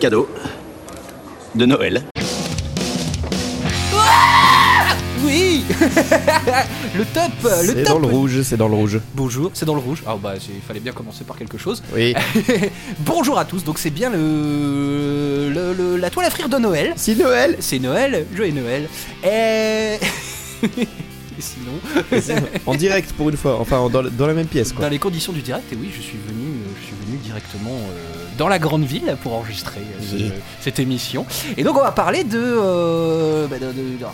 Cadeau de Noël. Oui Le top Le C'est top dans le rouge, c'est dans le rouge. Bonjour, c'est dans le rouge. Ah bah il fallait bien commencer par quelque chose. Oui. Bonjour à tous, donc c'est bien le, le- le- la toile à frire de Noël. si Noël C'est Noël, joyeux Noël. Et... Et sinon, En direct pour une fois, enfin dans, dans la même pièce dans quoi. les conditions du direct, et oui, je suis venu, euh, je suis venu directement euh, dans la grande ville pour enregistrer euh, ce- Oui. cette émission. Et donc on va parler de, euh, bah, de, de- de-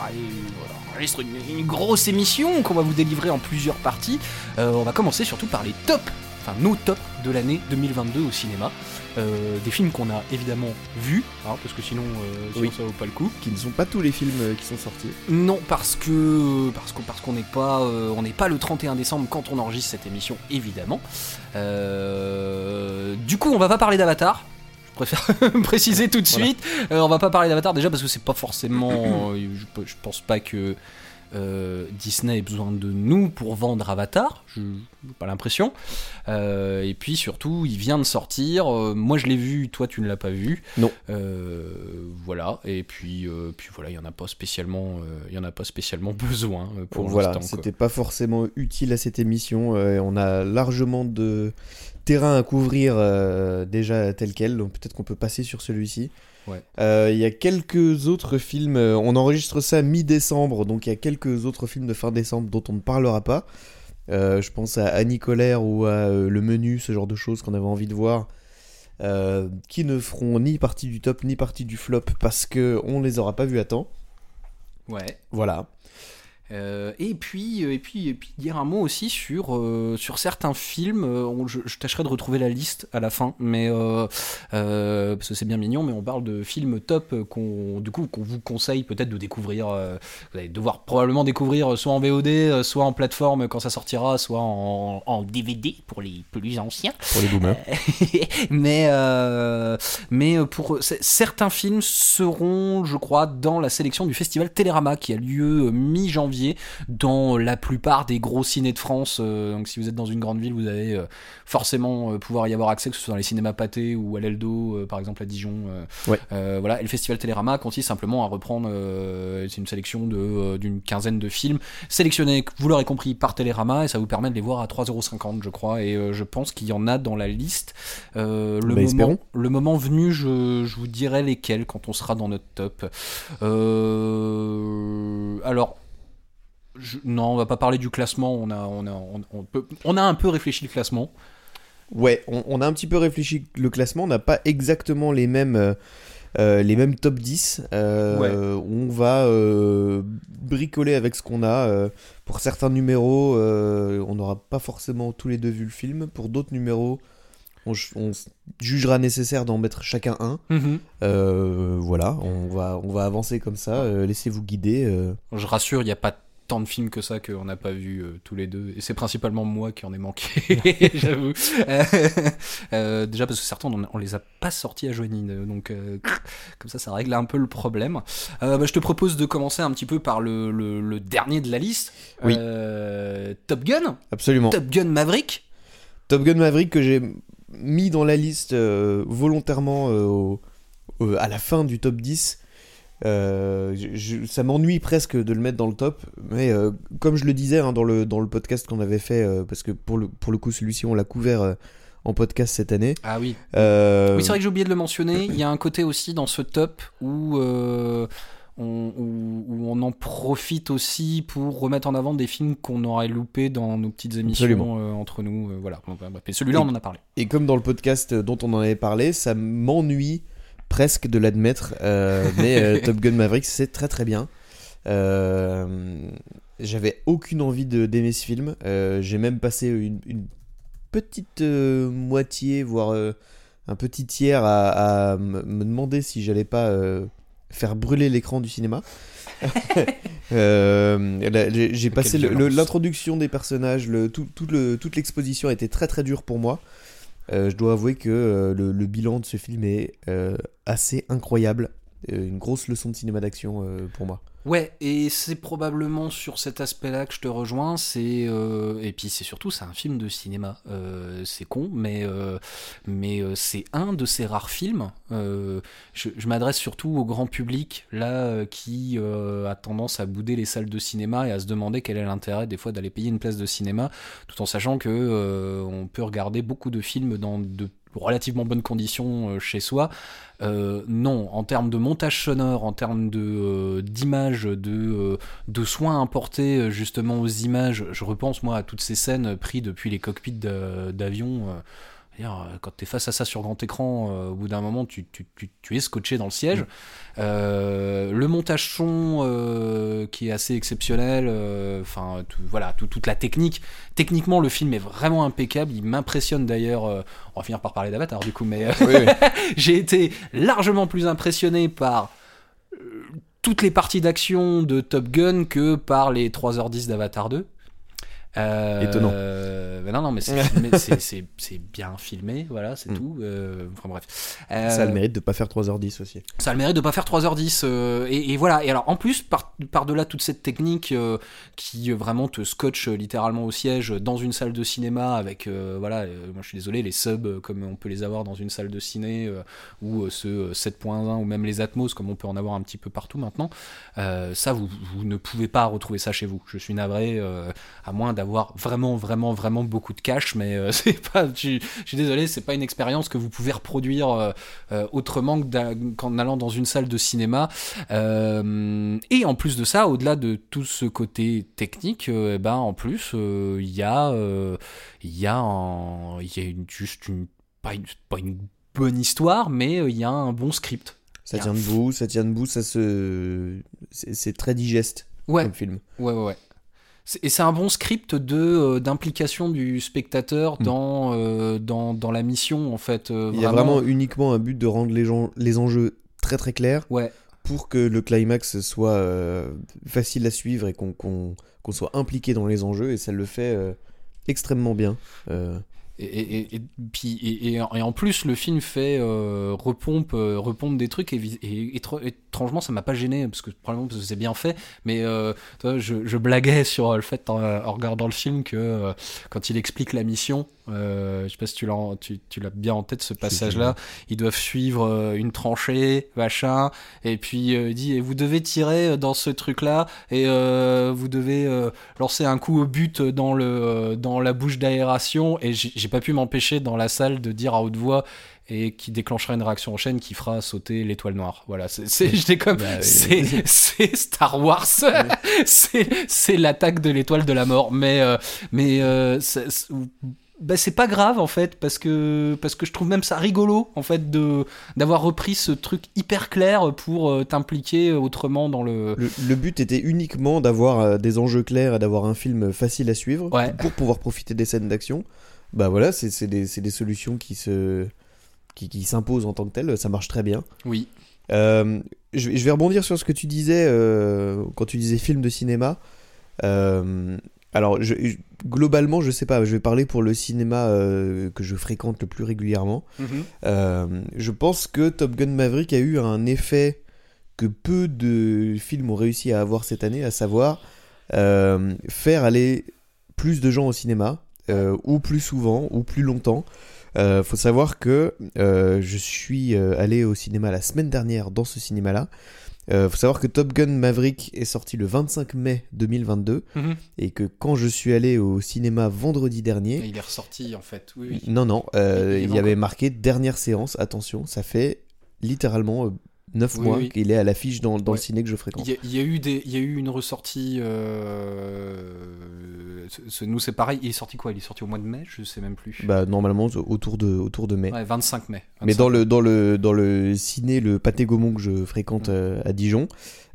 une, une grosse émission qu'on va vous délivrer en plusieurs parties. Euh, on va commencer surtout par les tops, enfin nos tops de l'année 2022 au cinéma. Euh, des films qu'on a évidemment vus, hein, parce que sinon, euh, sinon Oui. ça vaut pas le coup. Qui ne sont pas tous les films euh, qui sont sortis. Non, parce que parce qu'on parce qu'on n'est pas euh, on n'est pas le 31 décembre quand on enregistre cette émission, évidemment. Du coup, on va pas parler d'Avatar. Je préfère préciser tout de Voilà. suite. On va pas parler d'Avatar déjà parce que c'est pas forcément. je, je pense pas que euh, Disney ait besoin de nous pour vendre Avatar. Je pas l'impression. Euh, et puis surtout, il vient de sortir. Euh, moi, je l'ai vu. Toi, tu ne l'as pas vu. Non. Voilà. Et puis, puis voilà, il y en a pas spécialement. Il y en a pas spécialement besoin pour Bon, voilà, c'était pas forcément utile à cette émission. on a largement de terrain à couvrir déjà tel quel, donc peut-être qu'on peut passer sur celui-ci. Ouais. Euh, Il y a quelques autres films, euh, on enregistre ça mi-décembre, donc il y a quelques autres films de fin décembre dont on ne parlera pas. Euh, je pense à Annie Colère ou à Le Menu, ce genre de choses qu'on avait envie de voir, euh, qui ne feront ni partie du top ni partie du flop parce que on les aura pas vus à temps. Ouais. Voilà. Euh, et puis, euh, et puis, et puis dire un mot aussi sur euh, sur certains films. euh, je, je tâcherai de retrouver la liste à la fin, mais parce que c'est bien mignon. Mais on parle de films top qu'on du coup qu'on vous conseille peut-être de découvrir. vous allez devoir probablement découvrir soit en VOD, soit en plateforme quand ça sortira, soit en, en DVD pour les plus anciens. Pour les boomers. mais mais pour certains films seront, je crois, dans la sélection du festival Télérama qui a lieu euh, dans la plupart des gros cinés de France. Euh, donc si vous êtes dans une grande ville, vous allez euh, forcément euh, pouvoir y avoir accès, que ce soit dans les cinémas Pathé ou à l'Eldo, par exemple à Dijon. Ouais. voilà. Et le festival Télérama consiste simplement à reprendre, c'est une sélection d'une quinzaine de films sélectionnés, vous l'aurez compris, par Télérama et ça vous permet de les voir à 3,50€ je crois. Et je pense qu'il y en a dans la liste. Le, Bah, moment, espérons. le moment venu, je, je vous dirai lesquels quand on sera dans notre top. Euh, alors. Je- non, on va pas parler du classement. On a, on a, on, on peut, on a un peu réfléchi le classement. Ouais, on, on a un petit peu réfléchi le classement, on n'a pas exactement les mêmes, euh, euh, les mêmes top 10. euh, On va euh, bricoler avec ce qu'on a. euh, pour certains numéros, euh, on n'aura pas forcément tous les deux vu le film. Pour d'autres numéros, on, jugera nécessaire d'en mettre chacun un. Euh, voilà, on va, on va avancer comme ça. euh, Laissez-vous guider. euh. Je rassure, il n'y a pas tant de films que ça qu'on n'a pas vu euh, tous les deux. Et c'est principalement moi qui en ai manqué, j'avoue. Euh, euh, déjà parce que certains, on, on les a pas sortis à Joignine. Donc comme ça, ça règle un peu le problème. Bah, je te propose de commencer un petit peu par le, le- le dernier de la liste. Oui. Top Gun. Absolument. Top Gun Maverick. Top Gun Maverick que j'ai mis dans la liste volontairement au- à la fin du top 10. Euh, je- ça m'ennuie presque de le mettre dans le top, mais euh, comme je le disais hein, dans, le, dans le podcast qu'on avait fait, euh, parce que pour le, pour le coup celui-ci on l'a couvert en podcast cette année. Ah oui. Oui, c'est vrai que j'ai oublié de le mentionner. Il y a un côté aussi dans ce top où, on, où, où on en profite aussi pour remettre en avant des films qu'on aurait loupés dans nos petites émissions entre nous. voilà. Bah, et celui-là, on en a parlé. Et comme dans le podcast dont on en avait parlé, ça m'ennuie presque de l'admettre, euh, mais euh, Top Gun Maverick c'est très très bien. Euh, J'avais aucune envie de- d'aimer ce film. J'ai même passé une, une petite moitié, voire un petit tiers à, à me demander si j'allais pas faire brûler l'écran du cinéma. Euh, J'ai passé l'introduction des personnages, le, tout, tout le- toute l'exposition a été très très dure pour moi. Euh, je dois avouer que euh, le, bilan de ce film est euh, assez incroyable. Une grosse leçon de cinéma d'action pour moi. Ouais, et c'est probablement sur cet aspect-là que je te rejoins. C'est euh, et puis c'est surtout c'est un film de cinéma. Euh, c'est con, mais euh, mais c'est un de ces rares films. Je je m'adresse surtout au grand public là qui a tendance à bouder les salles de cinéma et à se demander quel est l'intérêt des fois d'aller payer une place de cinéma, tout en sachant que on peut regarder beaucoup de films dans de relativement bonnes conditions euh, chez soi. Euh, non, en termes de montage sonore, en termes de euh, d'image, de, de soins apportés euh, justement aux images, je repense moi à toutes ces scènes prises depuis les cockpits d'a- d'avion. euh, c'est-à-dire, euh, quand tu es face à ça sur grand écran, euh, au bout d'un moment, tu, tu, tu, tu es scotché dans le siège. Euh, le montage son euh, qui est assez exceptionnel, enfin tout- voilà, tout- toute la technique. Techniquement, le film est vraiment impeccable. Il m'impressionne d'ailleurs. on va finir par parler d'Avatar du coup, mais j'ai été largement plus impressionné par toutes les parties d'action de Top Gun que par les 3h10 d'Avatar 2. Euh, Étonnant. mais non, non, mais c'est bien filmé, voilà, c'est Mm. tout. Euh, enfin bref. Ça a le Euh, mérite de pas faire 3h10 aussi. ça a le mérite de pas faire 3h10 euh, et, et voilà et alors en plus par, par toute cette technique qui vraiment te scotche littéralement au siège dans une salle de cinéma avec voilà moi je suis désolé les subs comme on peut les avoir dans une salle de ciné ou ce euh, 7.1 ou même les Atmos comme on peut en avoir un petit peu partout maintenant ça vous, vous ne pouvez pas retrouver ça chez vous je suis navré à moins d'avoir vraiment vraiment vraiment beaucoup de cash mais euh, c'est pas je, suis- je suis désolé c'est pas une expérience que vous pouvez reproduire euh, euh, autrement qu'en allant dans une salle de cinéma. Et en plus de ça, au-delà de tout ce côté technique, eh ben en plus il y a il y a un- il y a une, juste une pas, une pas une bonne histoire, mais il y a un bon script. Ça tient debout, ça tient debout, ça se. C'est c'est très digeste Ouais, comme film. ouais, ouais. ouais. Et c'est un bon script de euh, d'implication du spectateur Mm. dans, euh, dans dans la mission en fait. euh, Il y a vraiment uniquement un but de rendre les, gens, les enjeux très très clairs ouais. pour que le climax soit facile à suivre et qu'on qu'on soit impliqué dans les enjeux et ça le fait extrêmement bien. Et, puis, et, en- plus, le film fait euh, repompe, euh, repompe des trucs et, étrangement, ça m'a pas gêné parce que probablement parce que c'est bien fait. Mais euh, je, je blaguais sur le fait en, en regardant le film que euh, quand il explique la mission, euh, je sais pas si tu l'as, en- tu, tu l'as bien en tête ce passage-là. Ils doivent suivre euh, une tranchée, machin, et puis euh, il dit et vous devez tirer dans ce truc-là. Et euh, vous devez lancer un coup au but dans le dans la bouche d'aération. Et j'ai pas pu m'empêcher dans la salle de dire à haute voix et qui déclenchera une réaction en chaîne qui fera sauter l'étoile noire. Voilà, c'est j'étais comme Bah, c'est Star Wars, c'est c'est l'attaque de l'étoile de la mort, mais euh, mais euh, bah, c'est pas grave en fait parce que parce que je trouve même ça rigolo en fait de d'avoir repris ce truc hyper clair pour euh, t'impliquer autrement dans le le, le but était uniquement d'avoir euh, des enjeux clairs et d'avoir un film facile à suivre Ouais. pour pouvoir profiter des scènes d'action. Bah voilà, c'est c'est des, c'est des solutions qui se qui, qui s'imposent en tant que telles, ça marche très bien. oui Euh, je, vais- je vais rebondir sur ce que tu disais quand tu disais film de cinéma. Euh, alors, je- globalement, je sais pas, je vais parler pour le cinéma euh, que je fréquente le plus régulièrement. Euh, je pense que Top Gun Maverick a eu un effet que peu de films ont réussi à avoir cette année, à savoir euh, faire aller plus de gens au cinéma, ou plus souvent, ou plus longtemps. Faut savoir que je suis allé au cinéma la semaine dernière dans ce cinéma-là. Euh, faut savoir que Top Gun Maverick est sorti le 25 mai 2022 Mhm. et que quand je suis allé au cinéma vendredi dernier, il est ressorti en fait oui oui non, non, euh, Il- y avait marqué dernière séance. Attention, ça fait littéralement 9 Oui, mois oui. qu'il est à l'affiche dans, dans Ouais. le ciné que je fréquente. Il y, a, il y a eu des, il y a eu une ressortie. Euh, ce- nous c'est pareil. Il est sorti quoi? Il est sorti au mois de mai, je sais même plus. Bah, normalement autour de, autour de mai. Ouais, 25 mai. Mais 25 dans le, dans, le, dans le ciné, le Pâté Gaumont que je fréquente Mm. euh, à Dijon,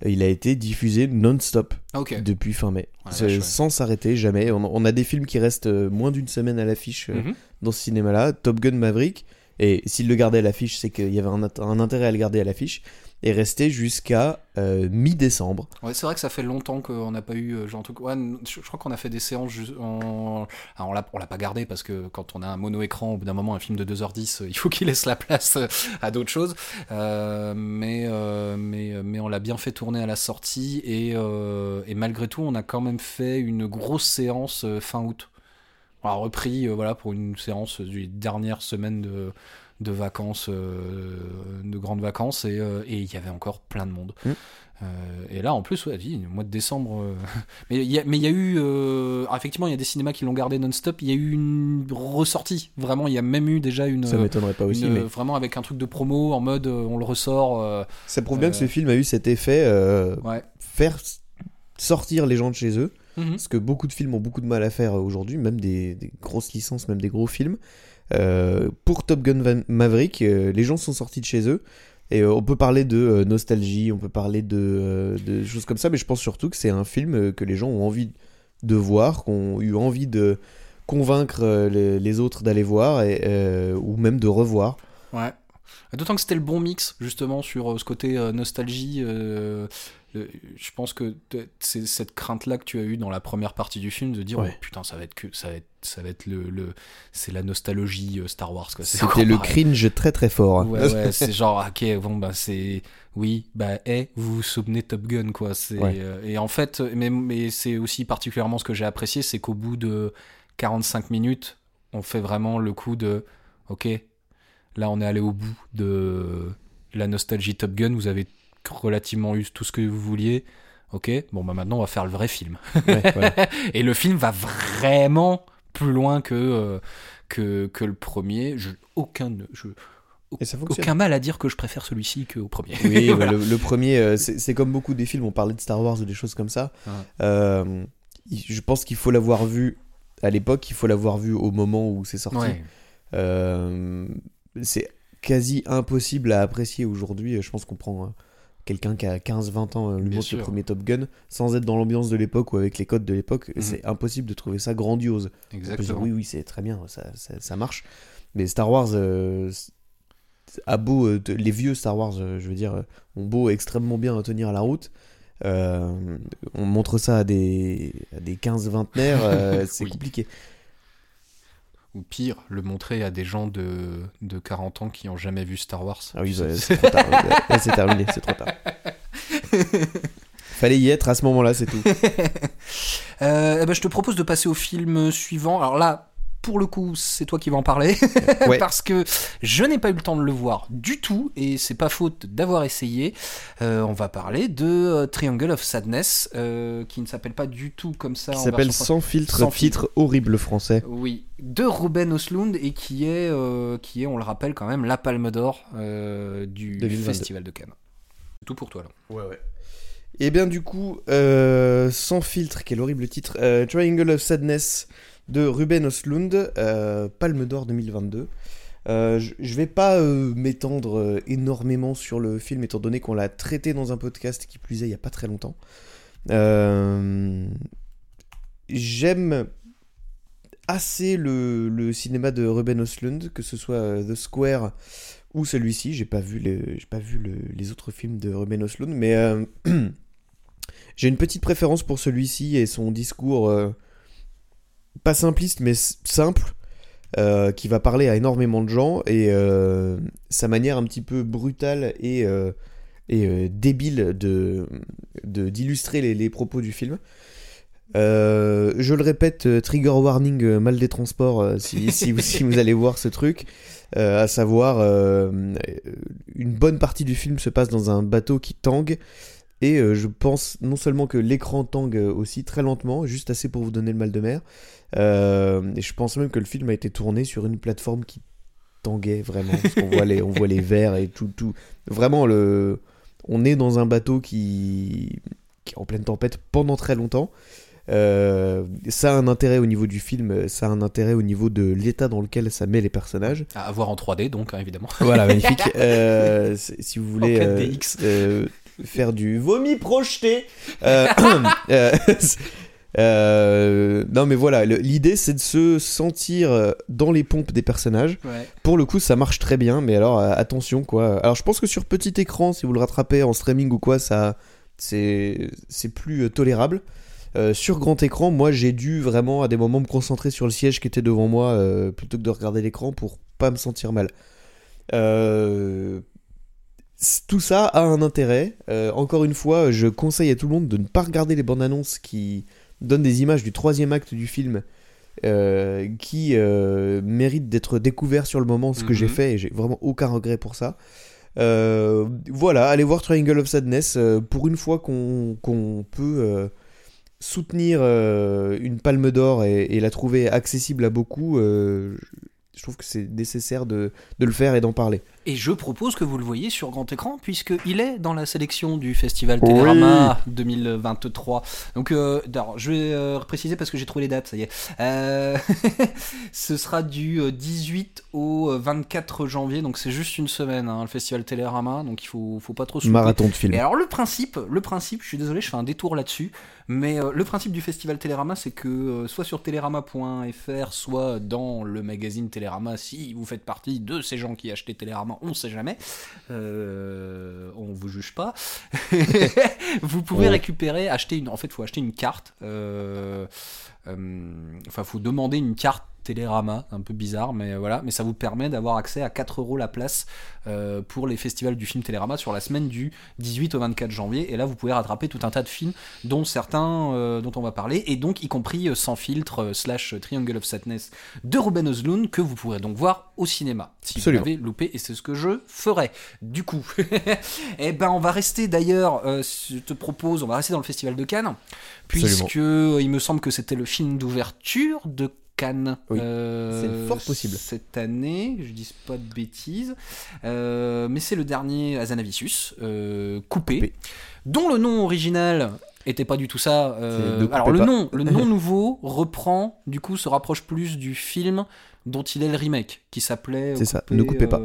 euh, il a été diffusé non-stop Ah, depuis fin mai. Ouais. Sans s'arrêter, jamais. On, on a des films qui restent moins d'une semaine à l'affiche Mhm. dans ce cinéma-là. Top Gun Maverick Et s'il le gardait à l'affiche, c'est qu'il y avait un, int- un intérêt à le garder à l'affiche. Et resté jusqu'à euh, mi-décembre. Ouais, c'est vrai que ça fait longtemps qu'on n'a pas eu euh, genre je, crois qu'on a fait des séances. Alors, on l'a, on l'a pas gardé parce que quand on a un mono-écran, au bout d'un moment, un film de 2h10, euh, il faut qu'il laisse la place à d'autres choses. Mais, mais, mais on l'a bien fait tourner à la sortie et, malgré tout, on a quand même fait une grosse séance fin août. On a repris euh, voilà, pour une séance du dernière semaine de, de vacances, euh, de grandes vacances, et euh, et il y avait encore plein de monde. Mm. Euh, et là, en plus, ouais, mois de décembre. euh, mais il y y a eu. euh, alors, effectivement, il y a des cinémas qui l'ont gardé non-stop. Il y a eu une ressortie. Vraiment, il y a même eu déjà une. Ça m'étonnerait pas aussi, une- mais Vraiment avec un truc de promo en mode on le ressort. ça prouve bien que ce film a eu cet effet ouais. faire sortir les gens de chez eux. Mhm. Ce que beaucoup de films ont beaucoup de mal à faire euh, aujourd'hui, même des, des grosses licences, même des gros films. Euh, pour Top Gun Van- Maverick, euh, les gens sont sortis de chez eux. Et on peut parler de nostalgie, on peut parler de, de choses comme ça, mais je pense surtout que c'est un film que les gens ont envie de voir, qu'ont eu envie de convaincre les, les autres d'aller voir, et, euh, ou même de revoir. Ouais. D'autant que c'était le bon mix, justement, sur ce côté nostalgie. euh, je pense que c'est cette crainte-là que tu as eue dans la première partie du film de dire Ouais. oh, putain, ça va être que ça va être, ça va être le, le c'est la nostalgie euh, Star Wars. quoi. C'était le pareil. cringe très très fort. Ouais, ouais, c'est genre, ok, bon, bah, c'est. Oui, bah, eh, vous vous souvenez Top Gun, quoi. C'est, Ouais. euh, et en fait, mais, mais c'est aussi particulièrement ce que j'ai apprécié, c'est qu'au bout de 45 minutes, on fait vraiment le coup de, ok, là, on est allé au bout de la nostalgie Top Gun, vous avez relativement eu tout ce que vous vouliez. Ok, bon, bah, maintenant, on va faire le vrai film. Ouais, voilà. Et le film va vraiment plus loin que, euh, que, que le premier. Je, aucun, je, Et ça fonctionne. aucun mal à dire que je préfère celui-ci qu'au premier. Oui, Voilà. le, le premier, euh, c'est comme beaucoup des films, on parlait de Star Wars ou des choses comme ça. Euh, je pense qu'il faut l'avoir vu à l'époque, il faut l'avoir vu au moment où c'est sorti. Ouais. Euh, c'est quasi impossible à apprécier aujourd'hui. Je pense qu'on prend euh, quelqu'un qui a 15-20 ans, euh, lui Bien montre le premier Top Gun, sans être dans l'ambiance de l'époque ou avec les codes de l'époque. Mhm. C'est impossible de trouver ça grandiose. Dire, Exactement. oui, oui, c'est très bien, ça, ça, ça marche. Mais Star Wars, euh, a beau, euh, les vieux Star Wars, euh, je veux dire, euh, ont beau extrêmement bien tenir la route. euh, on montre ça à des, à des 15 vingtenaires, euh, c'est Oui. compliqué. Ou pire, le montrer à des gens de, de 40 ans qui ont jamais vu Star Wars. Ah oui, bah, c'est trop tard. C'est terminé, c'est trop tard. Fallait y être à ce moment-là, c'est tout. Euh, eh ben, je te propose de passer au film suivant. Alors là, pour le coup, c'est toi qui vas en parler. Ouais. Parce que je n'ai pas eu le temps de le voir du tout. Et c'est pas faute d'avoir essayé. Euh, on va parler de euh, Triangle of Sadness. euh, qui ne s'appelle pas du tout comme ça. Qui en s'appelle Sans filtre, Sans titre horrible français. Oui, de Ruben Oslund et qui est, euh, qui est, on le rappelle quand même, la Palme d'Or euh, du 2022. Festival de Cannes. Tout pour toi là. Ouais, ouais. Et bien du coup, euh, Sans filtre, quel horrible titre, euh, Triangle of Sadness de Ruben Oslund, euh, Palme d'Or 2022. Euh, je je vais pas euh, m'étendre énormément sur le film étant donné qu'on l'a traité dans un podcast qui plus il y a pas très longtemps. J'aime assez le, cinéma de Ruben Oslund, que ce soit The Square ou celui-ci. J'ai pas vu, les, pas vu le- les autres films de Ruben Oslund, mais j'ai une petite préférence pour celui-ci et son discours pas simpliste mais simple. euh, qui va parler à énormément de gens et euh, sa manière un petit peu brutale et, euh, et débile de d'illustrer les, propos du film. Je le répète, trigger warning, mal des transports, si, si, vous, allez voir ce truc, à savoir, une bonne partie du film se passe dans un bateau qui tangue, et euh, je pense non seulement que l'écran tangue aussi très lentement, juste assez pour vous donner le mal de mer, euh, et je pense même que le film a été tourné sur une plateforme qui tanguait vraiment, parce qu'on voit les, on voit les verres et tout, tout. Vraiment, le, on est dans un bateau qui, qui est en pleine tempête pendant très longtemps. Euh, ça a un intérêt au niveau du film, ça a un intérêt au niveau de l'état dans lequel ça met les personnages. À voir en 3D donc, hein, évidemment. Voilà, magnifique. Euh, si vous voulez En euh, 4DX. euh, faire du vomi projeté, euh, euh, Euh, non, mais voilà, l'idée c'est de se sentir dans les pompes des personnages. Ouais. Pour le coup, ça marche très bien, mais alors euh, attention quoi. Alors je pense que sur petit écran, si vous le rattrapez en streaming ou quoi, ça c'est c'est plus euh, tolérable. Sur grand écran, moi j'ai dû vraiment à des moments me concentrer sur le siège qui était devant moi plutôt que de regarder l'écran pour pas me sentir mal. Tout ça a un intérêt. Euh, encore une fois, je conseille à tout le monde de ne pas regarder les bandes annonces qui donnent des images du troisième acte du film euh, qui euh, méritent d'être découverts sur le moment, ce que Mhm. j'ai fait et j'ai vraiment aucun regret pour ça. Voilà, allez voir Triangle of Sadness. pour une fois qu'on peut soutenir une palme d'or et, et la trouver accessible à beaucoup, je trouve que c'est nécessaire de, de le faire et d'en parler. Et je propose que vous le voyez sur grand écran, puisqu'il est dans la sélection du Festival Télérama 2023. Donc, euh, alors, je vais euh, préciser parce que j'ai trouvé les dates, ça y est. Euh, ce sera du euh, 18 au euh, 24 janvier, donc c'est juste une semaine, hein, le Festival Télérama, donc il faut, faut pas trop se. Marathon de film. Et alors le principe, le principe, je suis désolé, je fais un détour là-dessus, mais euh, le principe du festival Télérama, c'est que euh, soit sur télérama.fr, soit dans le magazine Télérama, si vous faites partie de ces gens qui achetaient Télérama, on sait jamais, euh, on vous juge pas, vous pouvez Ouais. récupérer, acheter une, en fait, faut acheter une carte, euh, euh, enfin, faut demander une carte Télérama, un peu bizarre, mais voilà, mais ça vous permet d'avoir accès à 4 euros la place euh, pour les festivals du film Télérama sur la semaine du 18 au 24 janvier. Et là, vous pouvez rattraper tout un tas de films, dont certains euh, dont on va parler, et donc y compris euh, Sans filtre slash Triangle of Sadness de Ruben Östlund que vous pourrez donc voir au cinéma si Absolument. vous l'avez loupé. Et c'est ce que je ferai. Du coup, eh ben on va rester d'ailleurs. je te propose, on va rester dans le festival de Cannes, puisque il me semble que c'était le film d'ouverture de Cannes. Oui, euh, c'est fort possible. Cette année, je dis pas de bêtises, Euh, mais c'est le dernier Azanavicius, euh, coupé, Coupé. dont le nom original était pas du tout ça. alors le pas. nom, le nom nouveau reprend, du coup, se rapproche plus du film dont il est le remake, qui s'appelait. C'est ça, Ne coupez pas.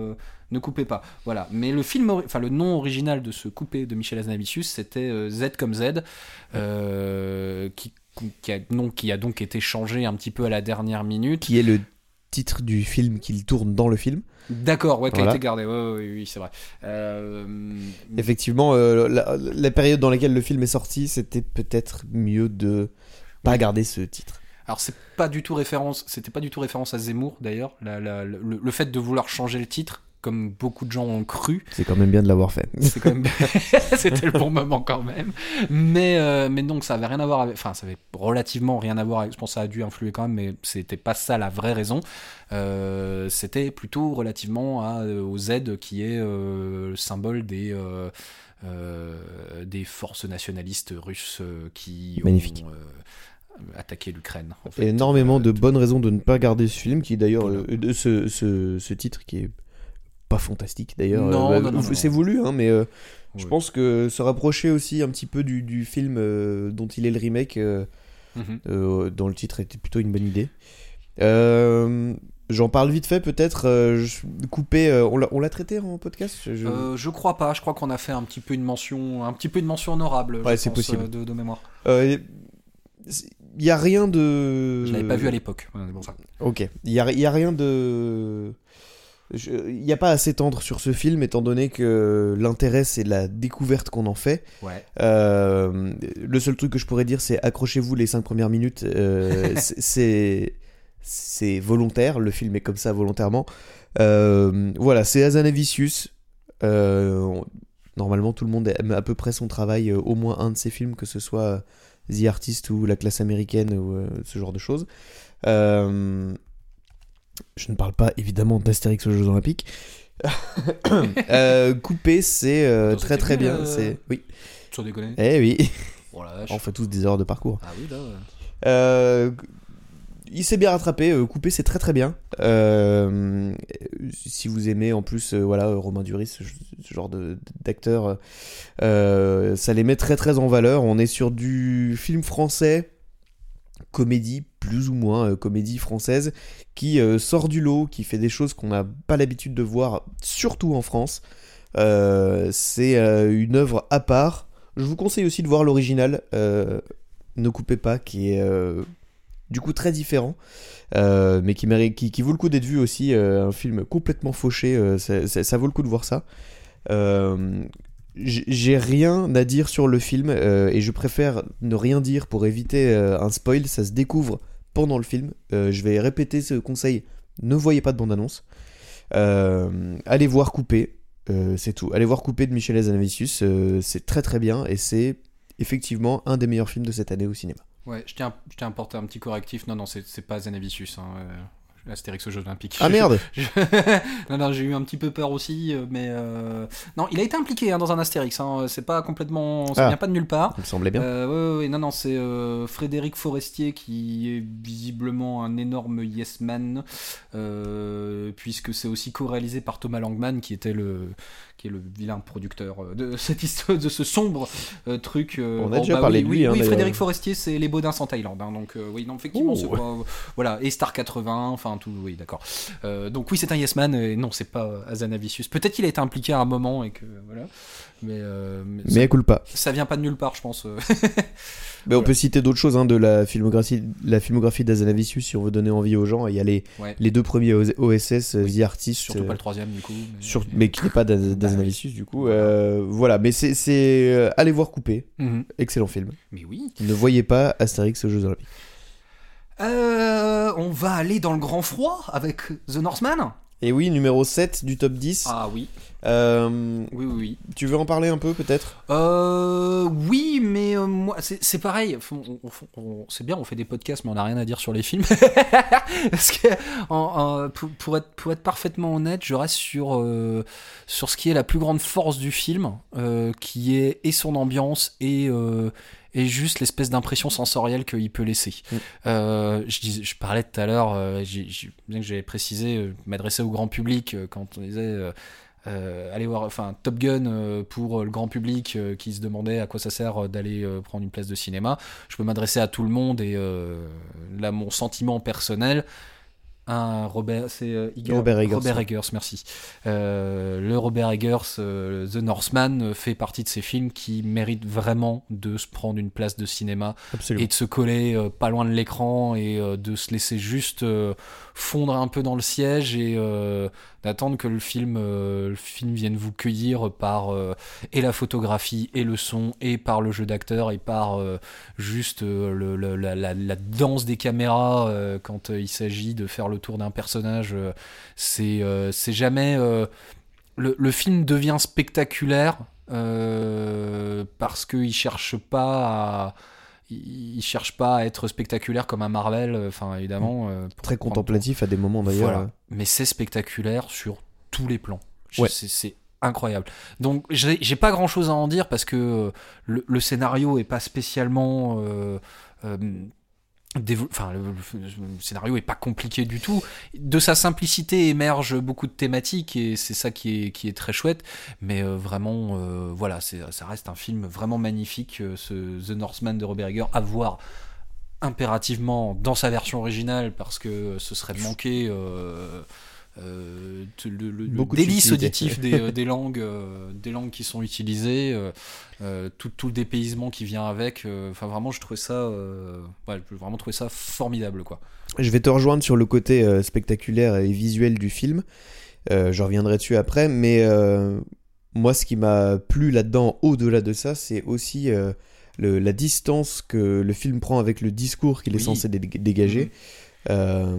ne coupez pas. Voilà. Mais le film, enfin le nom original de ce coupé de Michel Azanavicius, c'était Z comme Z, qui, qui, a, non, qui a donc été changé un petit peu à la dernière minute. Qui est le titre du film qu'il tourne dans le film. D'accord, ouais, qui a été gardé. Ouais, ouais, oui, oui, c'est vrai. Euh, Effectivement, euh, la, la période dans laquelle le film est sorti, c'était peut-être mieux de pas garder ce titre. Alors c'est pas du tout référence, c'était pas du tout référence à Zemmour d'ailleurs. La- la- le, le fait de vouloir changer le titre, comme beaucoup de gens ont cru, C'est quand même bien de l'avoir fait. c'est quand même, c'était le bon moment quand même. Mais euh, mais donc ça avait rien à voir avec, enfin ça avait relativement rien à voir avec. Je pense que ça a dû influer quand même, mais c'était pas ça la vraie raison. Euh, c'était plutôt relativement à, euh, au Z qui est euh, le symbole des des forces nationalistes russes qui Magnifique. ont attaqué l'Ukraine. en fait. Énormément Euh, de bonnes raisons de ne pas garder ce film, qui d'ailleurs, euh, ce, ce, ce titre qui est pas fantastique d'ailleurs. Non, Euh, non, non, non. c'est voulu, hein, mais euh, je pense que se rapprocher aussi un petit peu du, du film euh, dont il est le remake, euh, dont le titre était plutôt une bonne idée. J'en parle vite fait peut-être. coupé, on l'a- on l'a traité en podcast je- crois pas. Je crois qu'on a fait un petit peu une mention, un petit peu une mention honorable. Ouais, je c'est pense, possible. de, de mémoire. Il y a rien de. Je l'avais pas vu à l'époque. Ouais, ça. Ok. Il y a, y a rien de. Il n'y a pas à s'étendre sur ce film étant donné que l'intérêt c'est la découverte qu'on en fait. Ouais. Euh, le seul truc que je pourrais dire c'est accrochez-vous les cinq premières minutes. euh, c'est- volontaire. Le film est comme ça volontairement. Euh, voilà, c'est Azanavicius. Normalement tout le monde aime à peu près son travail, au moins un de ses films, que ce soit The Artist ou La classe américaine ou ce genre de choses. Euh, je ne parle pas évidemment d'Astérix aux Jeux Olympiques. Euh, coupé, c'est euh, très très bien. euh, C'est oui. Sans déconner. Eh oui, Oh on fait tous des erreurs de parcours. Ah oui, là. il s'est bien rattrapé. coupé, c'est très très bien. Si vous aimez en plus, euh, voilà, Romain Duris, ce, ce genre de d'acteur, euh, ça les met très très en valeur. On est sur du film français, comédie plus ou moins euh, comédie française, qui euh, sort du lot, qui fait des choses qu'on n'a pas l'habitude de voir, surtout en France. Euh, c'est une œuvre à part. Je vous conseille aussi de voir l'original. Ne coupez pas, qui est du coup très différent, mais qui, qui, vaut le coup d'être vu aussi. un film complètement fauché, ça- ça vaut le coup de voir ça. J'ai rien à dire sur le film euh, et je préfère ne rien dire pour éviter euh, un spoil. Ça se découvre pendant le film. Euh, je vais répéter ce conseil ne voyez pas de bande-annonce. Allez voir Coupé, c'est tout. Allez voir Coupé de Michel Hazanavicius, euh, c'est très très bien et c'est effectivement un des meilleurs films de cette année au cinéma. Ouais, je tiens, je à porter un petit correctif. Non, non, c'est pas Zanavicius. Hein. Astérix aux Jeux Olympiques. Ah merde Je- non, non, j'ai eu un petit peu peur aussi, euh, mais euh, non, il a été impliqué hein, dans un Astérix. Hein. C'est pas complètement, ça Ah. vient pas de nulle part. Il me semblait bien. Euh, ouais, ouais, non, non, c'est euh, Frédéric Forestier qui est visiblement un énorme yes man, puisque c'est aussi co-réalisé par Thomas Langman, qui était le, qui est le vilain producteur euh, de cette histoire, de ce sombre euh, truc. euh, On a déjà parlé oui, de oui, lui, hein, oui. Frédéric Forestier, c'est les Baudins en Thaïlande, hein, donc euh, oui, non, effectivement, c'est pas, voilà, et Star 80, enfin tout, oui, d'accord. Donc oui, c'est un yes man, et non, c'est pas Azanavicius. Peut-être qu'il a été impliqué à un moment et que voilà, mais, euh, mais Mais coule pas. ça, ça vient pas de nulle part, je pense. euh. Mais on peut citer d'autres choses hein, de la filmographie, la filmographie d'Azanavicius si on veut donner envie aux gens. Il y a les, Ouais. les deux premiers OS- OSS, euh, The Artist, Surtout euh, pas le troisième du coup. Mais, sur- mais qui n'est pas d'Az- d'Azanavicius du coup. Voilà. Euh, voilà, mais c'est- euh, allez voir Coupé, Mhm. excellent film. Mais oui. Ne voyez pas Astérix aux Jeux Olympiques. Euh, on va aller dans le grand froid avec The Northman. Et oui, numéro 7 du top 10. Ah oui. Euh, Oui, oui, oui. tu veux en parler un peu peut-être? Euh, oui, mais euh, moi, c'est c'est pareil. C'est bien, on fait des podcasts, mais on n'a rien à dire sur les films. Parce que, en- en- pour, pour être, pour être parfaitement honnête, je reste sur, sur ce qui est la plus grande force du film, qui est et son ambiance et, et juste l'espèce d'impression sensorielle qu'il peut laisser. Mm. Euh, je, disais, je parlais tout à l'heure, bien que j'avais précisé, euh, m'adresser au grand public euh, quand on disait. Euh, aller voir enfin Top Gun euh, pour euh, le grand public euh, qui se demandait à quoi ça sert d'aller prendre une place de cinéma je peux m'adresser à tout le monde et là mon sentiment personnel un Robert c'est Robert Eggers, Robert. Eggers, merci le Robert Eggers The Northman fait partie de ces films qui méritent vraiment de se prendre une place de cinéma Absolument. et de se coller pas loin de l'écran et de se laisser juste fondre un peu dans le siège et d'attendre que le film, euh, le film vienne vous cueillir par euh, et la photographie et le son et par le jeu d'acteur et par euh, juste la, danse des caméras quand il s'agit de faire le tour d'un personnage. c'est jamais le, le film devient spectaculaire parce qu'il cherche pas à il cherche pas à être spectaculaire comme un Marvel, euh, enfin évidemment. euh, pour Très contemplatif à des moments d'ailleurs. voilà. Mais c'est spectaculaire sur tous les plans. Ouais. C'est incroyable. Donc j'ai pas grand chose à en dire parce que euh, le, le scénario est pas spécialement. euh, euh, Enfin, le, scénario est pas compliqué du tout. De sa simplicité émergent beaucoup de thématiques et c'est ça qui est, qui est très chouette. Mais euh, vraiment, euh, voilà, ça reste un film vraiment magnifique, euh, ce The Northman de Robert Egger, à voir impérativement dans sa version originale parce que ce serait euh, euh, le, délice auditif des, des langues euh, des langues qui sont utilisées euh, tout, tout le dépaysement qui vient avec enfin vraiment je trouvais ça ouais, vraiment trouvé ça formidable quoi Je vais te rejoindre sur le côté spectaculaire et visuel du film. Je reviendrai dessus après, mais moi, ce qui m'a plu là-dedans, au-delà de ça, c'est aussi la distance que le film prend avec le discours qu'il est Oui. censé dé- dégager. Euh,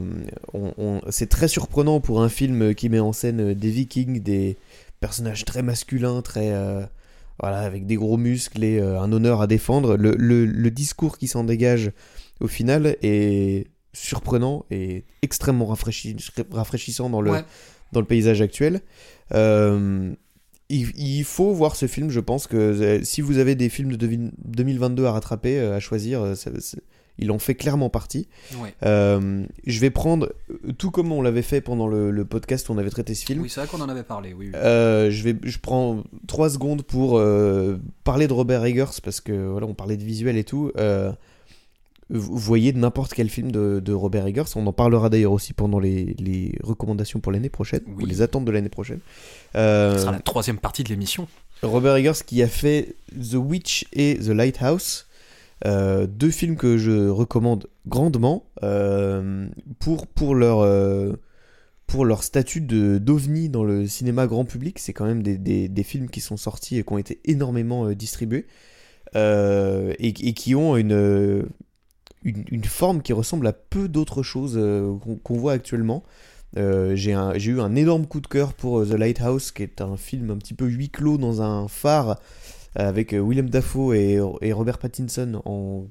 on- on- c'est très surprenant pour un film qui met en scène des vikings, des personnages très masculins, très euh, voilà, avec des gros muscles et euh, un honneur à défendre. Le, le- le discours qui s'en dégage au final est surprenant et extrêmement rafraîchi- rafraîchissant dans le, Ouais. dans le paysage actuel. Il, il faut voir ce film, je pense que si vous avez des films de devi- 2022 à rattraper, à choisir, ça- ça- il en fait clairement partie. ouais. Euh, je vais prendre, euh, tout comme on l'avait fait pendant le, le podcast où on avait traité ce film, oui c'est vrai qu'on en avait parlé oui, oui. euh, je, vais, je prends trois secondes pour euh, parler de Robert Eggers parce que voilà, on parlait de visuel et tout. Vous voyez n'importe quel film de, de Robert Eggers. On en parlera d'ailleurs aussi pendant les, les recommandations pour l'année prochaine Oui. ou les attentes de l'année prochaine. Ce sera la troisième partie de l'émission Robert Eggers qui a fait The Witch et The Lighthouse. Euh, deux films que je recommande grandement euh, pour, pour, leur, euh, pour leur statut d'ovni dans le cinéma grand public. C'est quand même des, des, films qui sont sortis et qui ont été énormément distribués et, qui ont une, une, forme qui ressemble à peu d'autres choses qu'on, voit actuellement. J'ai, eu un énorme coup de cœur pour The Lighthouse, qui est un film un petit peu huis clos dans un phare avec euh, Willem Dafoe et, Robert Pattinson en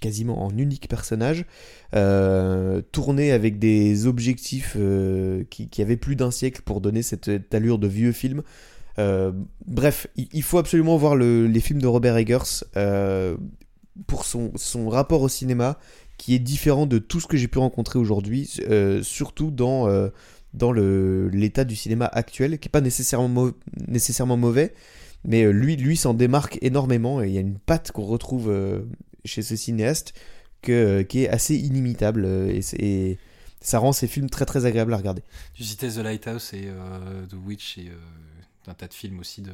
quasiment en unique personnage, euh, tourné avec des objectifs euh, qui, avaient plus d'un siècle pour donner cette, allure de vieux film. Bref, il, faut absolument voir le- les films de Robert Eggers pour son, son rapport au cinéma qui est différent de tout ce que j'ai pu rencontrer aujourd'hui, surtout dans, dans l'état du cinéma actuel, qui n'est pas nécessairement, nécessairement mauvais, mais euh, lui, lui s'en démarque énormément et il y a une patte qu'on retrouve euh, chez ce cinéaste que, euh, qui est assez inimitable et, ça rend ses films très très agréables à regarder. Tu citais The Lighthouse et The Witch et un tas de films aussi de,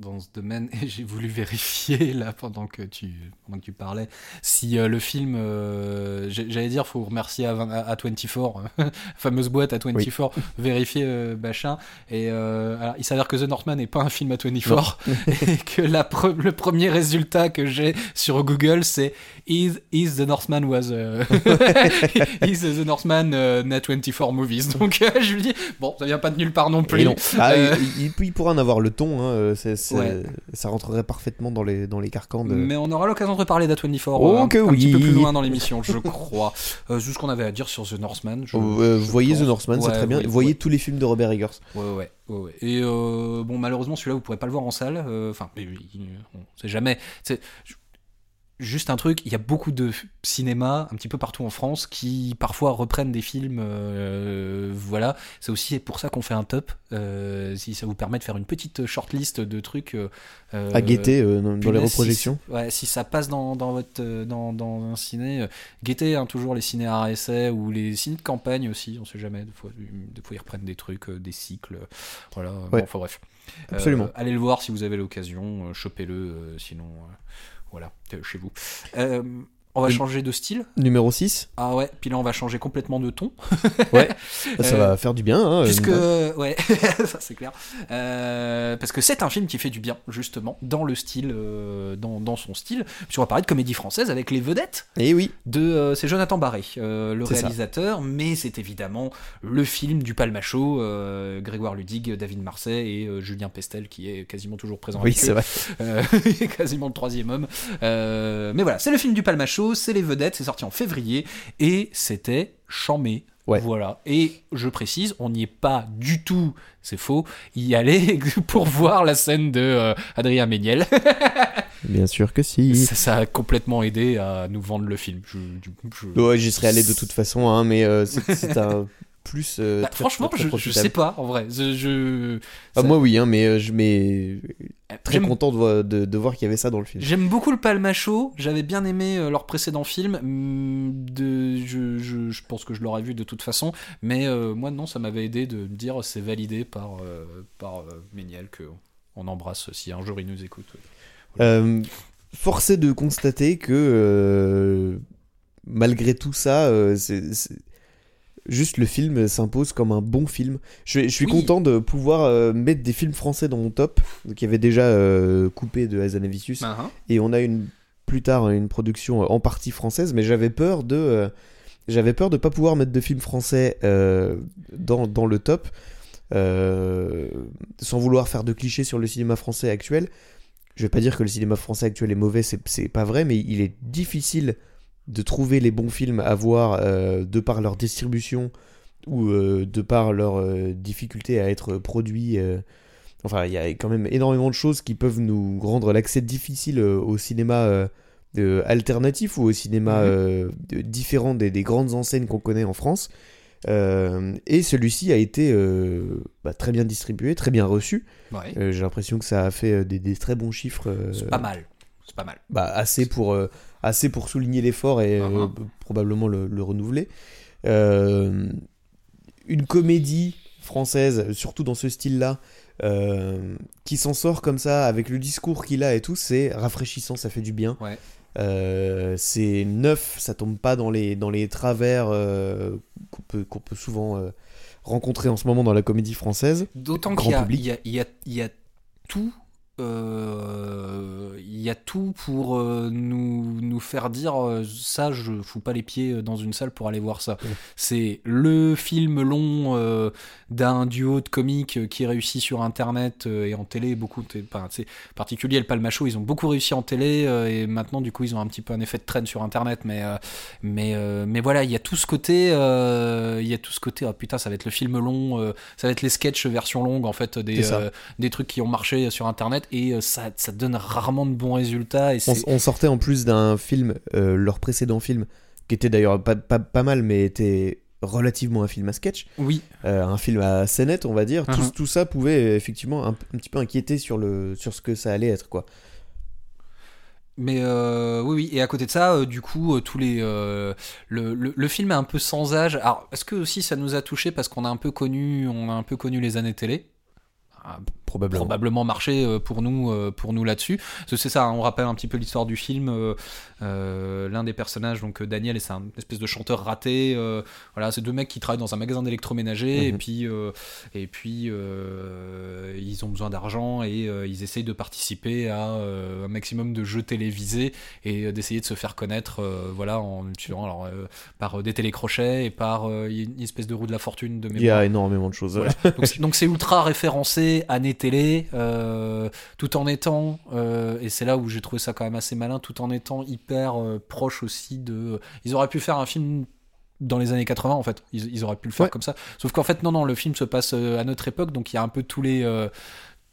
dans, ce domaine. Et j'ai voulu vérifier là pendant que tu, pendant que tu parlais si euh, le film, euh, j'allais dire, faut remercier à, 20 à- à 24, euh, fameuse boîte à 24, vérifier euh, machin. Et alors, il s'avère que The Northman n'est pas un film à 24 et que la pre- le premier résultat que j'ai sur Google c'est Is, is The Northman was Is The Northman net 24 movies. Donc je lui dis bon, ça vient pas de nulle part non plus. Non. Ah, il, il- il pourra en avoir le ton, hein, euh, c'est- c'est- Ouais. ça rentrerait parfaitement dans les, dans les carcans de... Mais on aura l'occasion de reparler d'A24 Oh, euh, un, que un petit peu plus loin dans l'émission, je crois. Euh, juste ce qu'on avait à dire sur The Northman. Je, euh, je voyez pense. The Northman, c'est Ouais, très bien. oui, voyez ouais. tous les films de Robert Eggers. Ouais, ouais, ouais, ouais. Et bon, malheureusement, celui-là, vous pourrez pas le voir en salle. Enfin, mais on sait jamais. C'est juste un truc. Il y a beaucoup de f- cinéma un petit peu partout en France qui parfois reprennent des films. euh, voilà. C'est aussi pour ça qu'on fait un top. euh, si ça vous permet de faire une petite shortlist de trucs euh, à guetter dans, dans les reprojections. Si, ouais, si ça passe dans, dans votre dans, dans un ciné, guettez hein, toujours les ciné à essai ou les ciné de campagne aussi, on sait jamais. Des fois, des fois ils reprennent des trucs, des cycles, voilà. Ouais. Bon, enfin bref. Absolument. allez le voir si vous avez l'occasion, chopez-le, sinon voilà, euh, chez vous. Euh, on va changer de style. Numéro 6 Ah ouais, puis là on va changer complètement de ton. Ouais, ça Euh, va faire du bien. Hein, Puisque, euh, ouais, ça c'est clair. Euh, parce que c'est un film qui fait du bien, justement, dans le style, euh, dans, dans son style. Puis on va parler de comédie française avec les vedettes Et Eh oui, de. euh, c'est Jonathan Barré, euh, le ça. réalisateur, mais c'est évidemment le film du Palmacho, euh, Grégoire Ludig, David Marseille et euh, Julien Pestel qui est quasiment toujours présent oui, c'est vrai. Euh, quasiment le troisième homme. Euh, mais voilà, c'est le film du C'est les vedettes, c'est sorti en février et c'était chamé. Ouais. Voilà. Et je précise, on n'y est pas du tout, c'est faux, y aller pour voir la scène de euh, Adrien Méniel. Bien sûr que si. ça, ça a complètement aidé à nous vendre le film. Je- je- Ouais, j'y serais allé de toute façon, hein, mais euh, c'est c'est un plus. euh, Bah, très- franchement, très, très je, je sais pas, en vrai. Je, je- Ah, ça- moi, oui, hein, mais euh, je mais très j'aime- content de, voir- de, de voir qu'il y avait ça dans le film. J'aime beaucoup le Palmacho, j'avais bien aimé euh, leur précédent film, hum, de, je, je, pense que je l'aurais vu de toute façon, mais euh, moi non, ça m'avait aidé de me dire c'est validé par, euh, par euh, Méniel, que on embrasse si un jour il nous écoute. Euh, est de constater que euh, malgré tout ça, euh, c'est- juste le film s'impose comme un bon film. Je, je suis Oui. content de pouvoir euh, mettre des films français dans mon top, y avait déjà euh, coupé de Hazanavicius, Ah, hein. et on a une plus tard une production euh, en partie française, mais j'avais peur de euh, j'avais peur de pas pouvoir mettre de films français dans, dans le top, sans vouloir faire de clichés sur le cinéma français actuel. Je vais pas dire que le cinéma français actuel est mauvais, c'est pas vrai, mais il est difficile de trouver les bons films à voir euh, de par leur distribution ou euh, de par leur euh, difficulté à être produits. euh. Enfin, il y a quand même énormément de choses qui peuvent nous rendre l'accès difficile au cinéma alternatif ou au cinéma Mhm. différent des, des grandes enseignes qu'on connaît en France. Et celui-ci a été bah, très bien distribué, très bien reçu. Ouais. J'ai l'impression que ça a fait des, des très bons chiffres. C'est pas mal. C'est pas mal. bah, assez, pour, assez pour souligner l'effort et euh, Uh-huh. probablement le, le renouveler. Euh, une comédie française, surtout dans ce style-là, euh, qui s'en sort comme ça avec le discours qu'il a et tout, c'est rafraîchissant, ça fait du bien. Ouais. Euh, c'est neuf, ça tombe pas dans les, dans les travers euh, qu'on peut, qu'on peut souvent rencontrer en ce moment dans la comédie française. D'autant qu'il y y, y, y a tout. Euh, Il y a tout pour euh, nous, nous faire dire euh, ça, je fous pas les pieds dans une salle pour aller voir ça. Ouais. C'est le film long euh, d'un duo de comiques qui réussit sur internet euh, et en télé. Beaucoup, enfin, c'est particulier le Palmacho, ils ont beaucoup réussi en télé euh, et maintenant du coup ils ont un petit peu un effet de traîne sur internet. Mais, euh, mais, euh, mais voilà, il y a tout ce côté, euh, il y a tout ce côté. Oh putain, ça va être le film long, euh, ça va être les sketchs version longue en fait des, euh, des trucs qui ont marché sur internet et euh, ça, ça donne rarement de bons résultats. Et On, sortait en plus d'un film, euh, leur précédent film, qui était d'ailleurs pas, pas, pas mal, mais était relativement un film à sketch, oui, euh, un film à scénette, on va dire. Tout, tout ça pouvait effectivement un, un petit peu inquiéter sur, le, sur ce que ça allait être, quoi. Mais euh, oui, oui, et à côté de ça, euh, du coup, euh, tous les le, le, le film est un peu sans âge. Alors, est-ce que aussi ça nous a touché parce qu'on a un peu connu, on a un peu connu les années télé, Probablement. probablement marché euh, pour nous, euh, pour nous là-dessus. C'est ça, hein, on rappelle un petit peu l'histoire du film. euh, L'un des personnages, donc Daniel, c'est un espèce de chanteur raté. euh, voilà, c'est deux mecs qui travaillent dans un magasin d'électroménager et Mhm. puis euh, et puis ils ont besoin d'argent et ils essayent de participer à un maximum de jeux télévisés et d'essayer de se faire connaître, voilà, en utilisant alors par des télécrochets et par une espèce de roue de la fortune de Il y a énormément de choses. Voilà. Donc c'est ultra référencé, année télé, euh, tout en étant, euh, et c'est là où j'ai trouvé ça quand même assez malin, tout en étant hyper euh, proche aussi de... Ils auraient pu faire un film dans les années 80 en fait, ils, ils auraient pu le faire Ouais. comme ça. Sauf qu'en fait non, non, le film se passe euh, à notre époque, donc il y a un peu tous les... euh,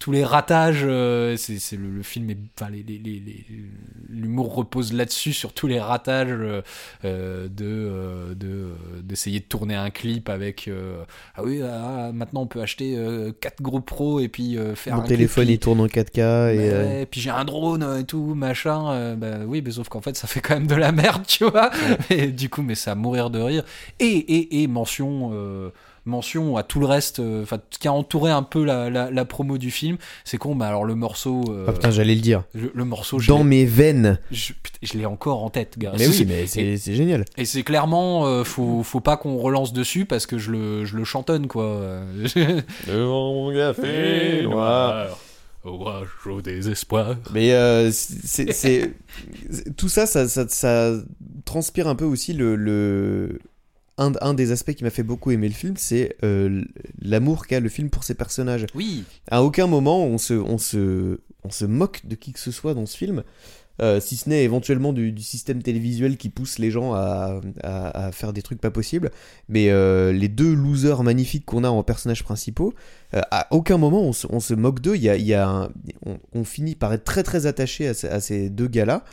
tous les ratages, euh, c'est c'est le, le film est, enfin les, les, les- les- l'humour repose là-dessus sur tous les ratages euh, euh, de euh, de euh, d'essayer de tourner un clip avec euh, ah oui ah, maintenant on peut acheter 4 GoPro et puis euh, faire Mon un téléphone clip il tourne en 4K et euh, puis j'ai un drone et tout machin euh, bah oui mais sauf qu'en fait ça fait quand même de la merde tu vois. Et du coup mais ça à mourir de rire. Et et, et mention euh, mention à tout le reste euh, enfin ce qui a entouré un peu la, la, la promo du film c'est con bah alors le morceau euh, ah, putain, j'allais le dire. le, le morceau je Dans mes veines. je, l'ai encore en tête gars Mais oui, mais c'est c'est génial. Et c'est clairement, euh, faut, faut pas qu'on relance dessus parce que je le, je le chantonne, quoi. Devant mon café Orage au désespoir. Mais euh, c'est- tout ça, ça, ça, ça transpire un peu aussi le, le un, un des aspects qui m'a fait beaucoup aimer le film, c'est euh, l'amour qu'a le film pour ses personnages. Oui, À aucun moment on se, on se, on se moque de qui que ce soit dans ce film. euh, si ce n'est éventuellement du, du système télévisuel qui pousse les gens à, à- à faire des trucs pas possibles. Mais euh, les deux losers magnifiques qu'on a en personnages principaux, euh, à aucun moment on se, on se moque d'eux. Il y a, il y a un- on, on finit par être très très attaché à ces deux gars-là.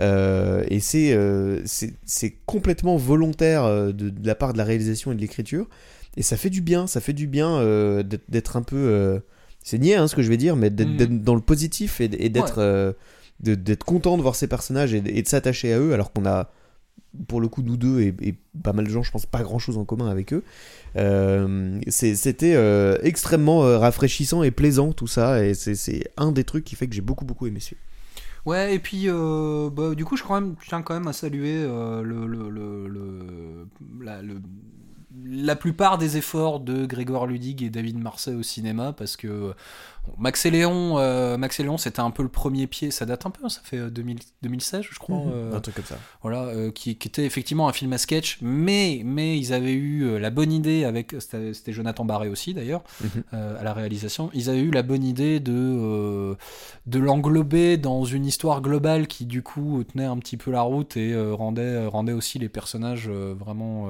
Euh, et c'est euh, c'est complètement volontaire euh, de, de la part de la réalisation et de l'écriture. Et ça fait du bien, ça fait du bien euh, d'être un peu... c'est niais hein, ce que je vais dire, mais d'être Mm. dans le positif et, et d'être content de voir ces personnages et, de- et de s'attacher à eux, alors qu'on a, pour le coup, nous deux et, et pas mal de gens, je pense, pas grand chose en commun avec eux. C'était extrêmement rafraîchissant et plaisant tout ça, et c'est- c'est un des trucs qui fait que j'ai beaucoup beaucoup aimé ce film. Ouais, et puis euh, bah, du coup, je, même, je tiens quand même à saluer euh, le, le, le, le- la, le- la plupart des efforts de Grégoire Ludig et David Marseille au cinéma, parce que Max et Léon, euh, Max et Léon, c'était un peu le premier pied, ça date un peu, hein, ça fait euh, 2000 2016, je crois. euh, Un truc comme ça. voilà, euh, qui, qui était effectivement un film à sketch, mais, mais ils avaient eu euh, la bonne idée avec, c'était Jonathan Barré aussi d'ailleurs, Mhm. euh, à la réalisation, ils avaient eu la bonne idée de, euh, de l'englober dans une histoire globale qui du coup tenait un petit peu la route et euh, rendait, rendait aussi les personnages euh, vraiment...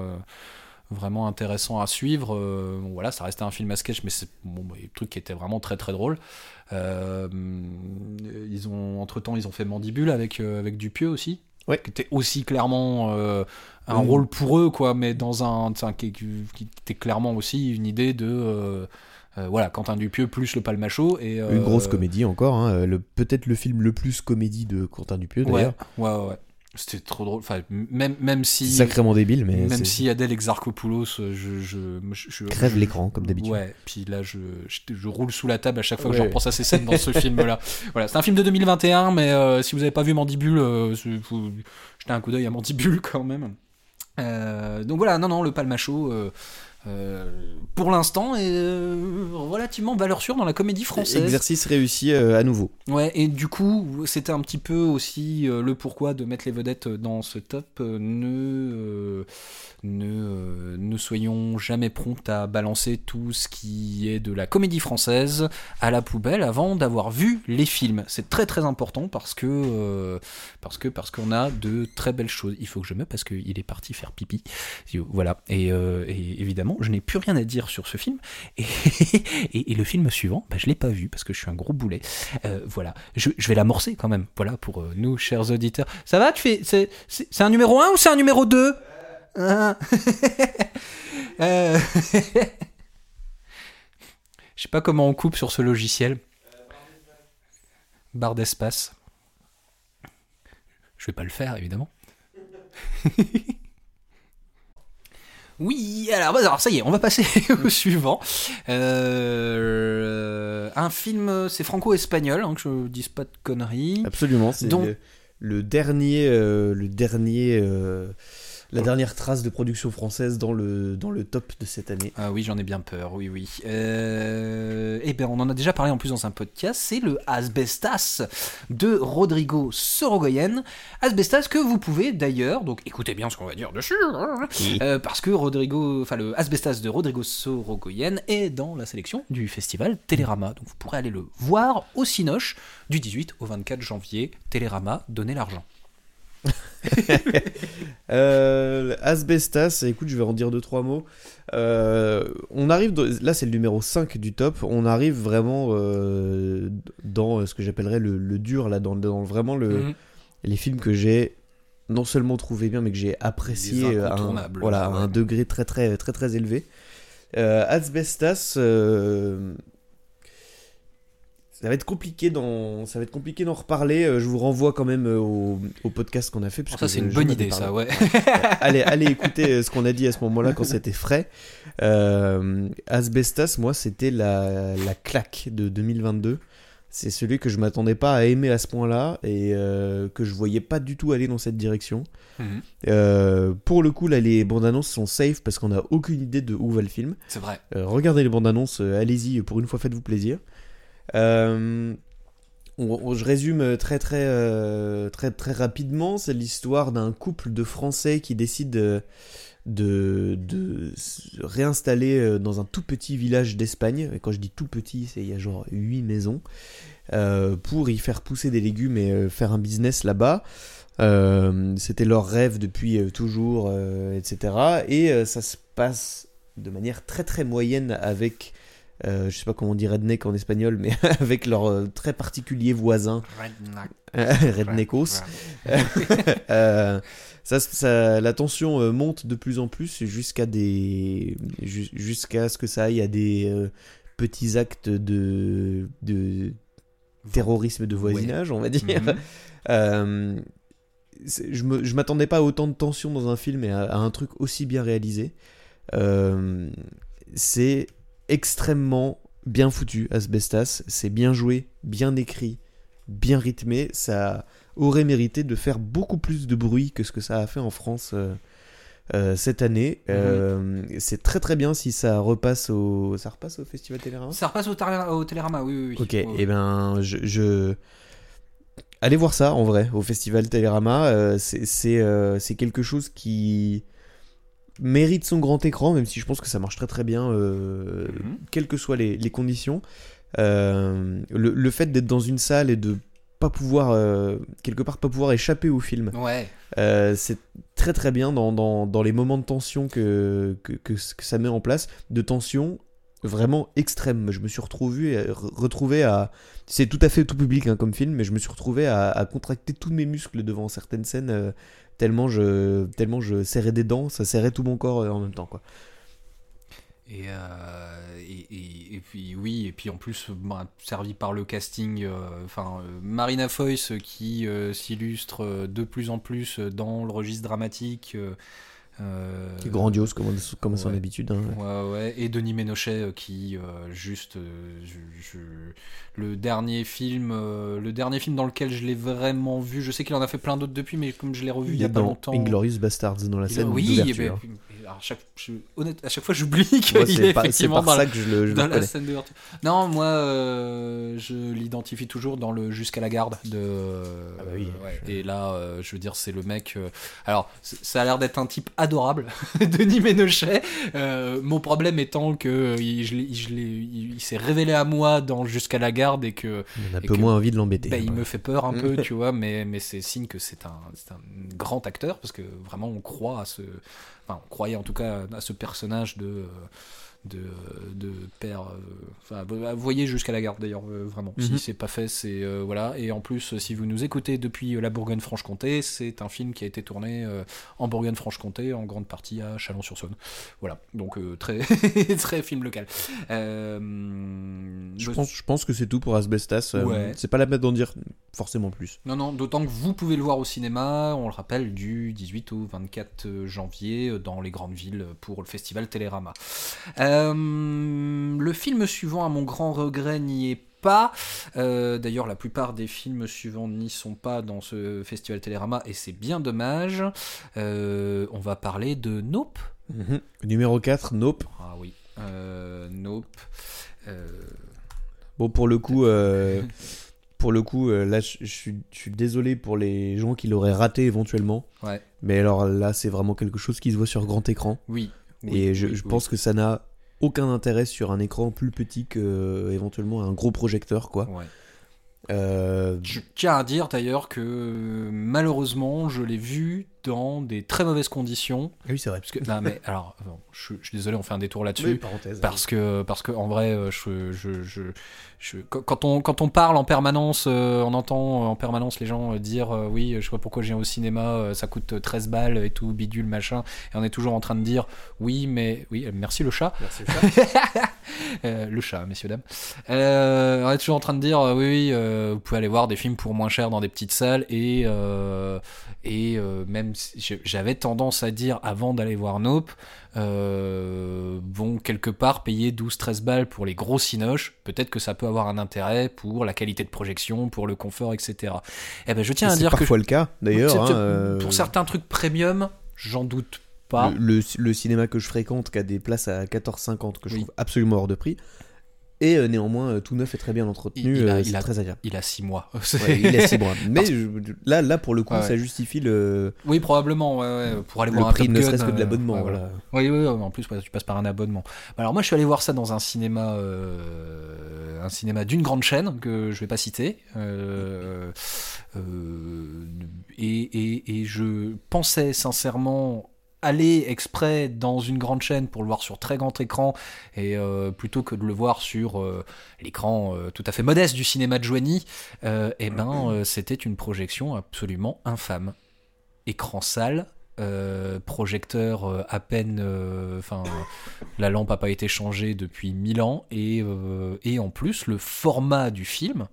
vraiment intéressants à suivre Euh, bon, voilà ça restait un film à sketch mais c'est bon, bah, trucs qui étaient vraiment très très drôles euh, ils ont entre temps ils ont fait Mandibule avec euh, avec Dupieux aussi Ouais. qui était aussi clairement un rôle pour eux quoi mais dans un qui, qui était clairement aussi une idée de euh, voilà Quentin Dupieux plus le Palmacho et euh, Une grosse comédie encore, hein, le peut-être le film le plus comédie de Quentin Dupieux d'ailleurs. ouais ouais ouais C'était trop drôle. Enfin, même, même si. Sacrément débile, mais. Même si Adèle Exarchopoulos, je. je, je, je Crève l'écran, comme d'habitude. Ouais, puis là, je, je, roule sous la table à chaque fois que je repense à ces scènes dans ce film-là. Voilà, c'est un film de 2021, mais euh, si vous n'avez pas vu Mandibule, euh, faut jeter un coup d'œil à Mandibule quand même. Euh, donc voilà, non, non, le Palmacho. Euh, pour l'instant est euh, relativement valeur sûre dans la comédie française. Exercice réussi euh, à nouveau. Ouais, et du coup, c'était un petit peu aussi le pourquoi de mettre les vedettes dans ce top. ne, ne, ne soyons jamais prompts à balancer tout ce qui est de la comédie française à la poubelle avant d'avoir vu les films. C'est très très important parce que parce que parce qu'on a de très belles choses. Il faut que je me parce qu'il est parti faire pipi. Voilà. Et, et évidemment je n'ai plus rien à dire sur ce film. Et, le film suivant, bah, je l'ai pas vu parce que je suis un gros boulet. Euh, voilà, je, vais l'amorcer quand même. Voilà pour euh, nous, chers auditeurs. Ça va? Tu fais c'est, un numéro 1 ou c'est un numéro 2 hein? Euh... Je sais pas comment on coupe sur ce logiciel. Barre d'espace. Je vais pas le faire évidemment. Oui, alors, bah, alors ça y est, on va passer au suivant. Euh, un film, c'est franco-espagnol, hein, que je dise pas de conneries. Absolument, c'est le, dernier, euh, le dernier euh, la dernière trace de production française dans le, dans le top de cette année. Ah oui, j'en ai bien peur, oui, oui. Euh, eh bien, on en a déjà parlé en plus dans un podcast, c'est le Asbestas de Rodrigo Sorogoyen. Asbestas que vous pouvez d'ailleurs, donc écoutez bien ce qu'on va dire dessus, hein, euh, parce que Rodrigo, enfin le Asbestas de Rodrigo Sorogoyen est dans la sélection du festival Télérama. Donc vous pourrez aller le voir au Cinoche du 18 au 24 janvier. Télérama, donnez l'argent. euh, Asbestas, écoute, je vais en dire deux trois mots. Euh, on arrive, là c'est le numéro 5 du top, on arrive vraiment euh, dans ce que j'appellerais le, dur, là, dans, dans vraiment le, mhm. les films que j'ai non seulement trouvé bien, mais que j'ai apprécié à un, voilà, un degré très très très très élevé. Asbestas, ça va être compliqué d'en ça va être compliqué d'en reparler euh, je vous renvoie quand même euh, au, podcast qu'on a fait ça c'est une bonne idée ça ouais allez allez écouter euh, ce qu'on a dit à ce moment-là quand c'était frais Asbestas moi c'était la, la claque de 2022 c'est celui que je m'attendais pas à aimer à ce point-là et que je voyais pas du tout aller dans cette direction. Mhm. pour le coup, là, les bandes annonces sont safe parce qu'on n'a aucune idée de où va le film. C'est vrai. regardez les bandes annonces, allez-y, pour une fois, faites-vous plaisir. Euh, je résume très très euh, très très rapidement. C'est l'histoire d'un couple de Français qui décide de, se réinstaller euh, dans un tout petit village d'Espagne. Et quand je dis tout petit, c'est il y a genre 8 maisons. pour y faire pousser des légumes et faire un business là-bas. C'était leur rêve depuis toujours, etc. Et ça se passe de manière très très moyenne avec euh, je sais pas comment on dit redneck en espagnol, mais avec leurs euh, très particuliers voisins. Redneckos. euh, ça, ça, la tension euh, monte de plus en plus jusqu'à des, jusqu'à ce que ça aille à des petits actes de, de terrorisme de voisinage, on va dire. Je me, je m'attendais pas à autant de tension dans un film et à, à un truc aussi bien réalisé. c'est extrêmement bien foutu, Asbestas. C'est bien joué, bien écrit, bien rythmé. Ça aurait mérité de faire beaucoup plus de bruit que ce que ça a fait en France euh, euh, cette année. Mhm. Euh, c'est très très bien si ça repasse au. Ça repasse au Festival Télérama Ça repasse au, Télérama, oui, oui. Ok, et eh ben je, Allez voir ça en vrai, au Festival Télérama. c'est quelque chose qui mérite son grand écran, même si je pense que ça marche très très bien, euh, mhm. quelles que soient les, conditions. Euh, le, fait d'être dans une salle et de pas pouvoir, euh, quelque part, pas pouvoir échapper au film, ouais. c'est très très bien dans, dans, dans, les moments de tension que, que, que, ça met en place, de tension vraiment extrême. Je me suis retrouvé, retrouvé à. C'est tout à fait tout public hein, comme film, mais je me suis retrouvé à, contracter tous mes muscles devant certaines scènes tellement je, tellement je serrais des dents, ça serrait tout mon corps euh, en même temps. Quoi. Et, euh, et, puis oui, et puis en plus bah, servi par le casting, euh, enfin euh, Marina Foïs qui euh, s'illustre de plus en plus dans le registre dramatique. Euh, qui est grandiose comme, comme ouais. son habitude. Hein, ouais. ouais. ouais, Et Denis Ménochet qui euh, juste je, je, le dernier film, euh, le dernier film dans lequel je l'ai vraiment vu. Je sais qu'il en a fait plein d'autres depuis, mais comme je l'ai revu il, il y a pas longtemps. Inglorious Bastards dans la scène oui, d'ouverture. Alors chaque, je, honnête, à chaque fois j'oublie qu'il est, est effectivement dans, la, que je le, je dans le la scène d'ouverture. Non, moi euh, je l'identifie toujours dans le Jusqu'à la garde de. Ah bah oui, ouais. Et là, euh, je veux dire, c'est le mec. Euh, alors, ça a l'air d'être un type adorable, Denis Ménochet. Mon problème étant que il, je il, il s'est révélé à moi dans Jusqu'à la garde et que. On a un peu moins envie de l'embêter. Bah, il me fait peur un peu, tu vois, mais, mais c'est signe que c'est un, un grand acteur parce que vraiment on croit à ce. Enfin, on croyait en tout cas à ce personnage de de, de père. Enfin, vous voyez jusqu'à la garde d'ailleurs, euh, vraiment. Mm -hmm. Si c'est pas fait, c'est euh, voilà. Et en plus, si vous nous écoutez depuis la Bourgogne-Franche-Comté, c'est un film qui a été tourné euh, en Bourgogne-Franche-Comté, en grande partie à Chalon-sur-Saône. Voilà, donc très très film local. je, pense, je pense que c'est tout pour Asbestas. Ouais. C'est pas la peine d'en dire forcément plus. Non, non. D'autant que vous pouvez le voir au cinéma. On le rappelle du 18 au 24 janvier dans les grandes villes pour le festival Télérama. Euh, le film suivant, à mon grand regret, n'y est pas. Euh, D'ailleurs, la plupart des films suivants n'y sont pas dans ce festival Télérama et c'est bien dommage. Euh, on va parler de Nope. -hmm. Numéro 4, Nope. Ah oui, Nope. Bon, pour le coup. pour le coup, là, je, je, suis, je, suis, désolé pour les gens qui l'auraient raté éventuellement. Ouais. Mais alors là, c'est vraiment quelque chose qui se voit sur grand écran. Oui. Oui, et je, oui, je oui. pense que ça n'a aucun intérêt sur un écran plus petit que euh, éventuellement un gros projecteur quoi. Ouais. Euh... Je tiens à dire d'ailleurs que malheureusement je l'ai vu dans des très mauvaises conditions. Ah oui c'est vrai. Parce que, non mais alors bon, je, je, suis désolé on fait un détour là-dessus. Oui, parenthèse. Parce que parce que en vrai je, je, je, je quand on quand on parle en permanence euh, on entend en permanence les gens dire euh, oui je sais pas pourquoi je viens au cinéma euh, ça coûte 13 balles et tout bidule machin et on est toujours en train de dire oui mais oui merci le chat. Merci le chat. Euh, le chat, messieurs, dames. Euh, on est toujours en train de dire, euh, oui, oui, euh, vous pouvez aller voir des films pour moins cher dans des petites salles. Et, euh, et même, si j'avais tendance à dire, avant d'aller voir Nope, bon, quelque part, payer 12-13 balles pour les gros cinoches, peut-être que ça peut avoir un intérêt pour la qualité de projection, pour le confort, etc. Eh ben, je tiens à dire que... C'est parfois le cas, d'ailleurs. Hein, pour certains trucs premium, j'en doute pas. Le, le, le, cinéma que je fréquente, qui a des places à 14,50 que je oui. trouve absolument hors de prix. Et euh, néanmoins, euh, tout neuf est très bien entretenu, il, euh, c'est très agréable. Il a 6 mois. Ouais, il a 6 mois. Mais Parce... je, là, là, pour le coup, ouais, ça justifie le. Oui, probablement, ouais, pour aller le voir prix, un ne serait-ce que de l'abonnement. Voilà. Oui, oui, en plus, tu passes par un abonnement. Alors, moi, je suis allé voir ça dans un cinéma, un cinéma d'une grande chaîne que je vais pas citer. Et, et, et je pensais sincèrement aller exprès dans une grande chaîne pour le voir sur très grand écran et euh, plutôt que de le voir sur euh, l'écran euh, tout à fait modeste du cinéma de Joigny, et ben c'était une projection absolument infâme. Écran sale, projecteur à peine enfin la lampe a pas été changée depuis mille ans et en plus le format du film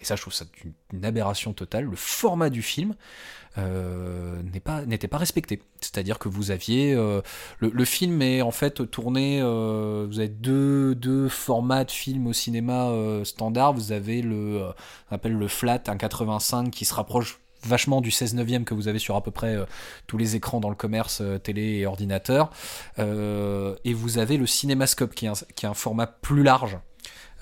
et ça je trouve ça une, aberration totale. Le format du film euh, n'était pas respecté. C'est-à-dire que vous aviez euh, le, film est en fait tourné euh, vous avez deux, deux formats de films au cinéma standard. Vous avez le on appelle le flat un 85 qui se rapproche vachement du 16 neuvième que vous avez sur à peu près tous les écrans dans le commerce télé et ordinateur. Et vous avez le cinémascope qui est qui est un format plus large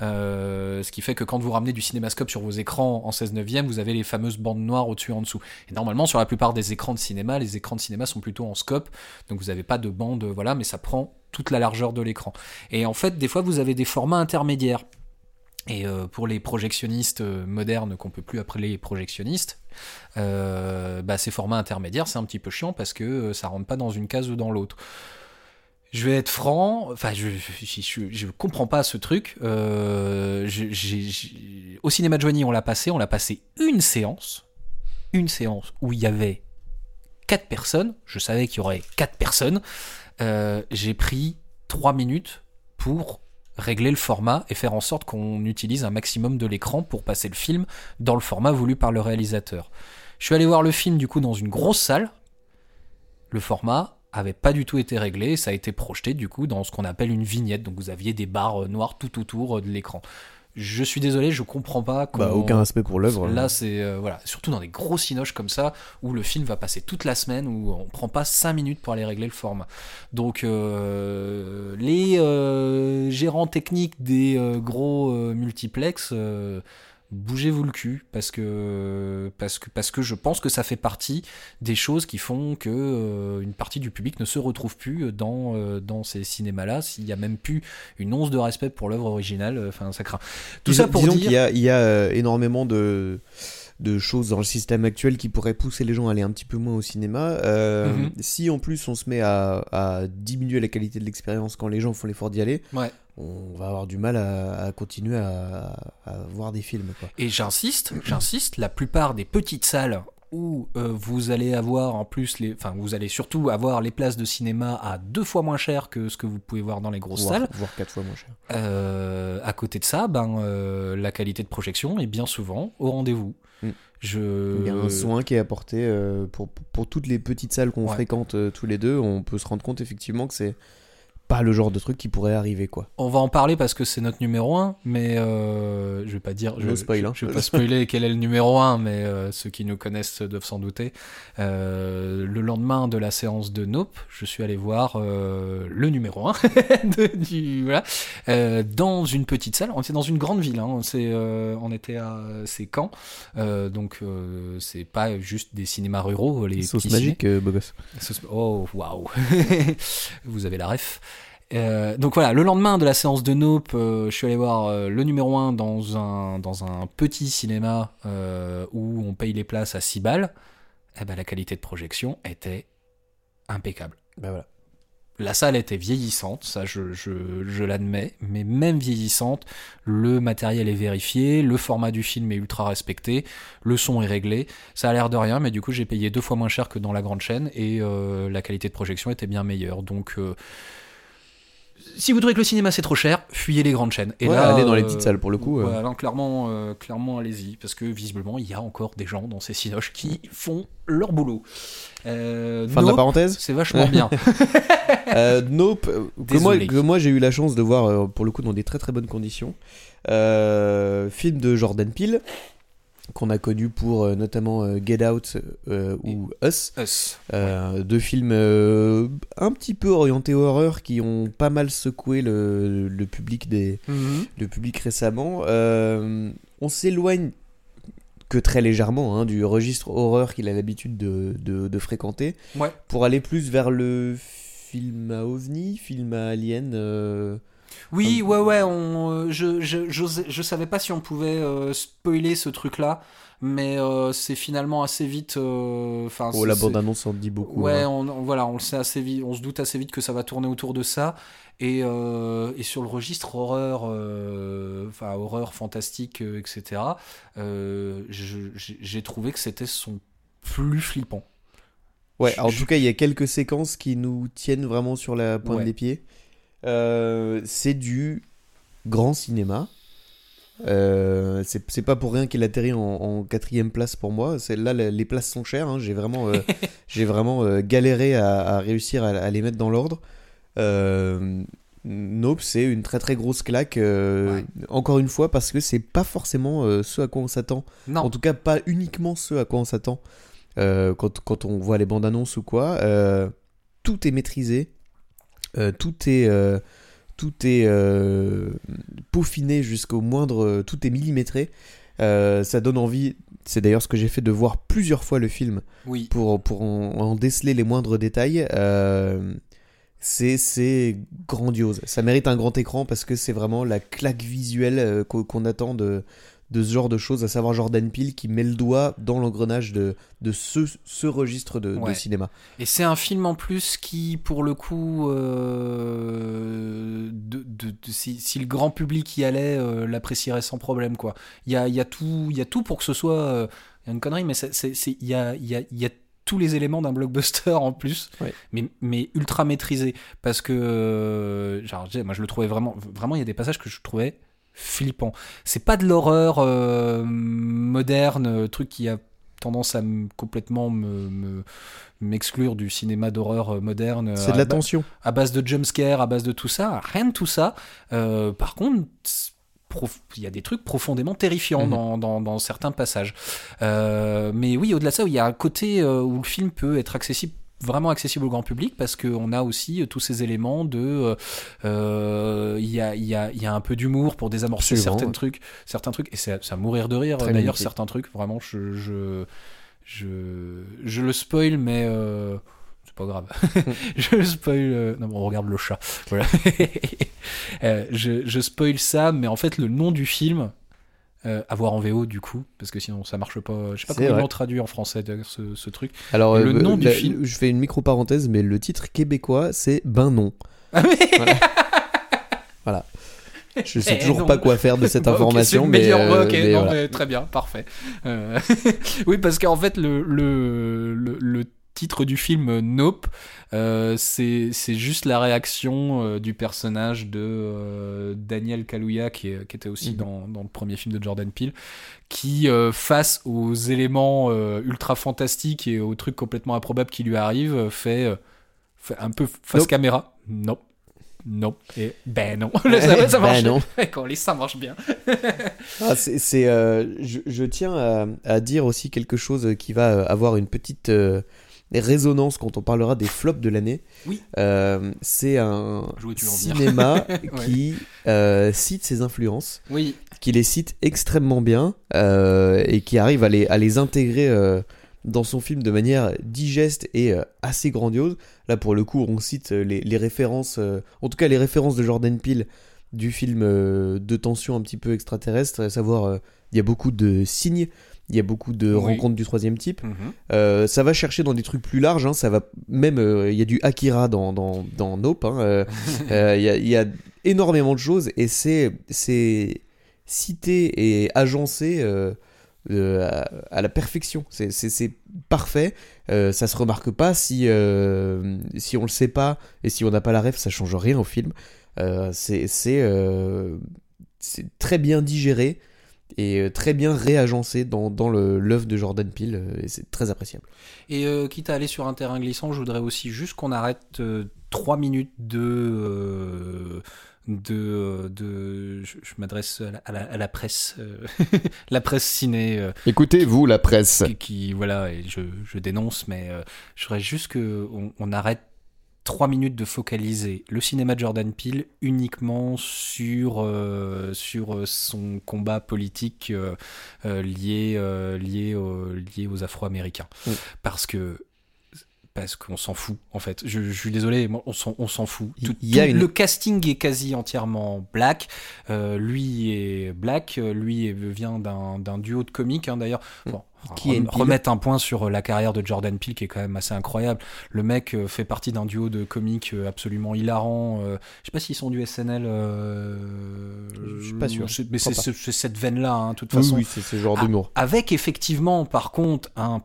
euh, ce qui fait que quand vous ramenez du cinémascope sur vos écrans en 16 neuvième, vous avez les fameuses bandes noires au-dessus et en dessous. Et normalement, sur la plupart des écrans de cinéma, les écrans de cinéma sont plutôt en scope, donc vous n'avez pas de bande, voilà, mais ça prend toute la largeur de l'écran. Et en fait, des fois, vous avez des formats intermédiaires. Et euh, pour les projectionnistes modernes qu'on peut plus appeler projectionnistes, euh, bah, ces formats intermédiaires, c'est un petit peu chiant parce que euh, ça rentre pas dans une case ou dans l'autre je vais être franc, enfin, je, je, comprends pas ce truc. Euh, au cinéma de Joigny, on l'a passé, on l'a passé une séance, une séance où il y avait quatre personnes. Je savais qu'il y aurait quatre personnes. Euh, J'ai pris trois minutes pour régler le format et faire en sorte qu'on utilise un maximum de l'écran pour passer le film dans le format voulu par le réalisateur. Je suis allé voir le film du coup dans une grosse salle. Le format avait pas du tout été réglé, ça a été projeté du coup dans ce qu'on appelle une vignette, donc vous aviez des barres noires tout autour de l'écran. Je suis désolé, je comprends pas. Bah, aucun respect pour l'œuvre. Là, c'est euh, voilà, surtout dans des gros cinoches comme ça où le film va passer toute la semaine où on prend pas 5 minutes pour aller régler le format. Donc euh, les euh, gérants techniques des euh, gros euh, multiplex euh, bougez-vous le cul parce que parce que parce que je pense que ça fait partie des choses qui font que euh, une partie du public ne se retrouve plus dans euh, dans ces cinémas là s'il y a même plus une once de respect pour l'œuvre originale euh, enfin ça craint tout Disons- ça pour dire qu'il y a, il y a euh, énormément de, de choses dans le système actuel qui pourraient pousser les gens à aller un petit peu moins au cinéma. Euh, Mhm. Si en plus on se met à, à diminuer la qualité de l'expérience quand les gens font l'effort d'y aller, ouais on va avoir du mal à, à continuer à, à voir des films. Quoi. Et j'insiste, j'insiste, la plupart des petites salles où euh, vous allez avoir en plus les, enfin vous allez surtout avoir les places de cinéma à deux fois moins cher que ce que vous pouvez voir dans les grosses salles. voire quatre fois moins cher. Euh, à côté de ça, ben euh, la qualité de projection est bien souvent au rendez-vous. Mm. Je Il y a un soin qui est apporté pour, pour toutes les petites salles qu'on Ouais. fréquente tous les deux. On peut se rendre compte effectivement que c'est pas le genre de truc qui pourrait arriver. quoi. On va en parler parce que c'est notre numéro 1, mais euh, je vais pas dire. Je, No spoil, hein. je, je vais pas spoiler quel est le numéro 1, mais euh, ceux qui nous connaissent doivent s'en douter. Euh, le lendemain de la séance de Nope, je suis allé voir euh, le numéro 1 de, du, voilà, euh, dans une petite salle. On était dans une grande ville, hein, c'est, on était à c'est Caen, donc c'est pas juste des cinémas ruraux. Les Sauce magique, beau gosse. Sauce- Oh, waouh Vous avez la ref. Euh, donc voilà, le lendemain de la séance de Nope, euh, je suis allé voir euh, le numéro 1 dans un, dans un petit cinéma où on paye les places à 6 balles. Eh ben, la qualité de projection était impeccable. Bah voilà. La salle était vieillissante, ça je, je, je l'admets, mais même vieillissante, le matériel est vérifié, le format du film est ultra respecté, le son est réglé, ça a l'air de rien, mais du coup j'ai payé deux fois moins cher que dans la grande chaîne et la qualité de projection était bien meilleure. Donc si vous trouvez que le cinéma c'est trop cher, fuyez les grandes chaînes. Et Ouais, là, allez dans les euh, petites salles, pour le coup, euh. ouais, non, clairement, euh, clairement allez-y, parce que visiblement il y a encore des gens dans ces cinoches qui font leur boulot. Euh, Fin de la parenthèse. c'est vachement bien. Euh, nope. Que moi, que moi j'ai eu la chance de voir pour le coup dans des très très bonnes conditions. Film de Jordan Peele qu'on a connu pour euh, notamment euh, Get Out euh, ou Us. Us. Deux films un petit peu orientés horreur qui ont pas mal secoué le, le public des Mhm. le public récemment. On s'éloigne que très légèrement hein, du registre horreur qu'il a l'habitude de, de- de fréquenter Ouais. pour aller plus vers le film à ovni, film à alien. Euh, Oui, ouais, ouais. On, euh, je, je, je savais pas si on pouvait euh, spoiler ce truc-là, mais euh, c'est finalement assez vite. euh, Enfin, Oh, c'est- la bande-annonce en dit beaucoup. Ouais, hein. on, on- voilà, on le sait assez vite, on se doute assez vite que ça va tourner autour de ça. Et, euh, et sur le registre horreur, euh, enfin horreur fantastique, euh, etc. euh, j'ai trouvé que c'était son plus flippant. Ouais, en tout cas, il y a quelques séquences qui nous tiennent vraiment sur la pointe Ouais. des pieds. Euh, c'est du grand cinéma. Euh, c'est pas pour rien qu'il atterrit en, en quatrième place pour moi. Là les places sont chères. hein. J'ai vraiment, euh, j'ai vraiment euh, galéré à, à réussir à, à les mettre dans l'ordre. Nope, c'est une très très grosse claque. Ouais. Encore une fois, parce que c'est pas forcément ce à quoi on s'attend. En tout cas, pas uniquement ce à quoi on s'attend quand, quand on voit les bandes annonces ou quoi. Tout est maîtrisé, tout est, euh, tout est euh, peaufiné jusqu'au moindre. Tout est millimétré. Euh, ça donne envie. C'est d'ailleurs ce que j'ai fait de voir plusieurs fois le film oui. pour, pour en, en déceler les moindres détails. Euh, c'est, grandiose. Ça mérite un grand écran parce que c'est vraiment la claque visuelle euh, qu'on attend de, de ce genre de choses, à savoir Jordan Peele qui met le doigt dans l'engrenage de, de ce, ce registre de, cinéma. Et c'est un film en plus qui, pour le coup, euh, de, de- si, si le grand public y allait, euh, l'apprécierait sans problème. quoi. Il y a, y, a tout, y a tout pour que ce soit. euh, il y a une connerie, mais il y a, y a- y a tous les éléments d'un blockbuster en plus, mais, mais ultra maîtrisé. Parce que, euh, genre, moi je le trouvais vraiment, vraiment, il y a des passages que je trouvais flippants. C'est pas de l'horreur euh, moderne, euh, truc qui a tendance à me- complètement me, me- m'exclure du cinéma d'horreur euh, moderne. C'est de à la tension. à base de jumpscare, à base de tout ça, rien de tout ça. Euh, par contre, il y a des trucs profondément terrifiants Mhm. dans, dans- dans certains passages. Euh, mais oui, au-delà de ça, il y a un côté où le film peut être accessible vraiment accessible au grand public parce qu'on a aussi euh, tous ces éléments de euh, euh, il y, a, il y, a, il y a un peu d'humour pour désamorcer certains ouais. trucs certains trucs et c'est à mourir de rire. D'ailleurs certains trucs vraiment je je, je, je le spoil mais euh, c'est pas grave. Je spoil euh, non bon, on regarde le chat. Voilà. Je, je spoil ça mais en fait le nom du film euh, à voir en VO du coup parce que sinon ça marche pas je sais pas comment ils l'ont traduit en français ce, ce truc Alors, Le euh, nom du la- film. Je fais une micro parenthèse, mais le titre québécois, c'est Ben non. Ah oui Voilà. Je sais Eh toujours non. pas quoi faire de cette Bah, information, le mais, euh, ok, mais non, voilà. mais très bien, parfait. Euh, oui, parce qu'en fait, le, le, le, le titre du film euh, Nope, euh, c'est c'est juste la réaction euh, du personnage de euh, Daniel Kaluuya, qui, est- qui était aussi Mhm. dans, dans le premier film de Jordan Peele, qui, euh, face aux éléments euh, ultra fantastiques et aux trucs complètement improbables qui lui arrivent, fait, fait un peu face Nope. caméra. Non. Non. Et ben non. ça, ça Ben marche. non. Quand on lit, ça marche bien. Ah, c'est, c'est, euh, je, je tiens à, à dire aussi quelque chose qui va avoir une petite euh, résonance quand on parlera des flops de l'année. Oui. Euh, c'est un cinéma qui euh, cite ses influences, Oui. qui les cite extrêmement bien euh, et qui arrive à les, à les intégrer dans son film de manière digeste et assez grandiose. Là, pour le coup, on cite les, les références, en tout cas les références de Jordan Peele du film de tension un petit peu extraterrestre, à savoir, il y a beaucoup de signes, il y a beaucoup de Oui. rencontres du troisième type. Mhm. Euh, ça va chercher dans des trucs plus larges, hein, ça va même, euh, il y a du Akira dans, dans, dans Nope, hein, euh, il y, a, il y a énormément de choses et c'est c'est cité et agencé euh, à, à la perfection. C'est- C'est c'est parfait. Euh, ça se remarque pas si euh, si on le sait pas et si on n'a pas la ref, ça change rien au film. C'est c'est c'est très bien digéré et euh, très bien réagencé dans, dans le- l'œuvre de Jordan Peele euh, et c'est très appréciable. Et euh, quitte à aller sur un terrain glissant, je voudrais aussi juste qu'on arrête euh, trois minutes de. euh, de, de je, je m'adresse à la, à la- à la presse euh, la presse ciné euh, Écoutez vous la presse. qui, qui- voilà et je, je dénonce mais euh, je voudrais juste que on, on arrête trois minutes de focaliser le cinéma de Jordan Peele uniquement sur euh, sur euh, son combat politique euh, lié euh, lié au- lié aux Afro-Américains. Parce que parce qu'on s'en fout en fait. Je, je suis désolé, on s'en, on s'en fout. Il y a tout une- Le casting est quasi entièrement black. Euh, lui est black. Lui vient d'un, d'un duo de comiques hein, d'ailleurs. Bon, Qui rem- Peele. remettre un point sur euh, la carrière de Jordan Peele qui est quand même assez incroyable. Le mec euh, fait partie d'un duo de comiques euh, absolument hilarant. je sais pas s'ils sont du SNL. euh, Je suis pas sûr. Mais c'est, cette veine-là, hein, de toute Oui, façon. oui, c'est ce genre Ah, d'humour. Avec effectivement, par contre, un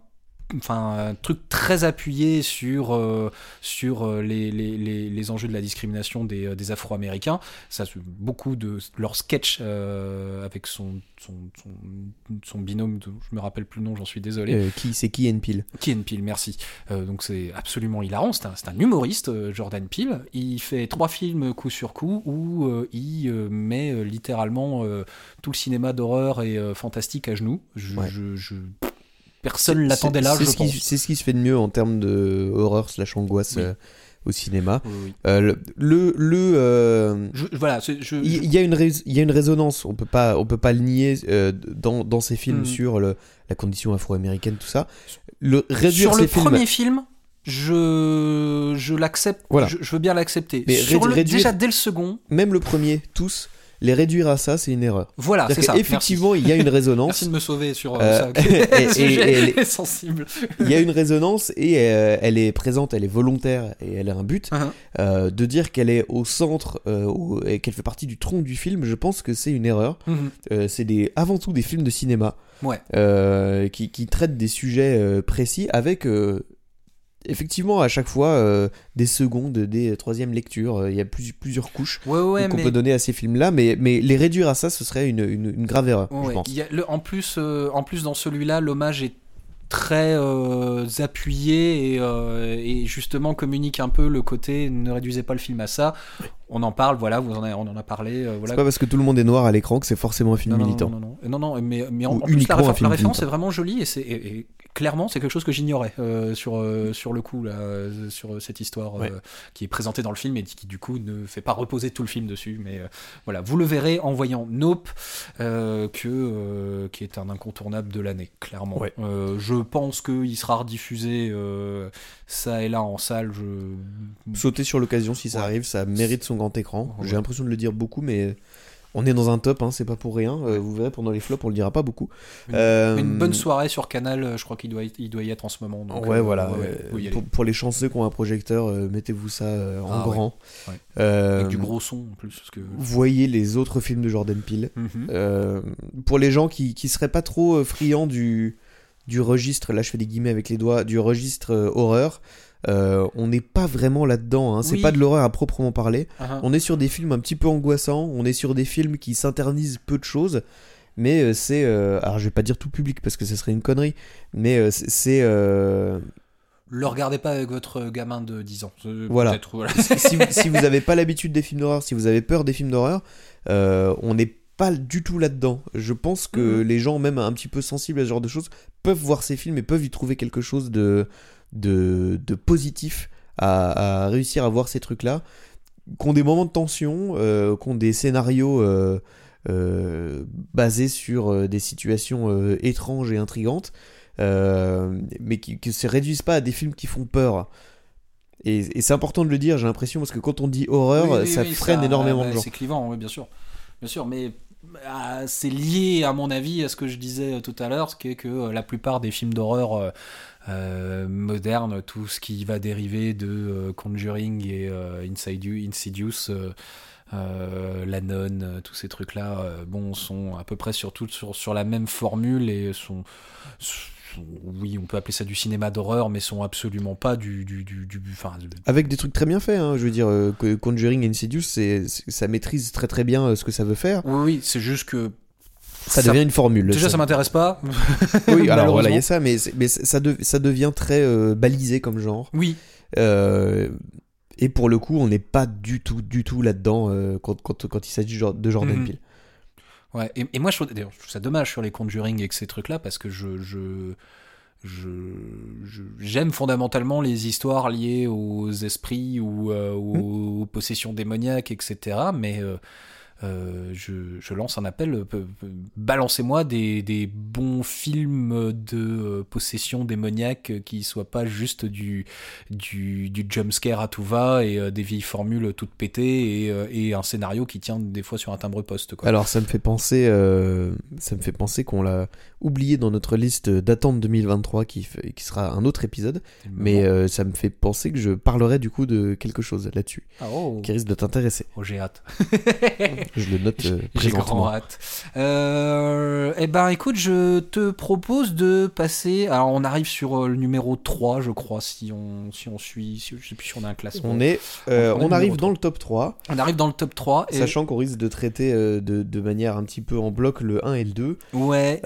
enfin un truc très appuyé sur euh, sur euh, les, les, les, les enjeux de la discrimination des, euh, des Afro-Américains ça beaucoup de leur sketch euh, avec son son, son son binôme dont je me rappelle plus le nom j'en suis désolé Euh, qui c'est qui Peele Key Peele, merci. Donc c'est absolument hilarant. C'est un, c'est un humoriste, Jordan Peele. Il fait trois films coup sur coup où il met littéralement tout le cinéma d'horreur et fantastique à genoux. Je, Ouais. je- je- Personne l'attendait là, C'est je ce, pense. c'est ce qui se fait de mieux en termes de horreur slash angoisse Oui. euh, au cinéma. Oui, oui. Euh, le le, euh, Je- voilà, je, il y, a une il y a une résonance, on peut pas on peut pas le nier euh, dans, dans ces films Mhm. sur le, la condition afro-américaine tout ça. Le réduire sur le films premier film, je, je l'accepte. Voilà. Je, je veux bien l'accepter. Mais Sur le- Déjà dès le second, même le premier tous les réduire à ça c'est une erreur. voilà, c'est ça. qu'effectivement il y a une résonance. Merci de me sauver sur euh, Euh, ça. et- et- Sujet et- sensible. Il y a une résonance et euh, elle est présente, elle est volontaire et elle a un but. Euh, de dire qu'elle est au centre au- et qu'elle fait partie du tronc du film, je pense que c'est une erreur. Mhm. Euh, c'est des, avant tout des films de cinéma Ouais. qui, qui traitent des sujets précis avec effectivement, à chaque fois, euh, des secondes, des troisièmes lectures, euh, il y a plus- plusieurs couches Ouais, ouais, qu'on mais- peut donner à ces films-là, mais, mais les réduire à ça, ce serait une, une- une grave erreur, je pense. il y a le- en, plus, euh, en plus, dans celui-là, l'hommage est très euh, appuyé et, euh, et justement communique un peu le côté ne réduisez pas le film à ça. On en parle, voilà, vous en on en a parlé. euh, voilà. C'est pas parce que tout le monde est noir à l'écran que c'est forcément un film Non, militant. Non, non, non, mais, mais en, en plus, la, référence est vraiment jolie et, c'est, et- et clairement, c'est quelque chose que j'ignorais sur, sur le coup, là, sur cette histoire Ouais. qui est présentée dans le film et qui, du coup, ne fait pas reposer tout le film dessus. Mais voilà, vous le verrez en voyant Nope, que, qui est un incontournable de l'année, clairement. Ouais. Euh, je pense qu'il sera rediffusé euh, ça et là en salle. Je... Sauter sur l'occasion si ça Ouais. arrive, ça mérite son grand écran. Ouais. J'ai l'impression de le dire beaucoup, mais on est dans un top, hein, c'est pas pour rien. Euh, vous verrez pendant les flops, on le dira pas beaucoup. Une, Euh, une bonne soirée sur Canal, je crois qu'il doit, il doit y être en ce moment. donc, ouais, euh, voilà. ouais, pour, pour les chanceux qui ont un projecteur, mettez-vous ça en Ah, grand. Ouais. Avec du gros son en plus. Parce que... Voyez les autres films de Jordan Peele. Mhm. Pour les gens qui, qui seraient pas trop friands du, du registre, là je fais des guillemets avec les doigts, du registre euh, horreur, euh, on n'est pas vraiment là-dedans. hein. C'est Oui. pas de l'horreur à proprement parler. Ah, On est sur des films un petit peu angoissants, on est sur des films qui s'internisent peu de choses, mais euh, c'est. alors je vais pas dire tout public parce que ce serait une connerie, mais c'est- Le regardez pas avec votre gamin de 10 ans. Voilà. si, vous- si vous avez pas l'habitude des films d'horreur, si vous avez peur des films d'horreur, euh, on n'est pas du tout là-dedans. Je pense que Mhm. les gens, même un petit peu sensibles à ce genre de choses, peuvent voir ces films et peuvent y trouver quelque chose de, de, de positif à, à réussir à voir ces trucs-là. Qui ont des moments de tension, euh, qui ont des scénarios euh, euh, basés sur euh, des situations étranges et intrigantes, mais qui ne se réduisent pas à des films qui font peur. Et, et c'est important de le dire, j'ai l'impression, parce que quand on dit horreur, Oui, oui, ça oui, freine ça, énormément bah, de gens. C'est clivant, oui, bien sûr. Bien sûr, mais ah, c'est lié, à mon avis, à ce que je disais euh, tout à l'heure, ce qui est que euh, la plupart des films d'horreur euh, modernes, tout ce qui va dériver de Conjuring et Inside- Insidious, La Nonne, tous ces trucs-là, bon, sont à peu près sur, toutes- sur, la même formule et sont- oui, on peut appeler ça du cinéma d'horreur, mais sont absolument pas du, du, du, du- Avec des trucs très bien faits, hein, je veux dire, euh, Conjuring et Insidious, c'est, ça maîtrise très très bien euh, ce que ça veut faire. Oui, oui, c'est juste que Ça, devient une formule. Déjà, ça m'intéresse pas. Oui, alors voilà, il y a ça, mais, mais ça, de- ça devient très euh, balisé comme genre. Oui, Euh, et pour le coup, on n'est pas du tout, du tout là-dedans quand, quand, quand il s'agit de Jor- de Jordan Mhm. Peele. Ouais. Et, et moi, je trouve, d'ailleurs, je trouve ça dommage sur les Conjuring et que ces trucs-là parce que je, je, j'aime fondamentalement les histoires liées aux esprits ou euh, aux, aux possessions démoniaques, etc. Mais euh, euh, je, je lance un appel. euh, Balancez-moi des, des bons films de euh, possession démoniaque qui soient pas juste du, du, du jumpscare à tout va et des vieilles formules toutes pétées et, et un scénario qui tient des fois sur un timbre poste. Quoi. Alors ça me fait penser, euh, ça me fait penser qu'on l'a oublié dans notre liste d'attente 2023 qui, sera un autre épisode, mais euh, ça me fait penser que je parlerai du coup de quelque chose là-dessus Ah, oh, qui risque de t'intéresser. oh, j'ai hâte. Je le note euh, J'ai grand hâte. Euh, eh ben, écoute, je te propose de passer. Alors, on arrive sur euh, le numéro 3, je crois, si on, si on suit. Si, je sais plus si on a un classement. On est, euh, On on numéro arrive dans le top 3, On arrive dans le top 3. Et... sachant qu'on risque de traiter euh, de, de manière un petit peu en bloc le 1 et le 2. Ouais.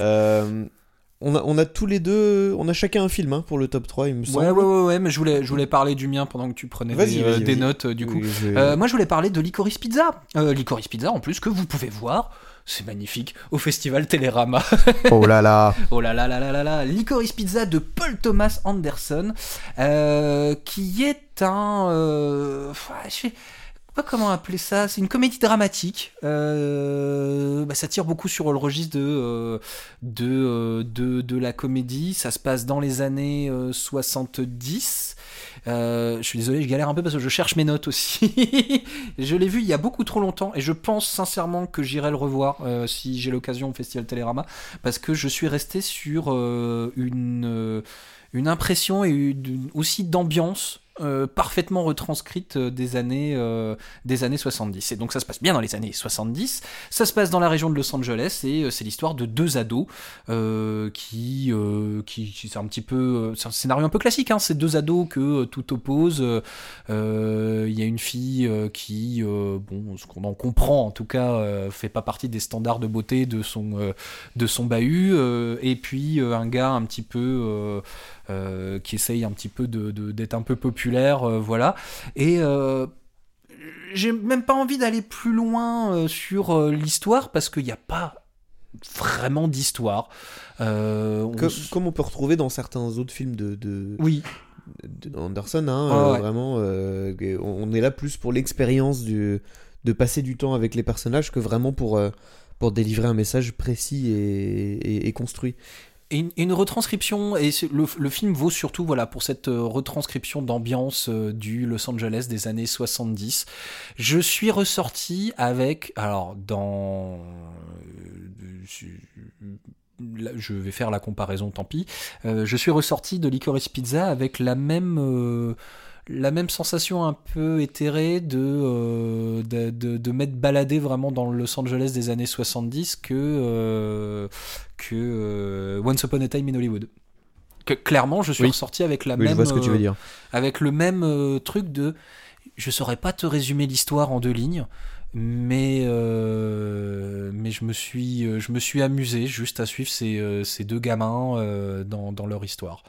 On, a, on a tous les deux, on a chacun un film hein, pour le top 3, il me semble. Ouais, ouais, ouais, ouais, mais je voulais, je voulais parler du mien pendant que tu prenais des, euh, notes, euh, du coup. Oui, je- Euh, moi, je voulais parler de Licorice Pizza. Euh, Licorice Pizza, en plus, que vous pouvez voir, c'est magnifique, au festival Télérama. Oh là là Oh là là là là là là Licorice Pizza de Paul Thomas Anderson, euh, qui est un... euh, je sais pas comment appeler ça, c'est une comédie dramatique. Euh, bah, ça tire beaucoup sur le registre de, euh, euh, de, la comédie. Ça se passe dans les années euh, 70. Euh, je suis désolé, je galère un peu parce que je cherche mes notes aussi. je l'ai vu il y a beaucoup trop longtemps et je pense sincèrement que j'irai le revoir si j'ai l'occasion au Festival Télérama parce que je suis resté sur une, impression et aussi d'ambiance euh, parfaitement retranscrite euh, des années, euh, des années 70. Et donc ça se passe bien dans les années 70, ça se passe dans la région de Los Angeles et c'est l'histoire de deux ados qui, qui, c'est un petit peu, c'est un scénario un peu classique, hein, c'est deux ados que tout oppose. Il y a une fille qui, bon, ce qu'on en comprend en tout cas, fait pas partie des standards de beauté de son, de son bahut, et puis un gars un petit peu qui essaye un petit peu de- d'être un peu populaire, euh, voilà. Et euh, j'ai même pas envie d'aller plus loin euh, sur l'histoire parce qu'il n'y a pas vraiment d'histoire. Euh, on Comme, on peut retrouver dans certains autres films de, de, Oui, de Anderson, hein, euh, ouais. vraiment, euh, on est là plus pour l'expérience de passer du temps avec les personnages que vraiment pour, pour délivrer un message précis et, et- et construit. Et une, et une retranscription, et le, le film vaut surtout voilà, pour cette euh, retranscription d'ambiance euh, du Los Angeles des années 70. Je suis ressorti avec, alors dans... euh, je- vais faire la comparaison, tant pis. Je suis ressorti de Licorice Pizza avec la même... la même sensation un peu éthérée de, euh, de, de, de m'être baladé vraiment dans le Los Angeles des années 70 que, euh, que euh, Once Upon a Time in Hollywood. Que, clairement, je suis Oui. ressorti avec la Oui, même, je vois ce que tu veux dire. avec le même truc de je saurais pas te résumer l'histoire en deux lignes mais euh, mais je me suis je me suis amusé juste à suivre ces, ces deux gamins dans, dans leur histoire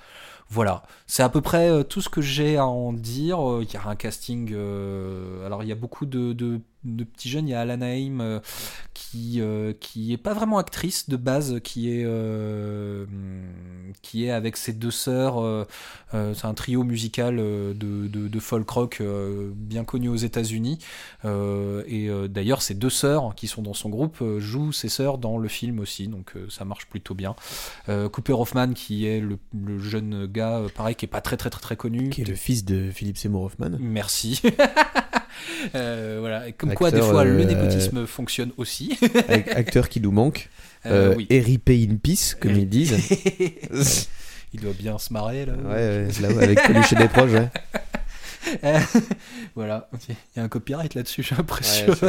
voilà. C'est à peu près euh, tout ce que j'ai à en dire. Euh, il y a un casting euh, alors il y a beaucoup de, de, de petits jeunes il y a Alana Haim euh, qui euh, qui est pas vraiment actrice de base qui est euh, qui est avec ses deux sœurs euh, c'est un trio musical de, de, de folk rock bien connu aux États-Unis. Et d'ailleurs, ces deux sœurs qui sont dans son groupe jouent ses sœurs dans le film aussi, donc ça marche plutôt bien. Cooper Hoffman, qui est le, le jeune gars, pareil, qui est pas très très très très connu. Qui est le fils de Philippe Seymour Hoffman. Merci. Euh, voilà. Comme quoi, des fois, le euh, népotisme fonctionne aussi. Ac- acteur qui nous manque. Euh, oui. Pay in Peace, comme ils disent. Il doit bien se marrer là. Ouais, ouais, là, avec Coluche et des proches, ouais. Euh, voilà, il y a un copyright là-dessus, j'ai l'impression. Ouais,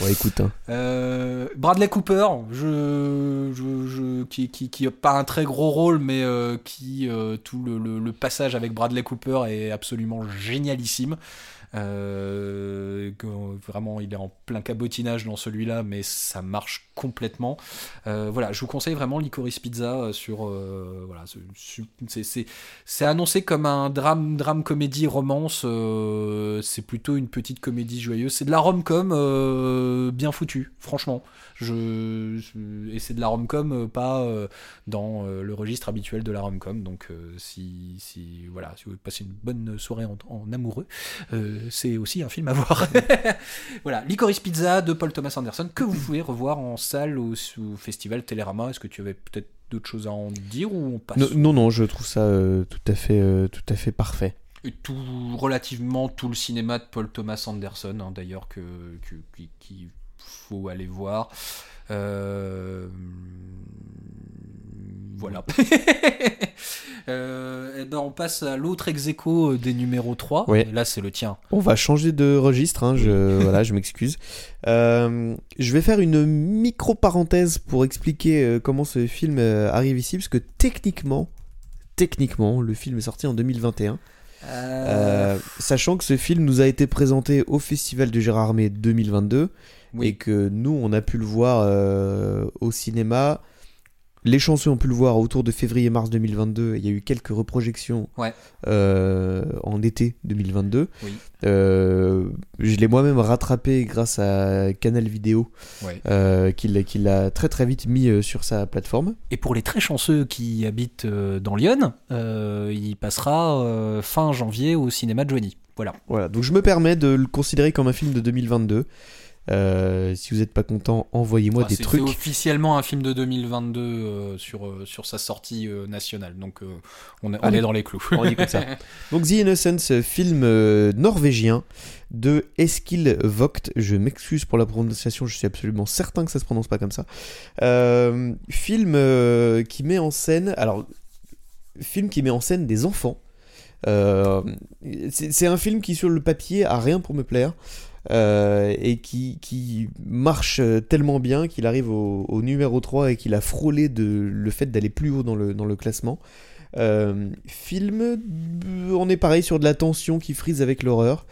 ouais, écoute, hein. Euh, Bradley Cooper, je, je, je- qui, qui, qui a pas un très gros rôle, mais euh, qui tout le, le- le passage avec Bradley Cooper est absolument génialissime. Euh, vraiment, il est en plein cabotinage dans celui-là, mais ça marche complètement. Euh, voilà, je vous conseille vraiment Licorice Pizza euh, sur. euh, voilà, c'est- annoncé comme un drame, drame comédie romance. euh, c'est plutôt une petite comédie joyeuse. C'est de la rom-com euh, bien foutue, franchement. Je, je- et c'est de la rom-com euh, pas dans le registre habituel de la rom-com. Donc euh, si, si voilà, si vous passer une bonne soirée en, en amoureux, c'est aussi un film à voir. voilà, Licorice Pizza de Paul Thomas Anderson que vous pouvez revoir en salle au festival Télérama. Est-ce que tu avais peut-être d'autres choses à en dire ou on passe Non, non, non, je trouve ça euh, tout, à fait, euh, tout à fait parfait. Et tout relativement tout le cinéma de Paul Thomas Anderson hein, d'ailleurs que que- qui- qu'il faut aller voir Euh, voilà Euh, et ben on passe à l'autre ex aequo des numéros 3 Ouais. Et là c'est le tien On va changer de registre, hein, je, voilà, je m'excuse. Euh, je vais faire une micro-parenthèse pour expliquer euh, comment ce film euh, arrive ici, parce que techniquement, techniquement, le film est sorti en 2021. Euh, sachant que ce film nous a été présenté au Festival de Gérard Armé 2022 Oui. et que nous, on a pu le voir euh, au cinéma. Les chanceux ont pu le voir autour de février-mars 2022. Il y a eu quelques reprojections Ouais. euh, en été 2022. Oui. Euh, je l'ai moi-même rattrapé grâce à Canal Vidéo, Ouais. euh, qui l'a très très vite mis sur sa plateforme. Et pour les très chanceux qui habitent dans Lyon, euh, il passera euh, fin janvier au cinéma de Joanie. Voilà. Voilà, donc je me permets de le considérer comme un film de 2022. Euh, si vous n'êtes pas content, envoyez-moi Ah, des trucs. C'est officiellement un film de 2022 euh, sur, euh, sur sa sortie euh, nationale, donc euh, on, est, on est dans les clous. On dit comme ça. Donc The Innocence, film norvégien de Eskil Vogt. Je m'excuse pour la prononciation, je suis absolument certain que ça se prononce pas comme ça. Film qui met en scène. Alors, film qui met en scène des enfants. C'est c'est un film qui sur le papier a rien pour me plaire euh, et qui, marche tellement bien qu'il arrive au, numéro 3 et qu'il a frôlé de, le fait d'aller plus haut dans le, classement. Euh, film, euh, on est pareil sur de la tension qui frise avec l'horreur,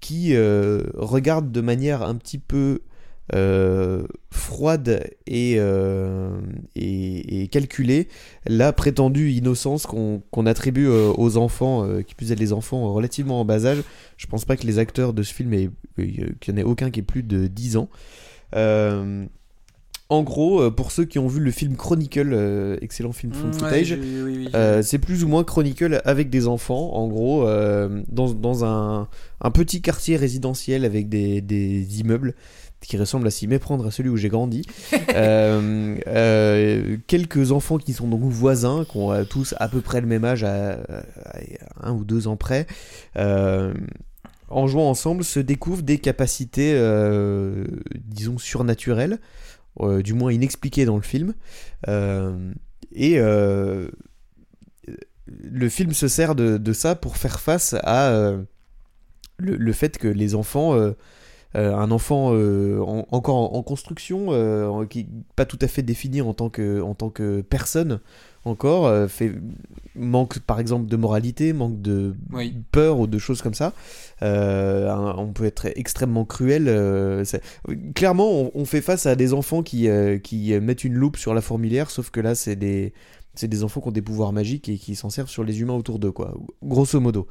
qui regarde de manière un petit peu euh, froide et, euh, et, et calculée la prétendue innocence qu'on attribue euh, aux enfants, qui plus est les enfants relativement en bas âge. Je pense pas que les acteurs de ce film, aient- qu'il n'y en ait aucun qui ait plus de 10 ans. En gros, pour ceux qui ont vu le film Chronicle, excellent film Mm, ouais, footage, oui, oui, c'est plus ou moins Chronicle avec des enfants, en gros, dans, dans un, un petit quartier résidentiel avec des, des immeubles qui ressemblent à s'y méprendre à celui où j'ai grandi. Euh, euh, quelques enfants qui sont donc voisins, qui ont euh, tous à peu près le même âge, à, un ou deux ans près. En jouant ensemble, se découvrent des capacités, disons, surnaturelles, du moins inexpliquées dans le film. Et le film se sert de, ça pour faire face à le, fait que les enfants, un enfant euh, en- encore en, en construction, euh, qui pas tout à fait défini en tant que, en tant que personne encore, euh, fait, manque par exemple de moralité, manque de Oui. peur ou de choses comme ça. Euh, on peut être extrêmement cruel. euh, clairement, on, on fait face à des enfants qui, euh, qui mettent une loupe sur la fourmilière, sauf que là, c'est des, c'est des enfants qui ont des pouvoirs magiques et qui s'en servent sur les humains autour d'eux, quoi. Grosso modo.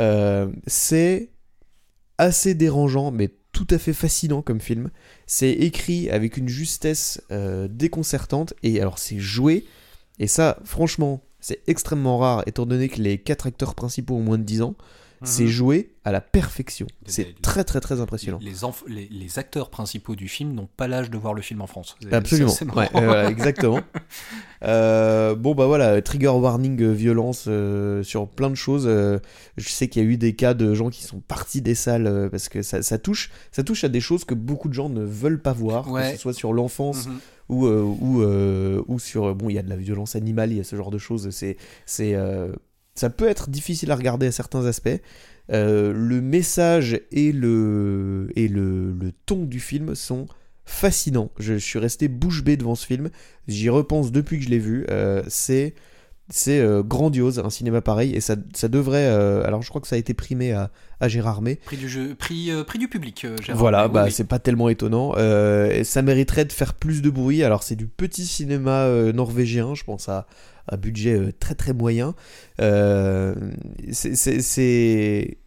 Euh, c'est assez dérangeant, mais tout à fait fascinant comme film. C'est écrit avec une justesse euh, déconcertante, et alors c'est joué, et ça, franchement, c'est extrêmement rare, étant donné que les quatre acteurs principaux ont moins de 10 ans. C'est Mhm. joué à la perfection. C'est très très très impressionnant. Les, enf- les, les acteurs principaux du film n'ont pas l'âge de voir le film en France. Absolument. Ouais, euh, exactement. Euh, bon bah voilà, trigger warning euh, violence euh, sur plein de choses. je sais qu'il y a eu des cas de gens qui sont partis des salles parce que ça, ça touche, ça touche à des choses que beaucoup de gens ne veulent pas voir, Ouais. que ce soit sur l'enfance Mhm. ou euh, ou euh, ou sur bon il y a de la violence animale, il y a ce genre de choses. C'est c'est euh, ça peut être difficile à regarder à certains aspects. Euh, le message et le et le, le ton du film sont fascinants. Je, je suis resté bouche bée devant ce film. J'y repense depuis que je l'ai vu. Euh, c'est c'est euh, grandiose un cinéma pareil et ça, ça devrait. alors je crois que ça a été primé à, à Gérard May. Prix du jeu, prix, prix du public. Gérard. Voilà, bah oui. c'est pas tellement étonnant. Et ça mériterait de faire plus de bruit. Alors c'est du petit cinéma norvégien, je pense à à budget euh, très très moyen. Euh, c'est- c'est c'est-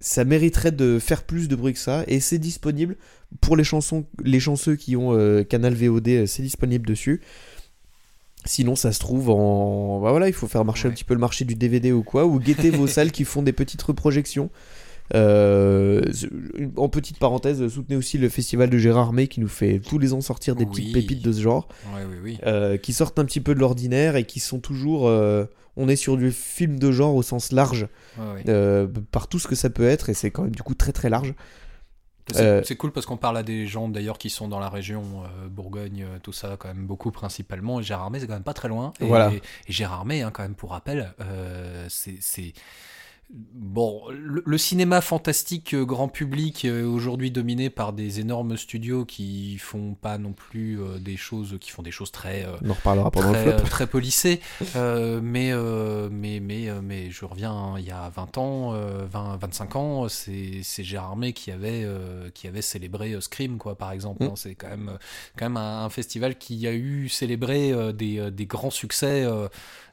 ça mériterait de faire plus de bruit que ça et c'est disponible pour les chansons les chanceux qui ont euh, canal VOD c'est disponible dessus. Sinon ça se trouve en bah voilà il faut faire marcher un petit peu le marché du DVD ou quoi ou guetter vos salles qui font des petites reprojections en petite parenthèse, soutenez aussi le festival de Gérard May qui nous fait tous les ans sortir des petites pépites de ce genre, oui, oui. euh, qui sortent un petit peu de l'ordinaire et qui sont toujours. euh, on est sur du film de genre au sens large, Ouais, ouais. euh, par tout ce que ça peut être, et c'est quand même du coup très très large. C'est Euh, cool parce qu'on parle à des gens d'ailleurs qui sont dans la région euh, Bourgogne, euh, tout ça, quand même beaucoup principalement. Et Gérard May, c'est quand même pas très loin. Et, Voilà. et Gérard May, hein, quand même, pour rappel, euh, c'est. Bon, le, le cinéma fantastique euh, grand public euh, aujourd'hui dominé par des énormes studios qui font pas non plus euh, des choses qui font des choses très euh, On en reparlera pendant très, le flop. euh, très polissé. Euh, mais, euh, mais, mais, mais je reviens hein, il y a 20 ans, euh, 20, 25 ans, c'est c'est Gérard May qui avait, euh, qui avait célébré Scream, quoi, par exemple. Mm. hein. C'est quand même, quand même un, un festival qui a eu célébré des, des grands succès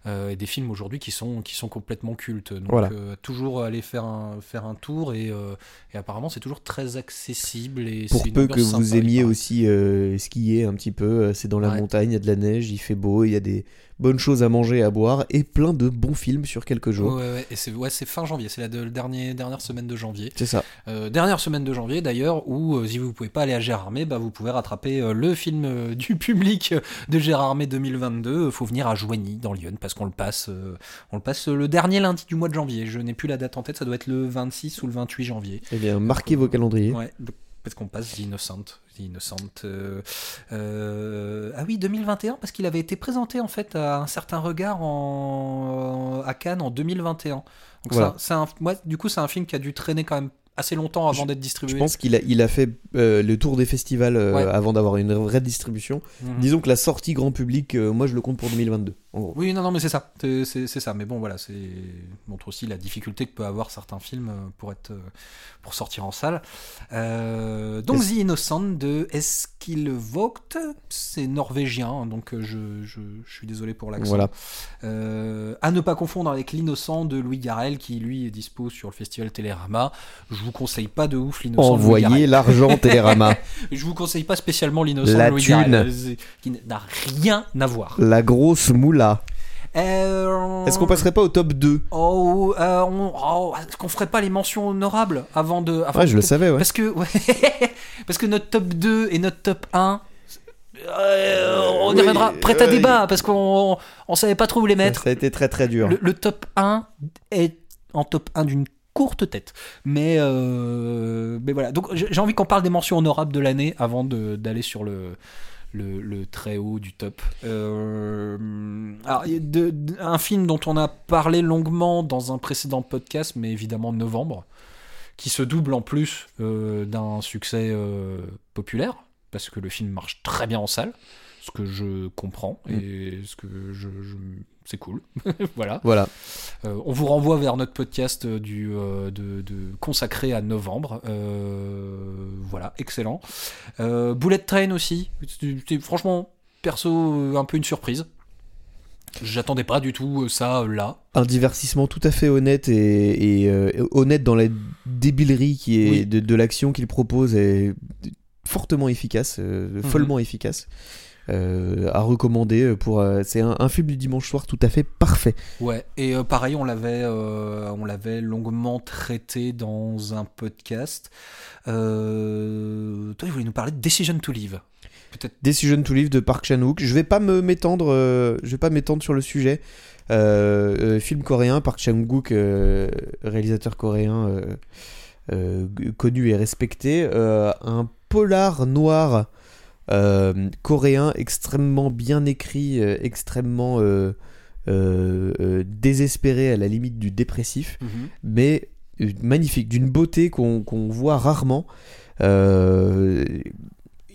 euh, et des films aujourd'hui qui sont, qui sont complètement cultes. Donc, Voilà. euh, toujours aller faire un, faire un tour et, euh, et apparemment, c'est toujours très accessible. Et Pour peu que vous aimiez aussi skier un petit peu, c'est dans la Ouais. montagne, il y a de la neige, il fait beau, il y a des bonnes choses à manger, à boire et plein de bons films sur quelques jours. Ouais. Et c'est ouais, fin janvier, c'est la de- dernier, dernière semaine de janvier. C'est ça. Euh, dernière semaine de janvier d'ailleurs, où euh, si vous pouvez pas aller à Gérardmer, bah, vous pouvez rattraper euh, le film du public de Gérardmer 2022. Faut venir à Joigny dans Lyon parce qu'on le passe, on le passe le dernier lundi du mois de janvier. Je n'ai plus la date en tête, ça doit être le 26 ou le 28 janvier. Eh bien, marquez vos calendriers. Ouais. Peut-être qu'on passe The Innocent. The Innocent. euh, euh, ah oui, 2021, parce qu'il avait été présenté en fait à un certain regard en, à Cannes en 2021. Donc Voilà. c'est un- c'est un- ouais, du coup, c'est un film qui a dû traîner quand même assez longtemps avant d'être distribué. Je pense qu'il a, il a fait euh, le tour des festivals euh, Ouais. avant d'avoir une vraie distribution. Mhm. Disons que la sortie grand public, euh, moi je le compte pour 2022. En gros. Oui, non, non, mais c'est ça. C'est- ça. Mais bon, voilà, c'est montre aussi la difficulté que peut avoir certains films pour être pour sortir en salle. Donc The Innocent de Eskil Vogt, c'est norvégien, hein, donc je, je, je suis désolé pour l'accent. Voilà. À ne pas confondre avec L'Innocent de Louis Garrel, qui lui est dispo sur le festival Télérama. Je vous conseille pas de ouf L'Innocent Envoyez l'argent Télérama. Je vous conseille pas spécialement L'Innocent La Louis thune. C'est- qui n'a rien à voir. La grosse moula. Euh, Est-ce qu'on passerait pas au top 2 Oh, euh, on, oh, est-ce qu'on ferait pas les mentions honorables avant de. avant Ouais, je de- le savais, ouais. Parce que, ouais, parce que notre top 2 et notre top 1, euh, on y Oui, reviendra prêt à débat parce qu'on on savait pas trop où les ça, mettre. ça a été très très dur. Le, le top 1 est en top 1 d'une courte tête. Mais, euh, mais voilà. Donc j'ai envie qu'on parle des mentions honorables de l'année avant d'aller sur le, le, le très haut du top. Euh, alors, de- de- un film dont on a parlé longuement dans un précédent podcast, mais évidemment Novembre, qui se double en plus euh, d'un succès populaire, parce que le film marche très bien en salle, ce que je comprends, et ce que je, je- c'est cool. voilà. Voilà. Euh, on vous renvoie vers notre podcast euh, du, euh, de, de- consacré à novembre. Euh, voilà, excellent. Bullet Train aussi. C'était franchement, perso, un peu une surprise. J'attendais pas du tout ça là. Un divertissement tout à fait honnête et, et, honnête dans la débilerie qui est Oui. de, de l'action qu'il propose est fortement efficace, Mhm. follement efficace. Euh, à recommander pour euh, c'est un, un film du dimanche soir tout à fait parfait Ouais, et euh, pareil, on l'avait, on l'avait longuement traité dans un podcast. Toi, tu voulais nous parler de Decision to Live. Peut-être. Decision to Live de Park Chan-wook. Je vais pas me m'étendre, je vais pas m'étendre sur le sujet. Film coréen, Park Chan-wook, euh, réalisateur coréen euh, connu et respecté, euh, un polar noir euh, coréen extrêmement bien écrit, euh, extrêmement euh, désespéré à la limite du dépressif mais euh, magnifique, d'une beauté qu'on voit rarement.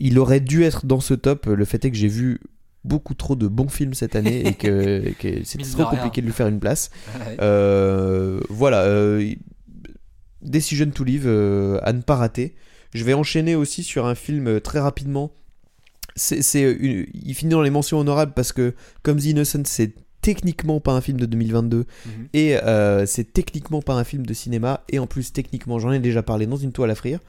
Il aurait dû être dans ce top. Le fait est que j'ai vu beaucoup trop de bons films cette année et que, que de trop compliqué de lui faire une place. Euh, voilà. euh, Decision to Live euh, à ne pas rater. Je vais enchaîner aussi sur un film très rapidement. C'est, une- il finit dans les mentions honorables parce que, comme The Innocent, c'est techniquement pas un film de 2022 Mhm. et euh, c'est techniquement pas un film de cinéma et en plus techniquement j'en ai déjà parlé dans une toile à frire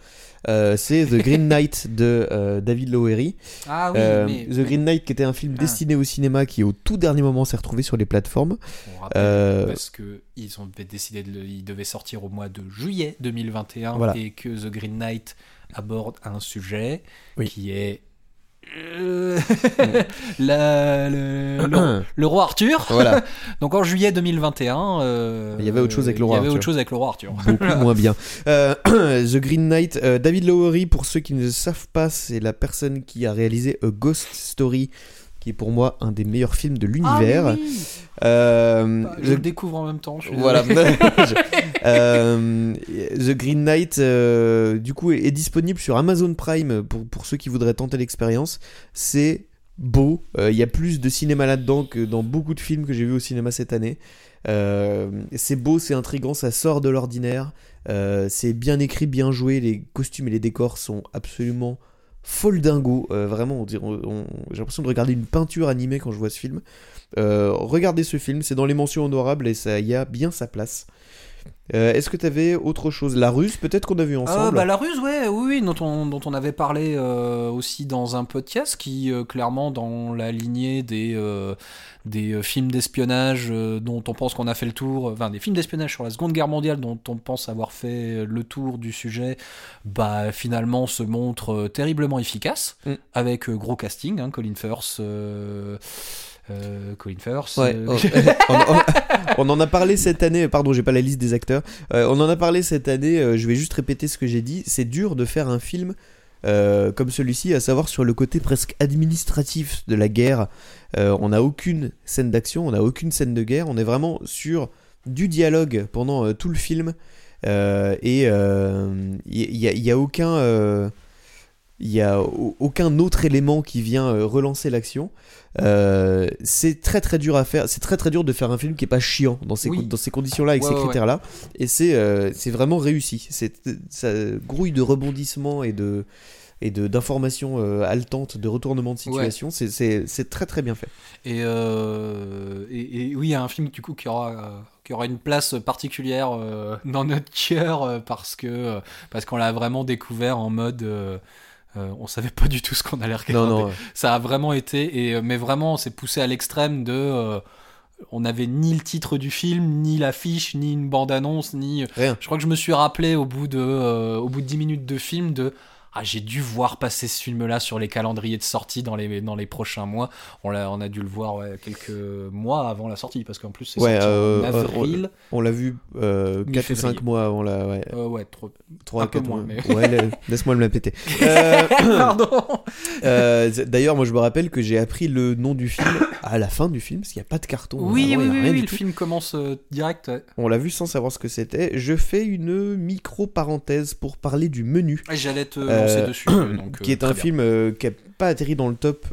Euh, c'est The Green Knight de euh, David Lowery Ah oui, Euh, mais The Green Knight qui était un film Ah. destiné au cinéma qui au tout dernier moment s'est retrouvé sur les plateformes on rappelle euh, parce que ils ont décidé de, le- il devait sortir au mois de juillet 2021 Voilà. et que The Green Knight aborde un sujet Oui. qui est euh, la- le, le- le roi Arthur. voilà Donc en juillet 2021, euh, Il y avait autre chose avec le roi Il y avait Arthur. autre chose avec le roi Arthur. beaucoup moins bien Euh, The Green Knight euh, David Lowery pour ceux qui ne le savent pas c'est la personne qui a réalisé A Ghost Story qui est pour moi un des meilleurs films de l'univers Ah oui. Euh, Bah, The je le découvre en même temps. je suis Voilà. Euh, The Green Knight, euh, du coup, est, est disponible sur Amazon Prime pour, pour ceux qui voudraient tenter l'expérience. C'est beau. Il y a plus de cinéma là-dedans que dans beaucoup de films que j'ai vus au cinéma cette année. C'est beau, c'est intrigant, ça sort de l'ordinaire. C'est bien écrit, bien joué. Les costumes et les décors sont absolument foldingo. Euh, vraiment, on- on- j'ai l'impression de regarder une peinture animée quand je vois ce film. Euh, regardez ce film, c'est dans les mentions honorables et ça y a bien sa place. Euh, Est-ce que tu avais autre chose? La ruse, peut-être qu'on a vu Ah, ensemble? bah, la ruse, ouais, oui, oui, dont on, dont on avait parlé euh, aussi dans un podcast qui, clairement, dans la lignée des, des films d'espionnage dont on pense qu'on a fait le tour, enfin des films d'espionnage sur la Seconde Guerre mondiale dont on pense avoir fait le tour du sujet, bah finalement se montre terriblement efficace, Mm. avec gros casting, hein, Colin Firth. Euh, Colin Firth. Ouais, euh, oh, on, on- on en a parlé cette année, pardon, j'ai pas la liste des acteurs. Euh, on en a parlé cette année, euh, je vais juste répéter ce que j'ai dit. C'est dur de faire un film comme celui-ci, à savoir sur le côté presque administratif de la guerre. On n'a aucune scène d'action, on n'a aucune scène de guerre, on est vraiment sur du dialogue pendant tout le film. Et il n'y a, y a aucun. Il y a au- aucun autre élément qui vient euh, relancer l'action. Euh, c'est très très dur à faire. C'est très très dur de faire un film qui est pas chiant dans ces, Oui. con- dans ces conditions-là avec Ouais, ces ouais, ouais. critères-là. Et c'est euh, c'est vraiment réussi. C'est ça grouille de rebondissements et de et d'informations euh, haletantes, de retournements de situation. C'est- très très bien fait. Et, et, et oui, il y a un film du coup qui aura, qui aura une place particulière dans notre cœur parce que parce qu'on l'a vraiment découvert en mode. Euh, on savait pas du tout ce qu'on allait regarder. Non non. Ça a vraiment été, et, euh, mais vraiment, on s'est poussé à l'extrême de. euh, on n'avait ni le titre du film, ni l'affiche, ni une bande-annonce, ni. Rien. Je crois que je me suis rappelé au bout de, euh, au bout de 10 minutes de film de. Ah, j'ai dû voir passer ce film-là sur les calendriers de sortie dans les, dans les prochains mois. On, l'a, on a dû le voir ouais, quelques mois avant la sortie, parce qu'en plus, c'est Ouais, euh, en avril. On l'a vu euh, 4 ou Mi-février. 5 mois avant la. Ouais, Euh, ouais, trop. 3 un peu 4 moins, mois. mais- Ouais, la- laisse-moi me la péter. Euh, Pardon Euh, D'ailleurs, moi je me rappelle que j'ai appris le nom du film à la fin du film, parce qu'il n'y a pas de carton. Oui, vraiment, oui, a oui, rien oui, du le tout. film commence euh, direct. On l'a vu sans savoir ce que c'était. Je fais une micro-parenthèse pour parler du menu, Ah, J'allais te Euh, dessus. euh, donc, qui euh, est un bien. film qui n'a pas atterri dans le top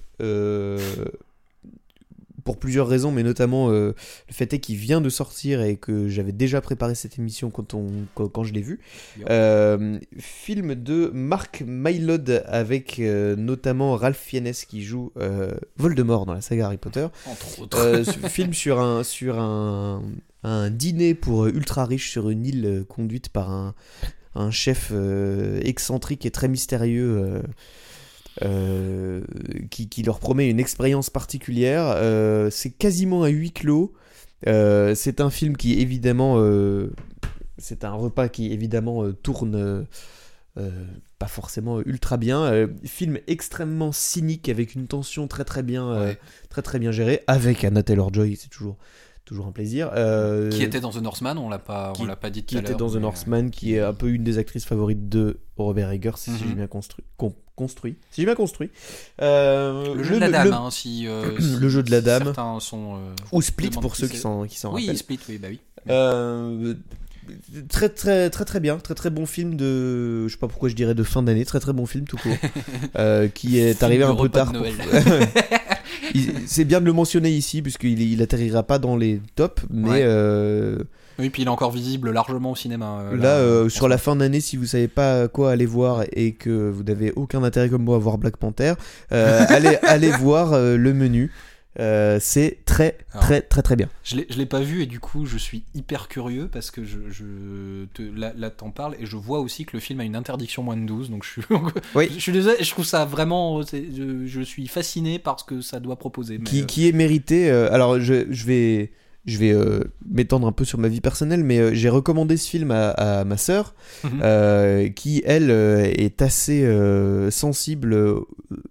pour plusieurs raisons, mais notamment euh, le fait est qu'il vient de sortir et que j'avais déjà préparé cette émission quand, on, quand, quand je l'ai vu. Euh, film de Mark Mylod avec euh, notamment Ralph Fiennes qui joue Voldemort dans la saga Harry Potter. Entre autres. Ce film sur un sur un, un dîner pour ultra riches sur une île conduite par un, un chef euh, excentrique et très mystérieux euh, euh, qui, qui leur promet une expérience particulière. Euh, c'est quasiment à huis clos. Euh, c'est un film qui évidemment c'est un repas qui évidemment tourne pas forcément ultra bien. Film extrêmement cynique avec une tension très très bien Ouais. très très bien gérée avec Anna Taylor Joy. C'est toujours toujours un plaisir. Euh, Qui était dans The Northman, on l'a pas, qui- on l'a pas dit tout qui était dans The euh, Northman, qui est un peu une des actrices favorites de Robert Eggers, si Mhm. j'ai bien construit. con- construit. Si j'ai bien construit. Euh, Le jeu de la dame, le- hein, si, euh, Le jeu de la dame. Certains sont. Ou Split pour ceux qui s'en qui s'en Oui, rappellent. Split, oui, bah oui. Très très très très bien, très très bon film de, je sais pas pourquoi je dirais de fin d'année, très très bon film tout court, qui est arrivé un peu tard. pour- C'est bien de le mentionner ici puisqu'il il atterrira pas dans les tops, mais Ouais. euh, Oui, puis il est encore visible largement au cinéma. euh, là, euh, en sur la fin d'année, si vous savez pas quoi aller voir et que vous n'avez aucun intérêt comme moi à voir Black Panther, euh, allez allez voir euh, le menu. Euh, c'est très Alors. très très très bien. Je l'ai, je l'ai pas vu et du coup je suis hyper curieux parce que je, je te, là, là t'en parles et je vois aussi que le film a une interdiction moins de 12 donc je suis, Oui. je suis désolé, je trouve ça vraiment, je, je suis fasciné par ce que ça doit proposer. mais, qui, euh, qui est mérité. euh, alors, je, je vais, je vais euh, m'étendre un peu sur ma vie personnelle, mais euh, j'ai recommandé ce film à, à ma sœur, Mhm. euh, qui elle est assez sensible,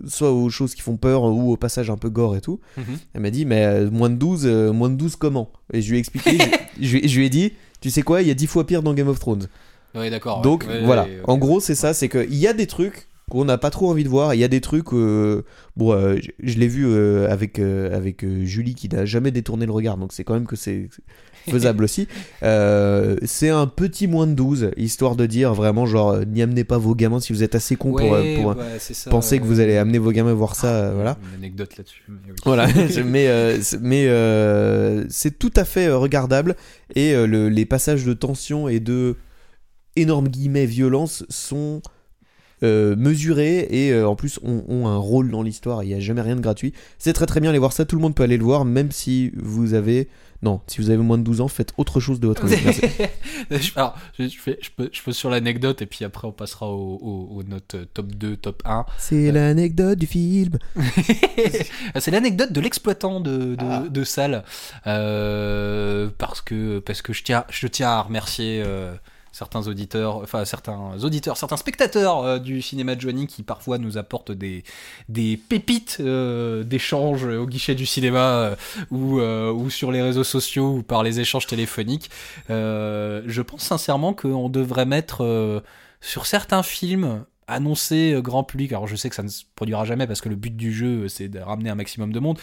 soit aux choses qui font peur ou au passage un peu gore et tout. Mhm. Elle m'a dit, mais moins de 12, euh, moins de 12 comment? Et je lui ai expliqué, je, je lui ai- je lui ai dit, tu sais quoi, il y a 10 fois pire dans Game of Thrones. Ouais, d'accord. Donc Ouais, voilà, ouais, en gros c'est ça, c'est qu'il y a des trucs qu'on n'a pas trop envie de voir, il y a des trucs, euh, bon euh, je, je l'ai vu euh, avec, avec Julie qui n'a jamais détourné le regard, donc c'est quand même que c'est faisable aussi. C'est un petit moins de 12, histoire de dire vraiment genre n'y amenez pas vos gamins si vous êtes assez con pour, Ouais, pour, ouais, c'est ça, penser que vous allez amener vos gamins voir ça, euh, voilà. Une anecdote là-dessus. oui. Voilà, mais, c'est- mais c'est tout à fait regardable et le- les passages de tension et de énormes guillemets violence sont euh, mesurés et euh, en plus ont, ont un rôle dans l'histoire. Il n'y a jamais rien de gratuit. C'est très très bien aller voir ça. Tout le monde peut aller le voir, même si vous avez non, si vous avez moins de 12 ans, faites autre chose de votre vie. Alors, je, fais, je, peux, je peux sur l'anecdote et puis après on passera aux au, aux notes euh, top 2, top 1. C'est l'anecdote du film. c'est l'anecdote de l'exploitant de, de, Ah. de salle. Euh, parce que, parce que je, tiens, je tiens à remercier euh, certains auditeurs, enfin certains auditeurs, certains spectateurs euh, du cinéma de Johnny qui parfois nous apportent des, pépites euh, d'échanges au guichet du cinéma euh, ou, sur les réseaux sociaux ou par les échanges téléphoniques. Je pense sincèrement qu'on devrait mettre sur certains films annoncés euh, grand public. Alors je sais que ça ne se produira jamais parce que le but du jeu c'est de ramener un maximum de monde,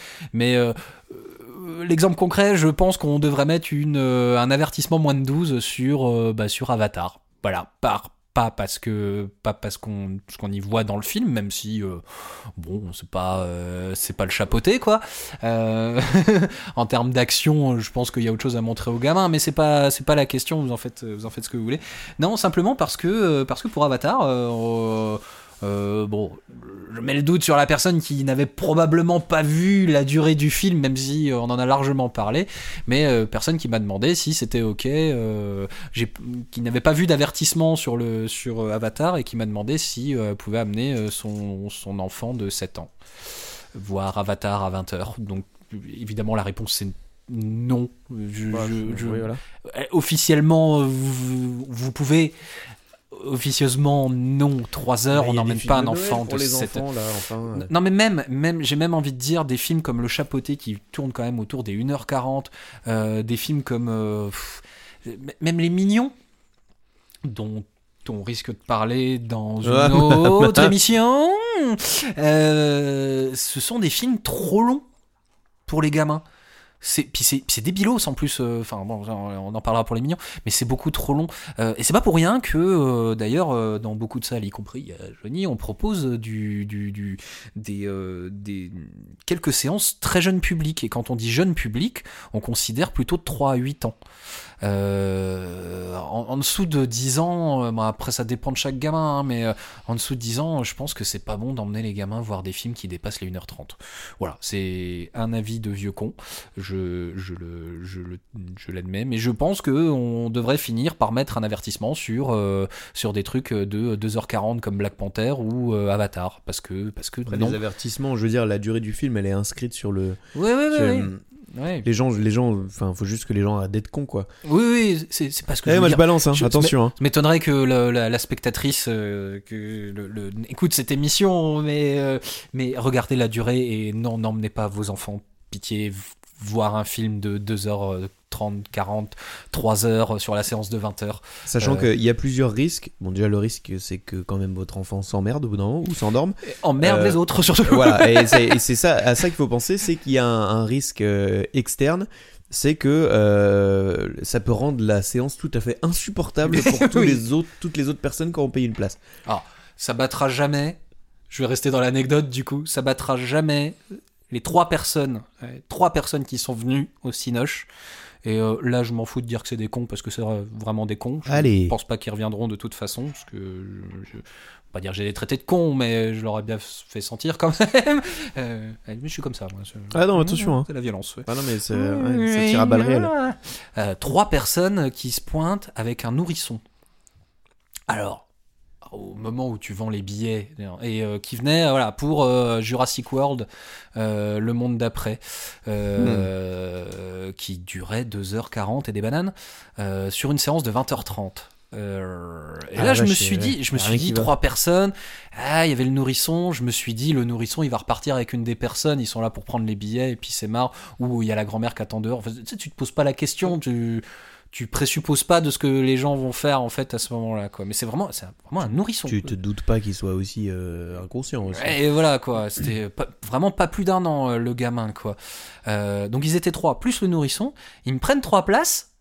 l'exemple concret, je pense qu'on devrait mettre euh, un avertissement moins de 12 sur, euh, bah, sur Avatar. Voilà, par, pas parce que pas parce qu'on qu'on y voit dans le film, même si euh, bon c'est pas euh, c'est pas le chapeauté quoi. Euh, en termes d'action, je pense qu'il y a autre chose à montrer aux gamins, mais c'est pas pas la question. Vous en faites vous en faites ce que vous voulez. Non, simplement parce que euh, parce que pour Avatar. Euh, bon, je mets le doute sur la personne qui n'avait probablement pas vu la durée du film, même si euh, on en a largement parlé, mais euh, personne qui m'a demandé si c'était ok, euh, qui n'avait pas vu d'avertissement sur le sur Avatar et qui m'a demandé si elle pouvait amener son, son enfant de 7 ans voir Avatar à 20h. Donc évidemment la réponse c'est non. Je- je- je- oui, voilà. officiellement, vous, vous pouvez. Officieusement, non. 3 heures, Mais on n'emmène pas un enfant de les 7 enfants là, enfin. euh. non mais même, même j'ai même envie de dire des films comme Le Chapeauté qui tournent quand même autour des 1h40, euh, des films comme euh, pff, même Les Mignons, dont on risque de parler dans une autre émission. Euh, ce sont des films trop longs pour les gamins. C'est puis c'est débilos en plus. euh, Enfin bon, on en parlera pour les mignons, mais c'est beaucoup trop long. Euh, et c'est pas pour rien que euh, d'ailleurs dans beaucoup de salles, y compris à Johnny, on propose du, du, des, quelques séances très jeune public. Et quand on dit jeune public, on considère plutôt de 3 à 8 ans. Euh, en, en dessous de 10 ans, euh, après ça dépend de chaque gamin, hein, mais euh, en dessous de 10 ans, je pense que c'est pas bon d'emmener les gamins voir des films qui dépassent les 1h30. Voilà, c'est un avis de vieux con, je, je le, je le, je l'admets, mais je pense que on devrait finir par mettre un avertissement sur, euh, sur des trucs de 2h40 comme Black Panther ou euh, Avatar, parce que, parce que Après, non. les avertissements, je veux dire, la durée du film, elle est inscrite sur le. Ouais, ouais, ouais, sur- ouais. Ouais. Les gens, les gens, enfin, faut juste que les gens arrêtent d'être cons, quoi. Oui, oui, c'est c'est parce que. Eh, je moi, je balance, hein, je- attention. Hein. Je m'étonnerais que le- la, la spectatrice euh, que le, le- écoute cette émission, mais, euh, mais regardez la durée et non, n'emmenez pas vos enfants. Pitié, voir un film de 2h30, 40, 3h sur la séance de 20h. Sachant Euh. qu'il y a plusieurs risques. Bon, déjà, le risque, c'est que quand même votre enfant s'emmerde au bout d'un moment ou s'endorme. Emmerde Euh, les autres surtout. voilà, et c'est et c'est ça, à ça qu'il faut penser, c'est qu'il y a un, un risque euh, externe, c'est que euh, ça peut rendre la séance tout à fait insupportable pour tous Oui. les autres, toutes les autres personnes qui auront payé une place. Ça battra jamais. Je vais rester dans l'anecdote du coup. Ça battra jamais les trois personnes, ouais, trois personnes qui sont venues au Cinoche. Et euh, là, je m'en fous de dire que c'est des cons parce que c'est vraiment des cons. Je Allez. pense pas qu'ils reviendront de toute façon parce que je, je- pas dire que j'ai les traités de cons, mais je leur ai bien fait sentir quand même. Euh, mais je suis comme ça. Moi. Ah non, attention, hein. C'est la violence. ouais. Ah non, mais c'est- ouais, tire à balles réelles. Euh, trois personnes qui se pointent avec un nourrisson. Alors, au moment où tu vends les billets, et euh, qui venaient euh, voilà, pour euh, Jurassic World, euh, le monde d'après, euh, qui durait 2h40 et des bananes, sur une séance de 20h30. Euh, et Ah, là, je me suis dit, je me Y a suis dit va. trois personnes. Ah, il y avait le nourrisson. Je me suis dit, le nourrisson, il va repartir avec une des personnes. Ils sont là pour prendre les billets et puis c'est marre. Ou il y a la grand-mère qui attend dehors. Enfin, tu sais, tu te poses pas la question. Tu tu présupposes pas de ce que les gens vont faire en fait à ce moment-là quoi. Mais c'est vraiment c'est vraiment un nourrisson. Tu te doutes pas qu'il soit aussi euh, inconscient aussi. Et voilà quoi, c'était vraiment pas plus d'un an euh, le gamin quoi. Euh, donc ils étaient trois plus le nourrisson. Ils me prennent trois places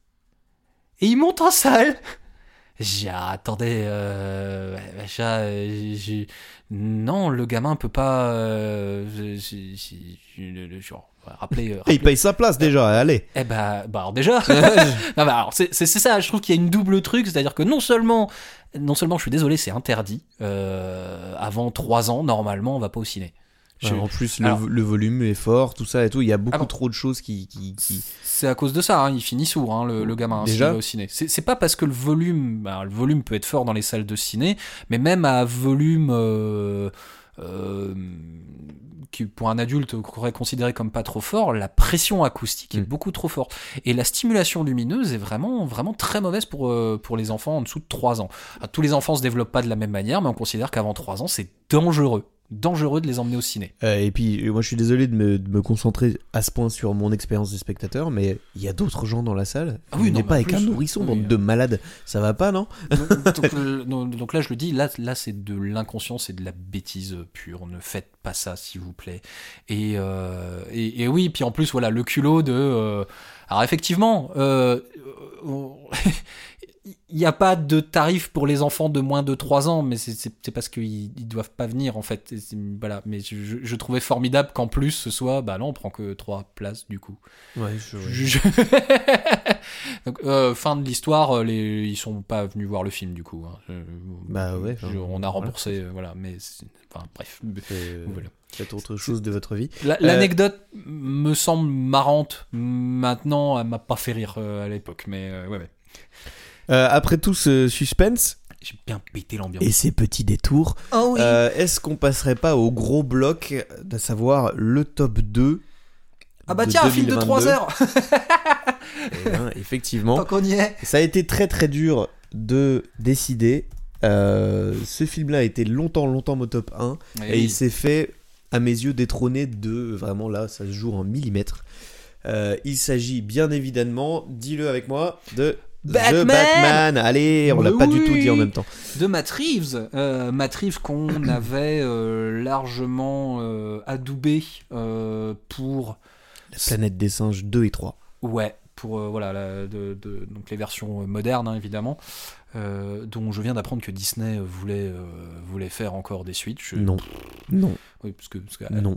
et ils montent en salle. J'ai ah, attendez, euh, non le gamin peut pas. Genre, rappelez, euh, il paye sa place déjà, allez. eh bah, bah alors déjà, non, bah alors c'est c'est- c'est ça. Je trouve qu'il y a une double truc, c'est-à-dire que non seulement, non seulement, je suis désolé, c'est interdit. euh, avant 3 ans, normalement, on va pas au ciné. Je- en plus, le, Alors- le volume est fort, tout ça et tout. Il y a beaucoup Ah trop de choses qui. qui, qui- C'est à cause de ça, hein, il finit sourd, hein, le, le gamin, hein, Déjà va au ciné. C'est c'est pas parce que le volume, bah, le volume peut être fort dans les salles de ciné, mais même à volume, euh, euh, qui pour un adulte qu'on aurait considéré comme pas trop fort, la pression acoustique est Mm. beaucoup trop forte. Et la stimulation lumineuse est vraiment, vraiment très mauvaise pour, euh, pour les enfants en dessous de 3 ans. Alors, tous les enfants se développent pas de la même manière, mais on considère qu'avant 3 ans, c'est dangereux. Dangereux de les emmener au ciné. Euh, et puis, euh, moi, je suis désolé de me, de me concentrer à ce point sur mon expérience de spectateur, mais il y a d'autres gens dans la salle. Ah oui, On n'est pas avec un nourrisson, oui, bande de malades. Ça va pas, non donc, donc, euh, non, donc là, je le dis, là, là c'est de l'inconscience et de la bêtise pure. Ne faites pas ça, s'il vous plaît. Et, euh, et, et oui, puis en plus, voilà, le culot de. euh, alors effectivement, on- il n'y a pas de tarif pour les enfants de moins de 3 ans, mais c'est- parce qu'ils ils doivent pas venir en fait. Voilà, mais je, je- je trouvais formidable qu'en plus ce soit, bah non, on prend que 3 places du coup. Ouais, je... Donc, euh, fin de l'histoire, euh, les... ils sont pas venus voir le film du coup. hein. Bah ouais, enfin, on a remboursé, euh, voilà, mais enfin bref. Voilà. Faites autre chose de votre vie. La- L'anecdote me semble marrante maintenant, elle m'a pas fait rire à l'époque, mais ouais, ouais. Euh, après tout ce suspense J'ai bien pété l'ambiance. et ces petits détours, Oh oui. euh, est-ce qu'on passerait pas au gros bloc, à savoir le top 2 ah bah de tiens, un film de 2022. 3 heures. Eh ben, Effectivement. Tant qu'on y est. Ça a été très très dur de décider. Euh, ce film-là a été longtemps, longtemps mon top 1. Et il s'est fait, à mes yeux, détrôner de. Vraiment là, ça se joue en millimètres. Euh, il s'agit bien évidemment, dis-le avec moi, de Batman The Batman. Allez, on l'a pas du tout dit en même temps. de Matt Reeves, euh, Matt Reeves qu'on avait euh, largement euh, adoubé pour La planète des singes 2 et 3. ouais pour voilà la- de, de- donc les versions modernes hein, évidemment dont je viens d'apprendre que Disney voulait voulait faire encore des suites Je- Non. Non. Oui parce que, parce que Non.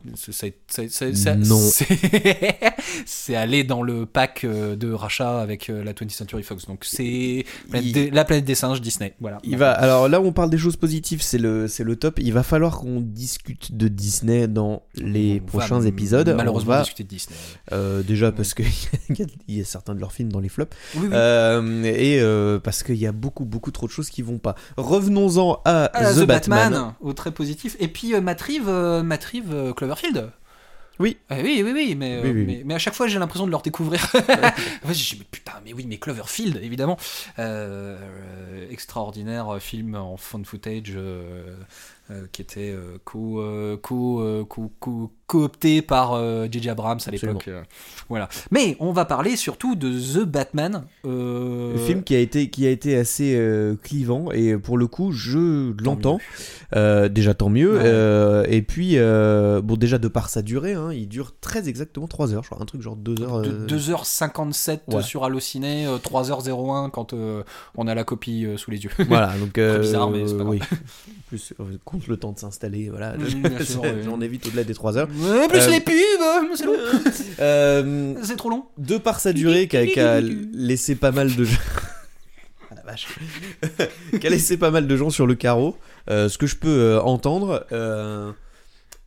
c'est- allé dans le pack euh, de rachat avec euh, la 20th Century Fox donc c'est Il- la planète des singes Disney voilà Il va, alors là où on parle des choses positives, c'est le, c'est le top. Il va falloir qu'on discute de Disney dans les On prochains épisodes. malheureusement On va, discuter de Disney euh, déjà parce qu'il y, a- il y a certains de leurs films dans les flops. oui, oui. Euh, et euh, parce qu'il y a beaucoup, beaucoup trop de choses qui vont pas. Revenons-en à Ah, The, Batman. au très positif. Et puis Matt Reeves, Matt Reeves, euh, Cloverfield. Oui. Eh oui, oui, oui, mais, euh, Oui, oui, mais, oui. mais à chaque fois j'ai l'impression de le redécouvrir. en fait, je me mais putain, mais oui, mais Cloverfield, évidemment. Euh, euh, extraordinaire euh, film en fun footage euh, euh, qui était euh, co, euh, co, euh, co- co- coopté par euh, J.J. Abrams à l'époque. euh, voilà. Mais on va parler surtout de The Batman. euh, Le film qui a été, qui a été assez euh, clivant et pour le coup je l'entends. Euh, déjà tant mieux. Ouais. Euh, et puis euh, bon déjà de par sa durée, hein, il dure très exactement 3 heures, je crois, un truc genre 2 heures. De- euh, 2h57 Ouais. sur Allociné, euh, 3h01 quand euh, on a la copie euh, sous les yeux. Voilà, donc euh, bizarre, mais c'est pas grave. oui. Plus euh, le temps de s'installer, voilà. J'en évite au-delà des 3 heures. Ouais, plus Euh, les pubs, euh, c'est long. Euh, C'est trop long. de par sa durée, qui a, laissé pas mal de gens. Ah, la vache. qui a laissé pas mal de gens sur le carreau, euh, ce que je peux euh, entendre.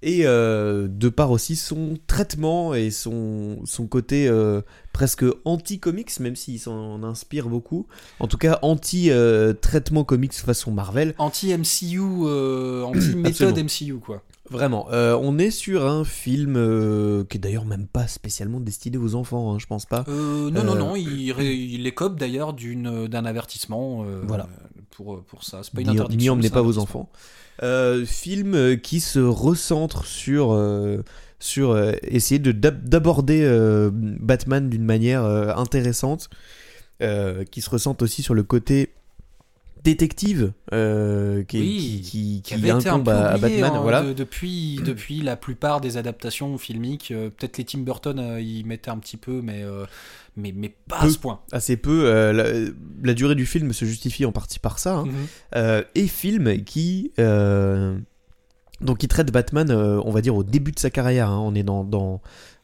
Euh, et euh, de par aussi son traitement et son, son côté euh, presque anti-comics, même s'il s'en inspire beaucoup. En tout cas, anti-traitement comics façon Marvel. Anti-MCU, euh, anti-méthode. MCU, quoi. Vraiment, euh, on est sur un film euh, qui est d'ailleurs même pas spécialement destiné aux enfants, hein, je pense pas. Euh, non, non, Euh, non, il, il écope d'ailleurs d'un avertissement euh, Voilà. pour, pour ça. C'est pas une interdiction. N'y emmenez pas vos enfants. Euh, film euh, qui se recentre sur, euh, sur essayer de d'ab- d'aborder Batman d'une manière intéressante, qui se ressente aussi sur le côté détective euh, qui, Oui, qui, qui, qui été un peu à, Batman. hein, voilà. de- depuis, depuis la plupart des adaptations filmiques. euh, Peut-être les Tim Burton euh, y mettaient un petit peu, mais, euh, mais, mais pas à ce point. Assez peu. euh, la, la durée du film se justifie en partie par ça. hein. Mhm. Et film qui donc qui traite Batman on va dire au début de sa carrière hein. on est dans, dans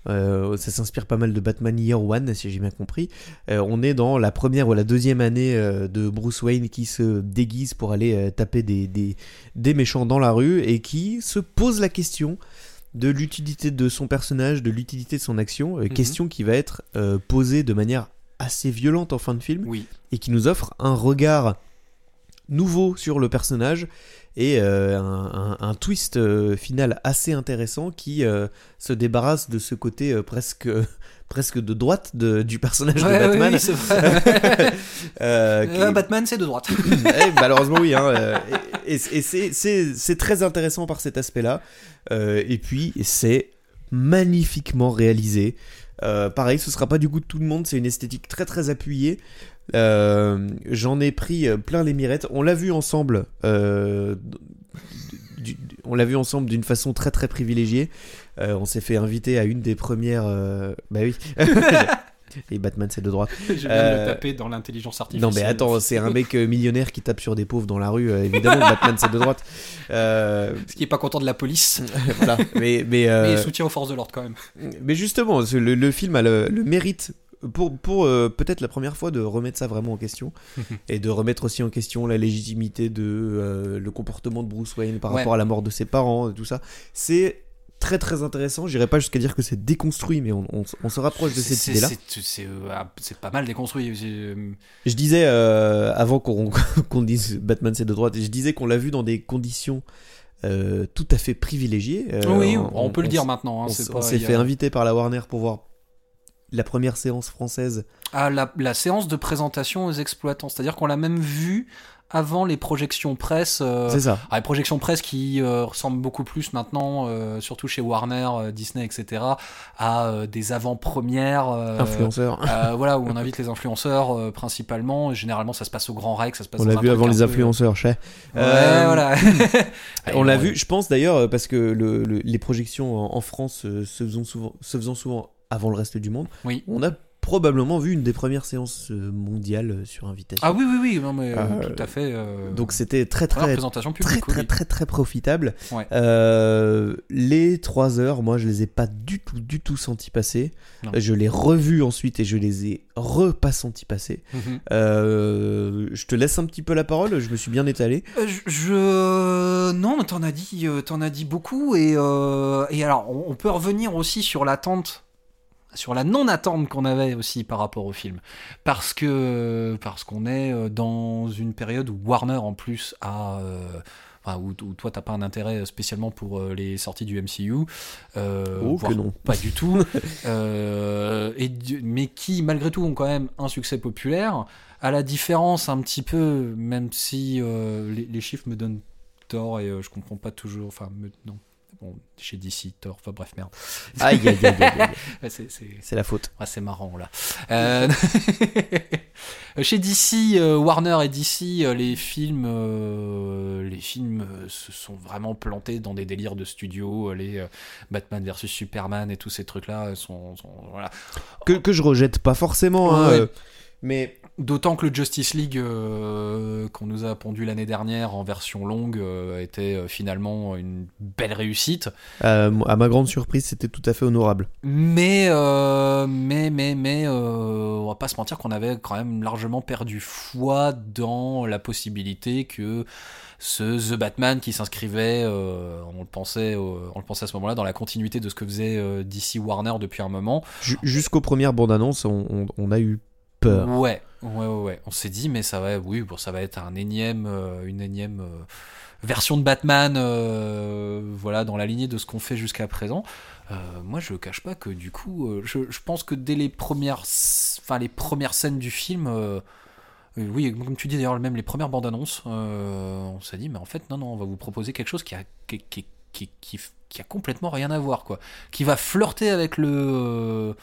euh, ça s'inspire pas mal de Batman Year One si j'ai bien compris Euh, on est dans la première ou la deuxième année euh, de Bruce Wayne qui se déguise pour aller taper des, des, des méchants dans la rue et qui se pose la question de l'utilité de son personnage, de l'utilité de son action, Mhm. question qui va être posée de manière assez violente en fin de film Oui. et qui nous offre un regard nouveau sur le personnage et euh, un, un- un twist euh, final assez intéressant qui euh, se débarrasse de ce côté presque presque de droite de- du personnage Ouais, de Batman. oui, c'est vrai. Euh, qui- Batman, c'est de droite. Eh, malheureusement oui. hein, et et c'est- très intéressant par cet aspect-là. Euh, et puis c'est magnifiquement réalisé. Euh, pareil, ce sera pas du goût de tout le monde. C'est une esthétique très très appuyée. Euh, J'en ai pris euh, plein les mirettes. On l'a vu ensemble. euh, du- on l'a vu ensemble d'une façon très très privilégiée. On s'est fait inviter à une des premières. Bah oui. Et Batman, c'est de droite. Je viens de le taper dans l'intelligence artificielle. Non mais attends, c'est un mec millionnaire qui tape sur des pauvres dans la rue. évidemment, Batman c'est de droite. Euh, Ce qui est pas content de la police, voilà. Mais mais, euh, mais il soutient aux forces de l'ordre quand même. mais justement, le, le film a le, le mérite pour pour euh, peut-être la première fois de remettre ça vraiment en question et de remettre aussi en question la légitimité de euh, le comportement de Bruce Wayne par Ouais. rapport à la mort de ses parents, et tout ça. C'est très très intéressant. J'irai pas jusqu'à dire que c'est déconstruit, mais on, on- on se rapproche de cette idée-là. c'est- euh, ah, c'est pas mal déconstruit. Je disais, euh, avant qu'on qu'on dise Batman c'est de droite, je disais qu'on l'a vu dans des conditions euh, tout à fait privilégiées. Euh, oui, on, peut le dire maintenant. hein, On, s'est fait inviter par la Warner pour voir la première séance française. à la, la séance de présentation aux exploitants. C'est-à-dire qu'on l'a même vu avant les projections presse. euh, c'est ça. ah, les projections presse qui euh, ressemblent beaucoup plus maintenant, euh, surtout chez Warner, Disney, etc., à des avant-premières. Influenceur. euh, voilà, où on invite les influenceurs principalement. Généralement, ça se passe au Grand Rex, ça se passe On l'a vu avant les influenceurs, chez. Ouais, voilà. On l'a vu, je pense d'ailleurs, parce que le- le- les projections en, en France se, faisant souvent, se faisant souvent avant le reste du monde, Oui. on a probablement vu une des premières séances euh, mondiales euh, sur invitation. Ah oui, oui, oui, non, mais euh, tout à fait. euh, Donc c'était très très présentation très publique. très oui. très très profitable. Ouais. Euh, les trois heures, moi je les ai pas du tout du tout senti passer. Non. Je les revu ensuite et je les ai repas senti passer. Mhm. Je te laisse un petit peu la parole. Je me suis bien étalé. Je, je- non, mais t'en as dit, t'en as dit beaucoup et et alors on, on peut revenir aussi sur l'attente, sur la non attente qu'on avait aussi par rapport au film, parce que parce qu'on est euh, dans une période où Warner en plus a euh, Enfin, où, où toi t'as pas un intérêt spécialement pour euh, les sorties du MCU, euh, Oh, voire que non. pas du tout, euh, et, mais qui malgré tout ont quand même un succès populaire, à la différence un petit peu, même si les, les chiffres me donnent tort et je comprends pas toujours, enfin me- non, bon chez DC tort, enfin bref merde, Aïe aïe aïe aïe. c'est c'est- C'est la faute. ah, c'est marrant là. Euh, Chez DC, euh, Warner et DC, euh, les films, euh, les films euh, se sont vraiment plantés dans des délires de studio. Les euh, Batman versus Superman et tous ces trucs-là sont, sont- voilà. Que, que je rejette pas forcément. hein, Ouais. Mais D'autant que le Justice League euh, qu'on nous a pondu l'année dernière en version longue euh, était euh, finalement une belle réussite. euh, à ma grande surprise, c'était tout à fait honorable. Mais, euh, mais, mais, mais, euh, on va pas se mentir qu'on avait quand même largement perdu foi dans la possibilité que ce The Batman qui s'inscrivait, euh, on le pensait, euh, on le pensait à ce moment-là, dans la continuité de ce que faisait euh, DC Warner depuis un moment. Ju- Jusqu'aux premières bandes annonces, on, on- on a eu Ouais, ouais, ouais. On s'est dit, mais ça va, oui, bon, ça va être un énième, euh, une énième euh, version de Batman, euh, voilà, dans la lignée de ce qu'on fait jusqu'à présent. Moi, je cache pas que du coup, je, pense que dès les premières, scènes du film. oui, comme tu dis d'ailleurs, même les premières bandes annonces, on s'est dit, mais en fait, non, non, on va vous proposer quelque chose qui a, qui, a complètement rien à voir, quoi. Qui va flirter avec le,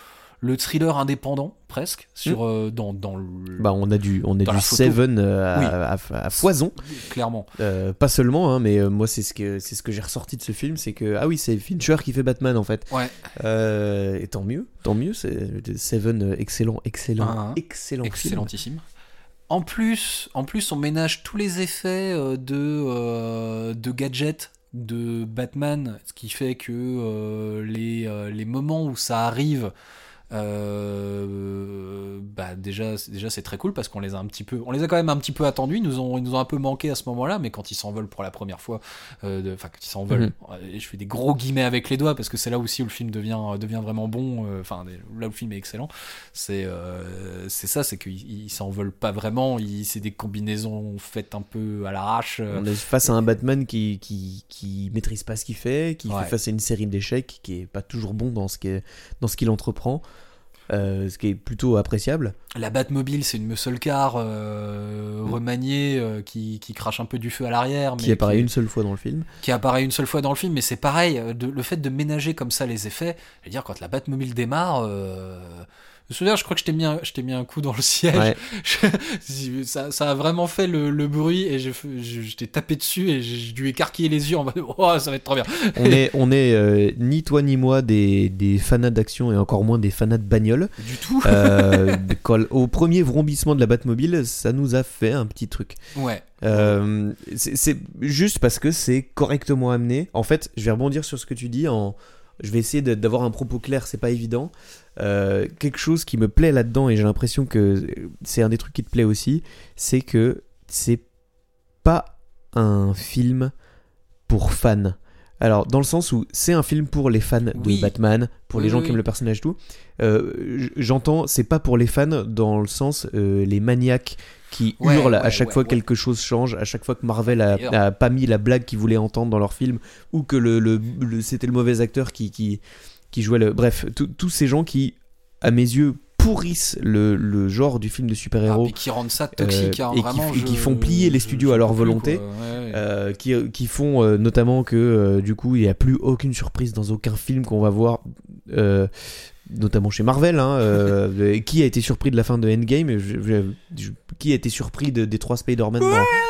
le thriller indépendant, presque, sur, euh, dans, dans le. Bah, on a du, on est Dans du. Seven euh, à, Oui. à- à foison. Clairement. Euh, pas seulement, hein, mais moi c'est ce que c'est ce que j'ai ressorti de ce film, c'est que ah oui c'est Fincher qui fait Batman en fait. Ouais. Euh, et tant mieux, tant mieux. C'est Seven, excellent, excellent, Ah, ah. excellent, film. Excellentissime. En plus, en plus, on ménage tous les effets de, euh, de gadgets de Batman, ce qui fait que les, les moments où ça arrive euh, bah déjà, c'est- déjà c'est très cool parce qu'on les a un petit peu, on les a quand même un petit peu attendus. Ils nous ont, ils nous ont un peu manqué à ce moment-là, mais quand ils s'envolent pour la première fois, euh, enfin quand ils s'envolent, Mhm. et je fais des gros guillemets avec les doigts parce que c'est là aussi où le film devient, devient vraiment bon. euh, Enfin là où le film est excellent. C'est, c'est ça, c'est qu'ils ils s'envolent pas vraiment. C'est des combinaisons faites un peu à l'arrache. On est face à un Batman qui, qui, qui maîtrise pas ce qu'il fait, qui Ouais. fait face à une série d'échecs, qui est pas toujours bon dans ce qu'il dans ce qu'il entreprend, euh, ce qui est plutôt appréciable. La Batmobile, c'est une muscle car euh, remaniée euh, qui, qui crache un peu du feu à l'arrière, mais Qui apparaît une seule fois dans le film. qui apparaît une seule fois dans le film. Mais c'est pareil, de- le fait de ménager comme ça les effets. Je veux dire, quand la Batmobile démarre, me souviens, je crois que je t'ai mis, un- je mis un coup dans le siège. Ouais. Je- ça, ça a vraiment fait le, le bruit et je, je t'ai tapé dessus et j'ai dû écarquiller les yeux en mode oh ça va être trop bien. On est, on est euh, ni toi ni moi des, des fanats d'action et encore moins des fanats de bagnole. Du tout. Euh, au premier vrombissement de la Batmobile, ça nous a fait un petit truc. Ouais. Euh, c'est juste parce que c'est correctement amené. En fait, je vais rebondir sur ce que tu dis. En, je vais essayer d'avoir un propos clair, c'est pas évident. Euh, quelque chose qui me plaît là-dedans, et j'ai l'impression que c'est un des trucs qui te plaît aussi, c'est que c'est pas un film pour fans. Alors, dans le sens où c'est un film pour les fans Oui. de Batman, pour les gens oui, qui aiment le personnage, tout. Euh, J'entends, c'est pas pour les fans dans le sens euh, les maniaques qui Ouais, hurlent ouais, à chaque ouais, fois ouais. quelque chose change, à chaque fois que Marvel a, pas mis la blague qu'ils voulaient entendre dans leur film, ou que le, le- le- c'était le mauvais acteur qui, qui, qui jouait le. Bref, tous ces gens qui, à mes yeux, pourrissent le, le genre du film de Ah, super-héros. puis qui rendent ça toxique, Euh, hein, et qui- vraiment, et qui font plier les studios je à leur volonté. quoi. Ouais, ouais. Euh, qui, qui font euh, notamment que euh, du coup il n'y a plus aucune surprise dans aucun film qu'on va voir, notamment chez Marvel. hein, euh, qui a été surpris de la fin de Endgame je- je- je- Qui a été surpris de- des trois Spider-Man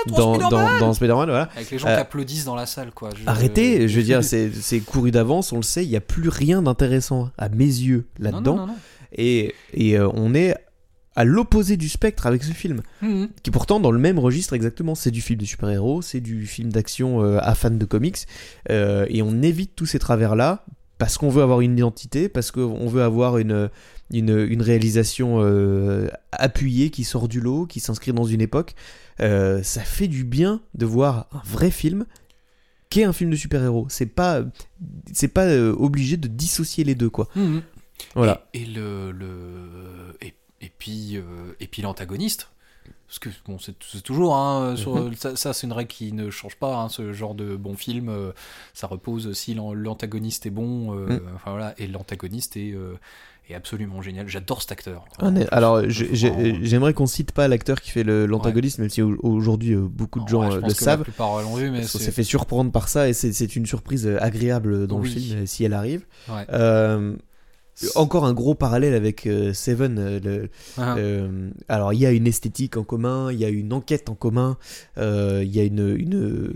dans, dans, dans, dans Spider-Man voilà. Avec les gens Euh, qui applaudissent dans la salle, quoi. Arrêtez, je veux dire, c'est couru d'avance, on le sait, il n'y a plus rien d'intéressant à mes yeux là-dedans. Et, et euh, on est à l'opposé du spectre avec ce film Mhm. qui pourtant dans le même registre exactement. C'est du film de super-héros, c'est du film d'action euh, à fans de comics, euh, et on évite tous ces travers-là parce qu'on veut avoir une identité, parce qu'on veut avoir une, une, une réalisation euh, appuyée qui sort du lot, qui s'inscrit dans une époque. Ça fait du bien de voir un vrai film qui est un film de super-héros. C'est pas, c'est pas obligé de dissocier les deux, quoi. Mhm. Voilà. Et, et le, le et, et puis euh, et puis l'antagoniste. Parce que bon, c'est toujours hein, sur, ça, ça, c'est une règle qui ne change pas. hein, ce genre de bon film, euh, ça repose si l'an- l'antagoniste est bon. euh, Mhm. Enfin voilà, et l'antagoniste est est absolument génial. J'adore cet acteur. Honnête- Alors, j'aimerais qu'on cite pas l'acteur qui fait l'antagoniste, même si au- aujourd'hui beaucoup de ouais, gens le savent. Vu, mais c'est s'est fait surprendre par ça et c'est une surprise agréable dans Oui. le film si elle arrive. ouais. Encore un gros parallèle avec euh, Seven. euh, le- Ah. euh, alors il y a une esthétique en commun, il y a une enquête en commun, il y a une, une,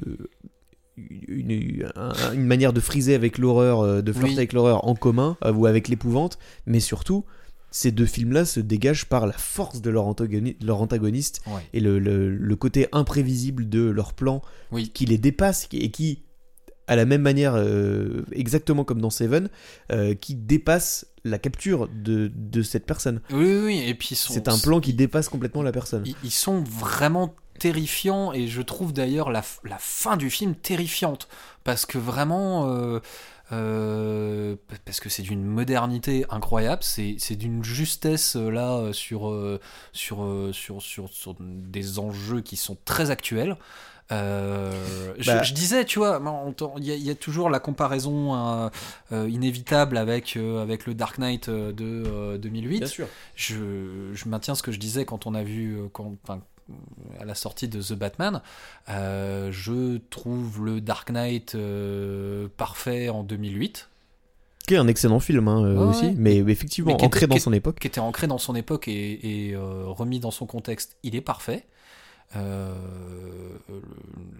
une, un- une manière de friser avec l'horreur, de flirter Oui. avec l'horreur en commun ou avec l'épouvante, mais surtout ces deux films-là se dégagent par la force de leur, antagoni- leur antagoniste Ouais. et le, le- le côté imprévisible de leur plan Oui. qui les dépasse et qui, à la même manière, euh, exactement comme dans Seven, euh, qui dépasse la capture de, de cette personne. Oui, oui, oui, et puis C'est un plan qui dépasse complètement la personne. ils, ils sont vraiment terrifiants et je trouve d'ailleurs la, la fin du film terrifiante parce que vraiment euh, euh, parce que c'est d'une modernité incroyable c'est d'une justesse là sur, sur, sur, sur des enjeux qui sont très actuels Euh, je, Bah. je disais, tu vois, il y, a- il y a toujours la comparaison euh, euh, inévitable avec, euh, avec le Dark Knight de euh, 2008 sûr. je, je maintiens ce que je disais quand on a vu, quand, à la sortie de The Batman, euh, je trouve le Dark Knight euh, parfait en 2008, Qui est un excellent film hein, Ouais, aussi, ouais. mais effectivement Mais ancré était- dans son époque. qui était ancré dans son époque et, et, euh, remis dans son contexte, il est parfait. Euh,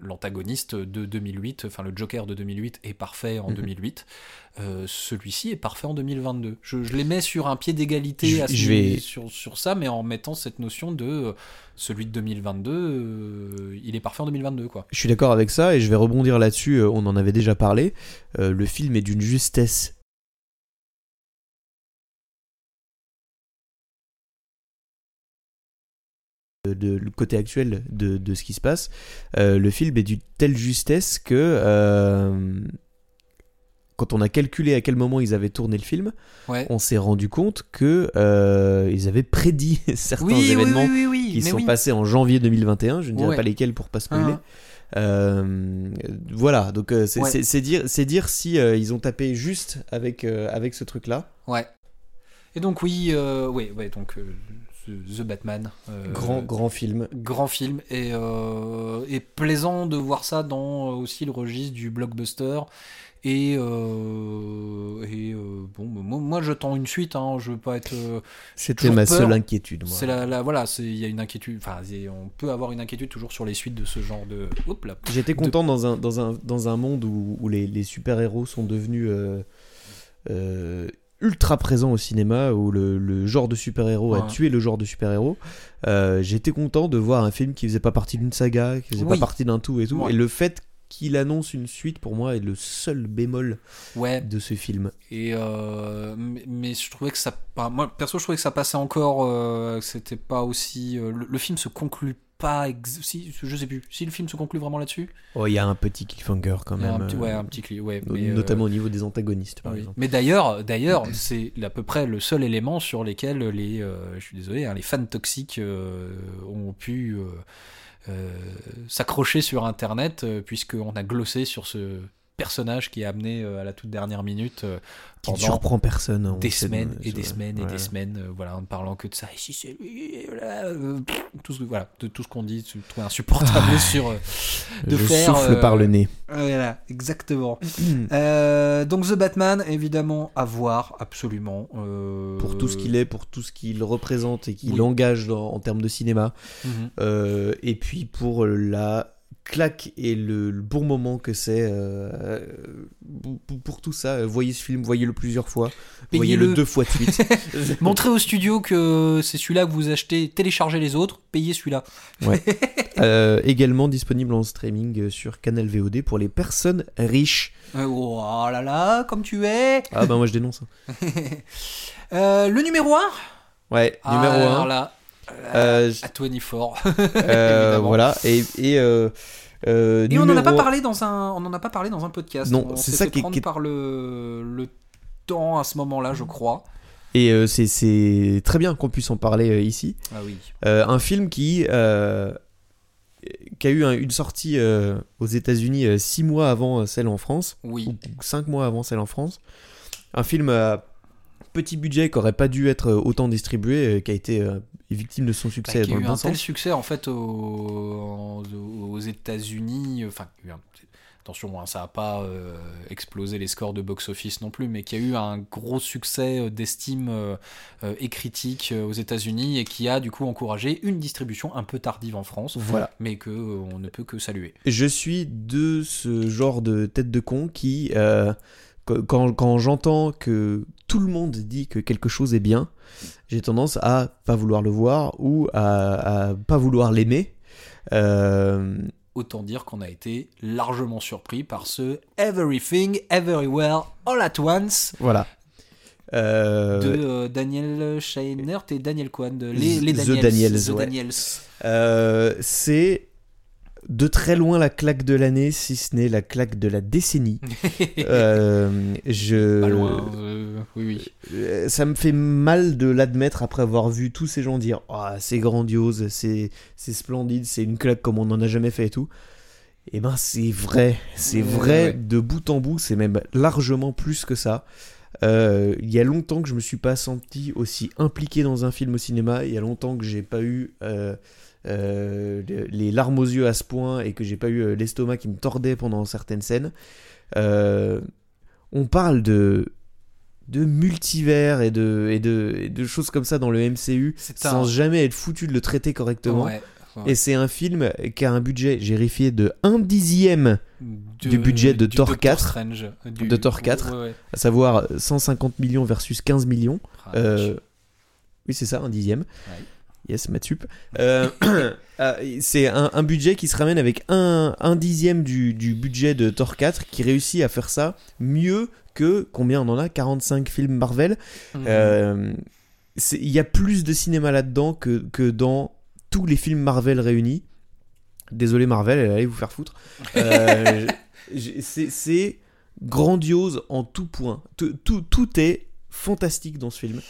L'antagoniste de 2008, enfin le Joker de 2008 est parfait en Mhm. 2008. Euh, Celui-ci est parfait en 2022. Je, je les mets sur un pied d'égalité vais- sur, sur ça, mais en mettant cette notion de euh, celui de 2022, euh, il est parfait en 2022 quoi. Je suis d'accord avec ça et je vais rebondir là-dessus. On en avait déjà parlé. Euh, le film est d'une justesse de, le côté actuel de, de ce qui se passe, euh, le film est d'une telle justesse que euh, quand on a calculé à quel moment ils avaient tourné le film, Ouais. on s'est rendu compte que euh, ils avaient prédit certains Oui, événements oui, oui, qui sont passés en janvier 2021. Je ne dirai Ouais. pas lesquels pour pas spoiler. Euh, voilà, donc euh, c'est Ouais. dire, c'est dire si euh, ils ont tapé juste avec, avec ce truc-là. Ouais. Et donc oui, ouais, ouais, donc The- Batman. euh, Grand, grand film. grand film et, euh, et plaisant de voir ça dans euh, aussi le registre du blockbuster et, euh, et bon moi, moi, je tends une suite hein, je veux pas être C'était ma peur. seule inquiétude. c'est la, la- voilà il y a une inquiétude enfin on peut avoir une inquiétude toujours sur les suites de ce genre de. J'étais content dans, un, dans, un, dans un monde où, où les, les super-héros sont devenus euh, ultra présents au cinéma, où le, le genre de super-héros a tué le genre de super-héros. Euh, J'étais content de voir un film qui faisait pas partie d'une saga, qui faisait Oui. pas partie d'un tout et tout. Ouais. Et le fait qu'il annonce une suite, pour moi, est le seul bémol ouais de ce film. et euh, mais, mais je trouvais que ça moi perso je trouvais que ça passait encore euh, c'était pas aussi le, le film se conclut pas ex- si je sais plus si le film se conclut vraiment là-dessus Oh, il y a un petit cliffhanger quand même. un petit, euh, ouais un petit cli- ouais no- mais, euh, notamment au niveau des antagonistes, par Oui. exemple. Mais d'ailleurs, d'ailleurs, c'est à peu près le seul élément sur lesquels les, euh, je suis désolé, hein, les fans toxiques euh, ont pu euh, euh, s'accrocher sur Internet, euh, puisqu'on a glossé sur ce personnage qui est amené euh, à la toute dernière minute euh, Qui ne surprend personne. on des semaines et des sur- semaines et ouais. des semaines, voilà, en ne parlant que de ça. Et si c'est lui, euh, tout ce, voilà, de tout ce qu'on dit, je trouve insupportable sur. euh, de Je faire, souffle euh, par le nez. Voilà, exactement. Euh, donc The Batman, évidemment, à voir, absolument. pour tout ce qu'il est, pour tout ce qu'il représente et qu'il Oui. engage en termes de cinéma. Mhm. Euh, et puis pour la claque et le, le bon moment que c'est euh, pour, pour tout ça. Voyez ce film, voyez-le plusieurs fois, voyez-le deux fois de suite. Montrez au studio que c'est celui-là que vous achetez, téléchargez les autres, payez celui-là. Euh, également disponible en streaming sur Canal VOD pour les personnes riches. Euh, oh là là, comme tu es. Ah bah moi je dénonce. hein. Le numéro 1 Ouais, numéro Ah, Alors 1. là, Euh, à 24. euh, voilà, et, et, euh, euh, Et on n'en a pas parlé dans un, on en a pas parlé dans un podcast. Non, on c'est ça qui est- par le, le temps à ce moment-là, je crois. Et euh, c'est- très bien qu'on puisse en parler euh, ici. Ah oui. Euh, un film qui, euh, qui a eu un- une sortie euh, aux États-Unis euh, six mois avant euh, celle en France, Oui. ou cinq mois avant celle en France. Un film à petit budget qui aurait pas dû être euh, autant distribué, euh, qui a été euh, victime de son Bah, succès qui a eu un tel succès en fait aux, aux États-Unis. Enfin, il y attention, hein, ça n'a pas euh, explosé les scores de box-office non plus, mais qui a eu un gros succès euh, d'estime euh, et critique aux États-Unis et qui a du coup encouragé une distribution un peu tardive en France, Voilà. mais que euh, on ne peut que saluer. Je suis de ce genre de tête de con qui, qu- quand, quand j'entends que tout le monde dit que quelque chose est bien, j'ai tendance à pas vouloir le voir ou à, à pas vouloir l'aimer. Euh, Autant dire qu'on a été largement surpris par ce Everything, Everywhere, All at Once voilà. Euh, de euh, Daniel Scheinert et Daniel Kwan, les, les The Daniels. The ouais. Daniels. c'est de très loin la claque de l'année, si ce n'est la claque de la décennie. Euh, je... Pas loin, euh, oui, oui. Euh, ça me fait mal de l'admettre après avoir vu tous ces gens dire Ah, c'est grandiose, c'est c'est splendide, c'est une claque comme on n'en a jamais fait et tout. Et ben c'est vrai, c'est vrai ouais. de bout en bout, c'est même largement plus que ça. Euh, Il y a longtemps que je me suis pas senti aussi impliqué dans un film au cinéma. Il y a longtemps que j'ai pas eu euh, les larmes aux yeux à ce point et que j'ai pas eu euh, l'estomac qui me tordait pendant certaines scènes. Euh, on parle de de multivers et de, et, de, et de choses comme ça dans le MCU sans un- jamais être foutu de le traiter correctement. Ouais, ouais. Et c'est un film qui a un budget, j'ai vérifié, de 1 dixième, du budget de du Thor Doctor 4, Strange, du- de Thor 4. Ouais, ouais. à savoir 150 millions versus 15 millions. Ah, Euh, oui, c'est ça, un dixième. Yes, Matsup. Euh, ah, c'est un, un budget qui se ramène avec un, un dixième du, du budget de Thor 4 qui réussit à faire ça mieux que combien on en a? 45 films Marvel. Mhm. Euh, Il y a plus de cinéma là-dedans que, que dans tous les films Marvel réunis. Désolé Marvel, allez vous faire foutre. Euh, c'est- c'est grandiose en tout point. Tout, tout, tout est fantastique dans ce film.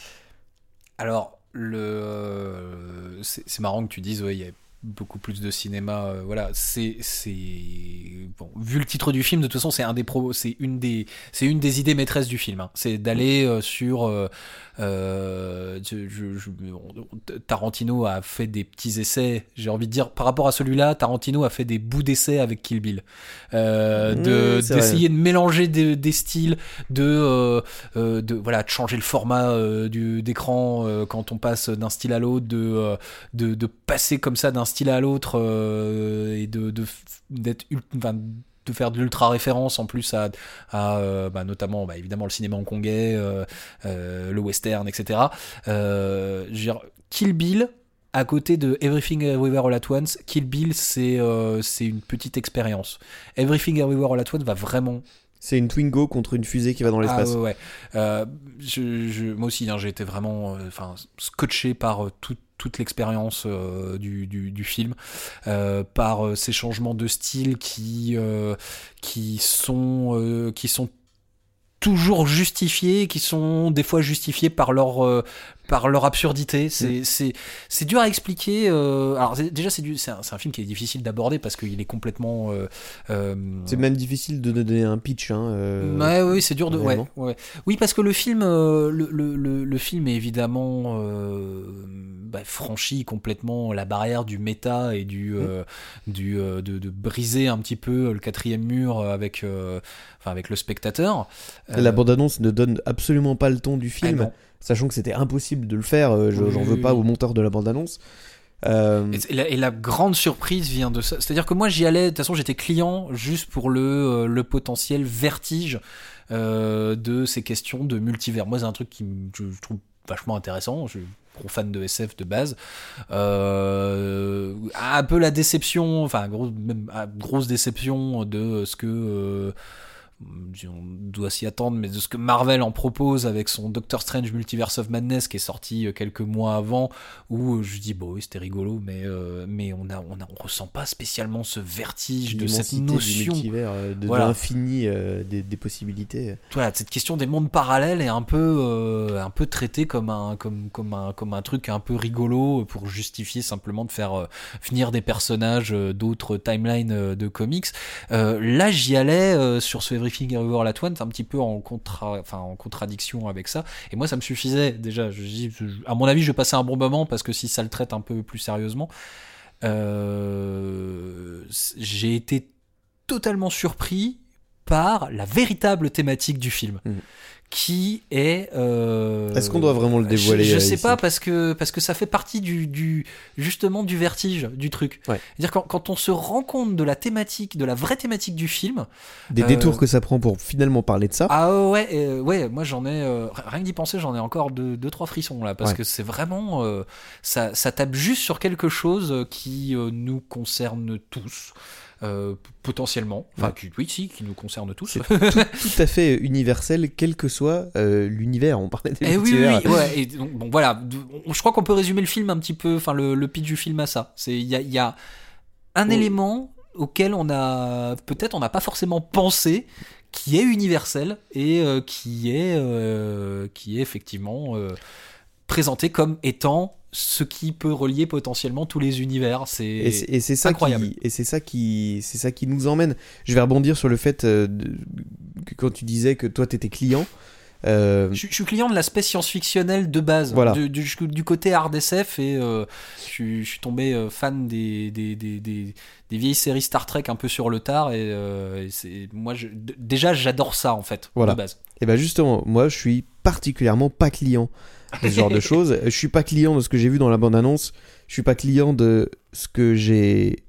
Alors, le... c'est marrant que tu dises, il y a beaucoup plus de cinéma. euh, voilà, c'est. vu le titre du film, de toute façon, c'est un des c'est une, des... c'est une des idées maîtresses du film. hein. C'est d'aller euh, sur. euh, euh, je- je- Tarantino a fait des petits essais, j'ai envie de dire, par rapport à celui-là, Tarantino a fait des bouts d'essais avec Kill Bill. Euh, de-. D'essayer de mélanger des, des styles, de, euh, de, voilà, de changer le format du- d'écran quand on passe d'un style à l'autre, de, de, de passer comme ça d'un style à l'autre et de, de, d'être enfin, de faire de l'ultra référence en plus à, à euh, bah, notamment bah, évidemment le cinéma hongkongais, euh, euh, le western, etc. Je veux dire, Kill Bill à côté de Everything Everywhere All At Once, Kill Bill c'est c'est une petite expérience. Everything Everywhere All At Once va vraiment C'est une Twingo contre une fusée qui va dans ah l'espace. ouais, ouais. Euh, je, je- moi aussi, hein, j'ai été vraiment euh, scotché par euh, tout- toute l'expérience euh, du, film, euh, par euh, ces changements de style qui, sont, toujours justifiés, qui sont des fois justifiés par leur, par leur absurdité. C'est c'est dur à expliquer. euh, alors déjà, c'est un, un film qui est difficile d'aborder parce qu'il est complètement... euh, euh, C'est même difficile de donner un pitch. Hein, Ouais, oui, c'est dur de. Ouais, réellement. ouais. Oui, parce que le film, le, le, le, le film est évidemment bah, franchi complètement la barrière du méta et du, euh, du de, de briser un petit peu le quatrième mur avec, enfin avec le spectateur. La Euh, bande-annonce ne donne absolument pas le ton du ah film. Sachant que c'était impossible de le faire. euh, Oui, J'en oui, veux pas oui. au monteur de la bande-annonce. Euh, Et, la, et la grande surprise vient de ça. C'est-à-dire que moi, j'y allais, de toute façon, j'étais client juste pour le, euh, le potentiel vertige euh, de ces questions de multivers. Moi, c'est un truc qui je, je trouve vachement intéressant. Je suis gros fan de SF de base. Euh, un peu la déception, enfin, gros, même ah, grosse déception de ce que. euh, on doit s'y attendre, mais de ce que Marvel en propose avec son Doctor Strange Multiverse of Madness qui est sorti euh, quelques mois avant, où euh, je dis bon oui c'était rigolo, mais euh, mais on a on a on ressent pas spécialement ce vertige de cette du notion, multivers, de, Voilà. l'infini euh, des, des possibilités. voilà cette question des mondes parallèles est un peu euh, un peu traitée comme un comme comme un comme un truc un peu rigolo pour justifier simplement de faire venir des personnages d'autres timelines de comics. Là, j'y allais sur ce Everything Everywhere All At Once, un petit peu en, contra... en contradiction avec ça. Et moi, ça me suffisait déjà. À mon avis, je passer un bon moment parce que si ça le traite un peu plus sérieusement, euh, j'ai été totalement surpris par la véritable thématique du film. Mhm. Qui est. euh, Est-ce qu'on doit vraiment le dévoiler, Je, euh, sais ici pas parce que parce que ça fait partie du, du justement du vertige du truc. Ouais. C'est-à-dire quand, quand on se rend compte de la thématique, de la vraie thématique du film, Des Euh, détours que ça prend pour finalement parler de ça. ah ouais, euh, ouais, moi j'en ai euh, rien que d'y penser, j'en ai encore deux, deux trois frissons là parce Ouais. que c'est vraiment euh, ça, ça tape juste sur quelque chose qui euh, nous concerne tous. Euh, potentiellement, enfin Ouais. oui si, qui nous concerne tous. Tout à fait universel, quel que soit euh, l'univers. On parlait des Eh oui, oui, ouais, et donc, bon voilà, je crois qu'on peut résumer le film un petit peu, enfin le, le pitch du film à ça. C'est il y a, il y a un Oh. élément auquel on a peut-être on n'a pas forcément pensé, qui est universel et euh, qui est qui est effectivement présenté comme étant ce qui peut relier potentiellement tous les univers. C'est Et c'est- ça incroyable. qui et c'est ça qui c'est ça qui nous emmène. Je vais rebondir sur le fait euh, de- que quand tu disais que toi t'étais client. euh, Je, je suis client de l'aspect science-fictionnel de base, Voilà. du, du- du côté hard SF, et euh, je, suis- je suis tombé fan des, des, des, des- des vieilles séries Star Trek un peu sur le tard, et, euh, moi je- déjà j'adore ça en fait Voilà. de base. Et ben justement, moi je suis particulièrement pas client ce genre de choses. Je suis pas client de ce que j'ai vu dans la bande-annonce. Je suis pas client de ce que j'ai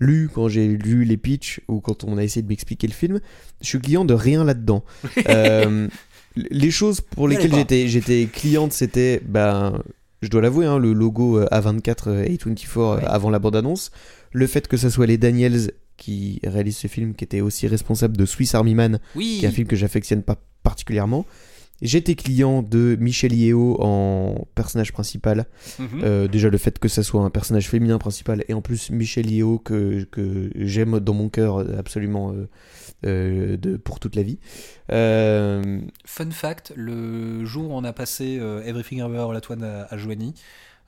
lu quand j'ai lu les pitchs ou quand on a essayé de m'expliquer le film. Je suis client de rien là-dedans. Euh, les choses pour lesquelles j'étais j'étais cliente, c'était ben je dois l'avouer, hein, le logo euh, A24 euh, A24 euh, Ouais. avant la bande-annonce, le fait que ce soit les Daniels qui réalisent ce film, qui étaient aussi responsables de Swiss Army Man, Oui. qui est un film que j'affectionne pas particulièrement. J'étais client de Michel Yeo en personnage principal. Mhm. Euh, déjà le fait que ça soit un personnage féminin principal et en plus Michel Yeo que, que j'aime dans mon cœur absolument euh, euh, de, pour toute la vie. Fun fact, le jour où on a passé Everything Everywhere All At à, à Joigny,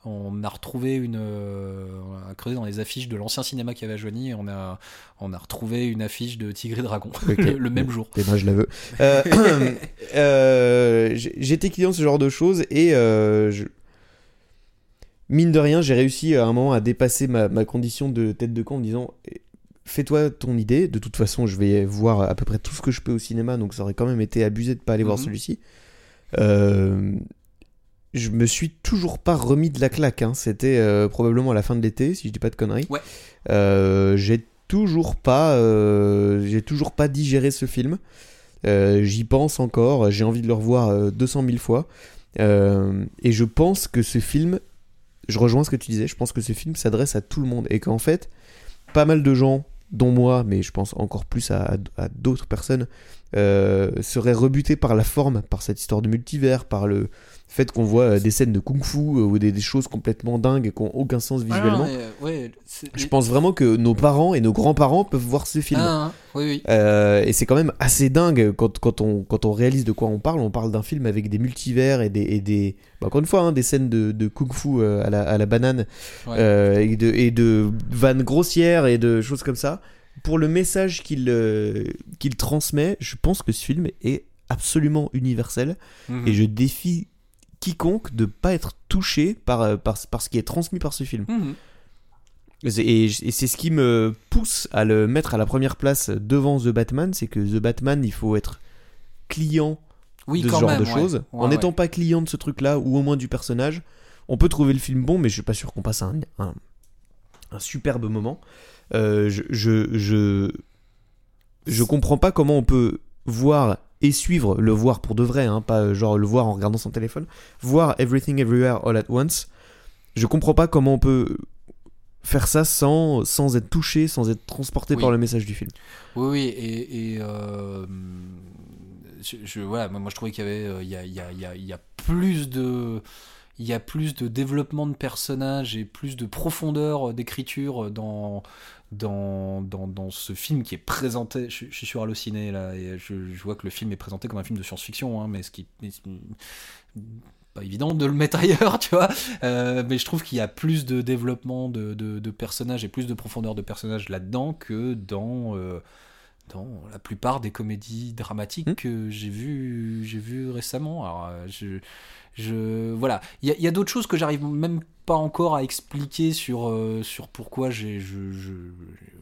on a retrouvé une, euh, on a creusé dans les affiches de l'ancien cinéma qu'il y avait à Joigny et on a, on a retrouvé une affiche de Tigre et Dragon le, le même jour. Et moi je la veux. Euh, euh, J'étais client de ce genre de choses et euh, je- mine de rien, j'ai réussi à un moment à dépasser ma, ma condition de tête de con en me disant eh, fais-toi ton idée. De toute façon, je vais voir à peu près tout ce que je peux au cinéma, donc ça aurait quand même été abusé de pas aller voir Mhm. celui-ci. Euh, je me suis toujours pas remis de la claque. hein. C'était euh, probablement à la fin de l'été, si je dis pas de conneries. Ouais. Euh, j'ai toujours pas, euh, j'ai toujours pas digéré ce film. J'y pense encore. J'ai envie de le revoir euh, 200 000 fois. Et je pense que ce film, je rejoins ce que tu disais. Je pense que ce film s'adresse à tout le monde et qu'en fait, pas mal de gens, dont moi, mais je pense encore plus à, à d'autres personnes, seraient rebutés par la forme, par cette histoire de multivers, par le fait qu'on voit euh, des scènes de kung-fu euh, ou des, des choses complètement dingues qui n'ont aucun sens visuellement. Ah, ouais, c'est- Je pense vraiment que nos parents et nos grands-parents peuvent voir ce film. Ah, oui, oui. Euh, et c'est quand même assez dingue quand, quand, on, quand on réalise de quoi on parle. On parle d'un film avec des multivers et des. Et des bah, encore une fois, hein, des scènes de, de kung-fu euh, à, la, à la banane Ouais. euh, et, de, et de vannes grossières et de choses comme ça. Pour le message qu'il euh, qu'il transmet, je pense que ce film est absolument universel Mhm. et je défie quiconque de pas être touché par, euh, par, par ce qui est transmis par ce film. Mhm. Et, c'est ce qui me pousse à le mettre à la première place devant The Batman, c'est que The Batman, il faut être client Oui, de ce genre même, de ouais. choses. Ouais, en ouais. n'étant pas client de ce truc-là, ou au moins du personnage, on peut trouver le film bon, mais je suis pas sûr qu'on passe un, un, un superbe moment. Euh, je, je, je, je comprends pas comment on peut voir et suivre, le voir pour de vrai, hein, pas euh, genre le voir en regardant son téléphone, voir Everything Everywhere All at Once. Je comprends pas comment on peut faire ça sans, sans être touché, sans être transporté Oui. par le message du film. Oui, oui, et, et, euh, je, je- voilà, moi je trouvais qu'il y avait, euh, il y a- il y a- il y a plus de, il y a plus de développement de personnages et plus de profondeur d'écriture dans, dans, dans, dans ce film qui est présenté. Je, je suis sur Allociné là, et je, je vois que le film est présenté comme un film de science-fiction, hein, mais ce qui, mais pas évident de le mettre ailleurs, tu vois. Euh, mais je trouve qu'il y a plus de développement de, de, de personnages et plus de profondeur de personnages là-dedans que dans, euh, dans la plupart des comédies dramatiques Hmm. que j'ai vu, j'ai vu récemment. Alors, euh, je, je, voilà. Il y a, il y a d'autres choses que j'arrive même pas encore à expliquer sur, euh, sur pourquoi je, je, je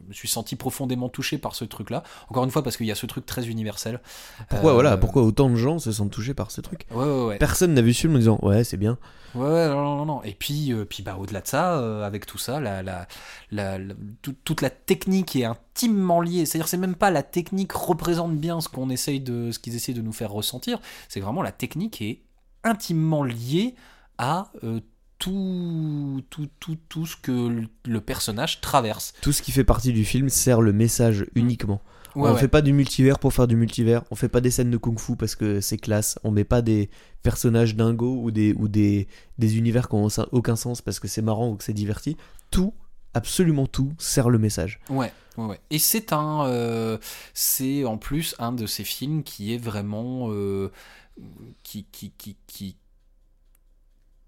me suis senti profondément touché par ce truc-là. Encore une fois, parce qu'il y a ce truc très universel. Pourquoi, Euh, voilà, pourquoi autant de gens se sentent touchés par ce truc Ouais, ouais, ouais. Personne n'a vu ce film en disant ouais c'est bien. Ouais, non, non. Et puis, euh, puis bah, au-delà de ça, avec tout ça, la, la, la, la- tout- toute la technique est intimement liée. C'est-à-dire, c'est même pas la technique représente bien ce qu'on essaye de, ce qu'ils essayent de nous faire ressentir. C'est vraiment la technique est intimement liée à euh, tout, tout, tout, tout ce que le- personnage traverse. Tout ce qui fait partie du film sert le message uniquement. Ouais, on ouais. fait pas du multivers pour faire du multivers. On fait pas des scènes de kung-fu parce que c'est classe. On met pas des personnages dingos ou des ou des, des univers qui ont sa- aucun sens parce que c'est marrant ou que c'est diverti. Tout, absolument tout, sert le message. Ouais, ouais, ouais. Et c'est un, euh, c'est en plus un de ces films qui est vraiment, euh, qui, qui, qui, qui,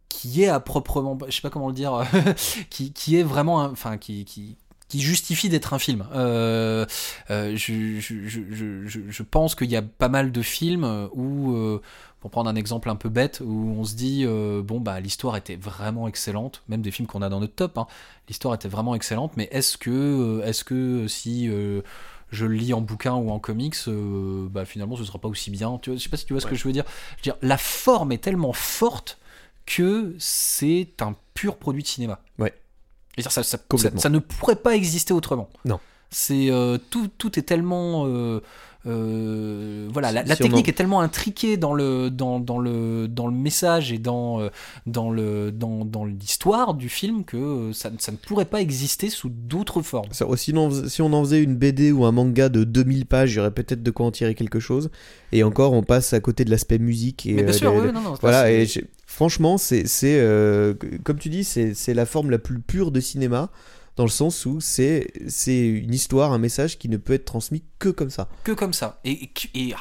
qui est à proprement, je sais pas comment le dire, qui, qui est vraiment, un- enfin, qui, qui, qui justifie d'être un film. Euh, euh, je, je, je, je, pense qu'il y a pas mal de films où, euh, pour prendre un exemple un peu bête, où on se dit, bon, bah, l'histoire était vraiment excellente, même des films qu'on a dans notre top, hein, l'histoire était vraiment excellente, mais est-ce que, est-ce que si je le lis en bouquin ou en comics, bah, finalement ce sera pas aussi bien tu vois, Je sais pas si tu vois ce que je veux dire. Je veux dire, la forme est tellement forte que c'est un pur produit de cinéma. Ouais. Ça, ça, ça, ça- ne pourrait pas exister autrement. Non. C'est euh, tout, tout est tellement euh, euh, voilà, la, technique est tellement intriquée dans le dans, dans le dans le message et dans dans le dans, dans l'histoire du film que ça, ne- ça ne pourrait pas exister sous d'autres formes. Ça, Sinon, si on en faisait une BD ou un manga de 2000 pages, il y aurait peut-être de quoi en tirer quelque chose. Et encore, on passe à côté de l'aspect musique. Et, Mais bien sûr, non, non, Voilà, et franchement, c'est, euh, comme tu dis, c'est, la forme la plus pure de cinéma, dans le sens où c'est, une histoire, un message qui ne peut être transmis que comme ça. que comme ça. Et, et,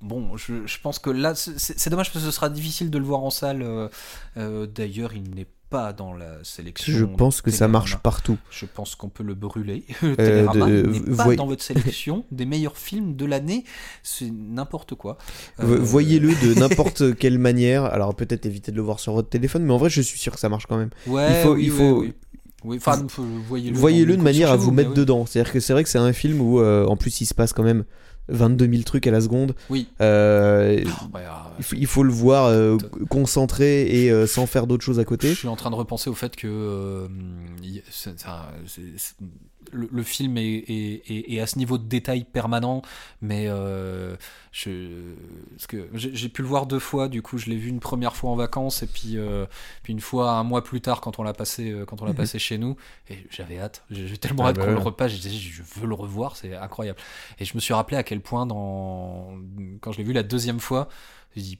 bon, je, je pense que là, c'est dommage parce que ce sera difficile de le voir en salle. euh, euh, D'ailleurs, il n'est pas dans la sélection. Je pense que ça Télérama. marche partout. Je pense qu'on peut le brûler. Télérama de- n'est pas voy- dans votre sélection des meilleurs films de l'année. C'est n'importe quoi. Euh, Voyez-le de n'importe quelle manière. Alors peut-être éviter de le voir sur votre téléphone, mais en vrai, je suis sûr que ça marche quand même. Ouais, il faut- oui, il faut- oui. Oui, voyez-le. De manière à vous mettre oui. dedans. C'est-à-dire que c'est vrai que c'est un film où, euh, en plus, il se passe quand même 22 000 trucs à la seconde. Oui. Euh, Oh, ouais, ah, il, faut, il faut le voir euh, concentré et euh, sans faire d'autres choses à Je côté. suis en train de repenser au fait que euh, il- c'est- ça- c'est- c'est- le, le film est, est- est- est à ce niveau de détail permanent, mais euh, je, parce que j'ai pu le voir deux fois. Du coup, je l'ai vu une première fois en vacances et puis, euh, puis une fois un mois plus tard quand on l'a passé euh, quand on l'a Mhm. passé chez nous. Et j'avais hâte. J'ai tellement Ah hâte bah qu'on le repasse. Je je veux le revoir. C'est incroyable. Et je me suis rappelé à quel point dans quand je l'ai vu la deuxième fois, j'ai dit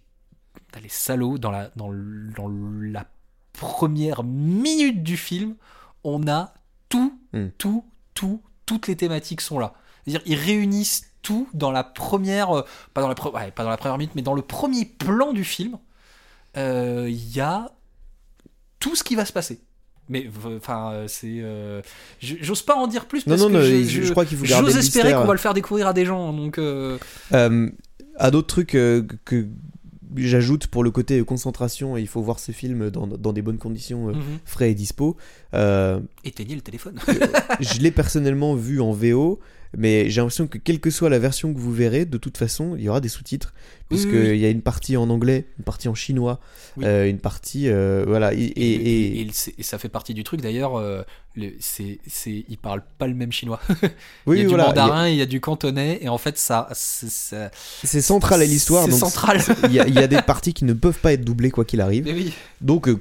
Putain, les salauds dans la dans la première minute du film, on a tout, Mm. tout, tout, toutes les thématiques sont là. C'est-à-dire, ils réunissent tout dans la première, euh, pas dans la, pre- ouais, pas dans la première minute, mais dans le premier plan du film. euh, Il y a tout ce qui va se passer. Mais enfin, euh, c'est, euh, j'ose pas en dire plus Non, parce non, que non, je, crois qu'il faut j'ose espérer qu'on va le faire découvrir à des gens. Donc, à d'autres trucs que j'ajoute pour le côté concentration, il faut voir ces films dans, dans des bonnes conditions, euh, mhm. frais et dispo. Euh, éteignez le téléphone. je l'ai personnellement vu en VO, mais j'ai l'impression que quelle que soit la version que vous verrez, de toute façon, il y aura des sous-titres, puisqu'il oui, oui. y a une partie en anglais, une partie en chinois, euh, une partie, euh, voilà, et, ça fait partie du truc d'ailleurs. euh, c'est, c'est, ils parlent pas le même chinois. oui, il y a du voilà, mandarin, il y a du cantonais, et en fait ça, c'est, ça- c'est central à l'histoire, C'est donc central. il y, y a des parties qui ne peuvent pas être doublées quoi qu'il arrive. Mais oui. Donc, euh,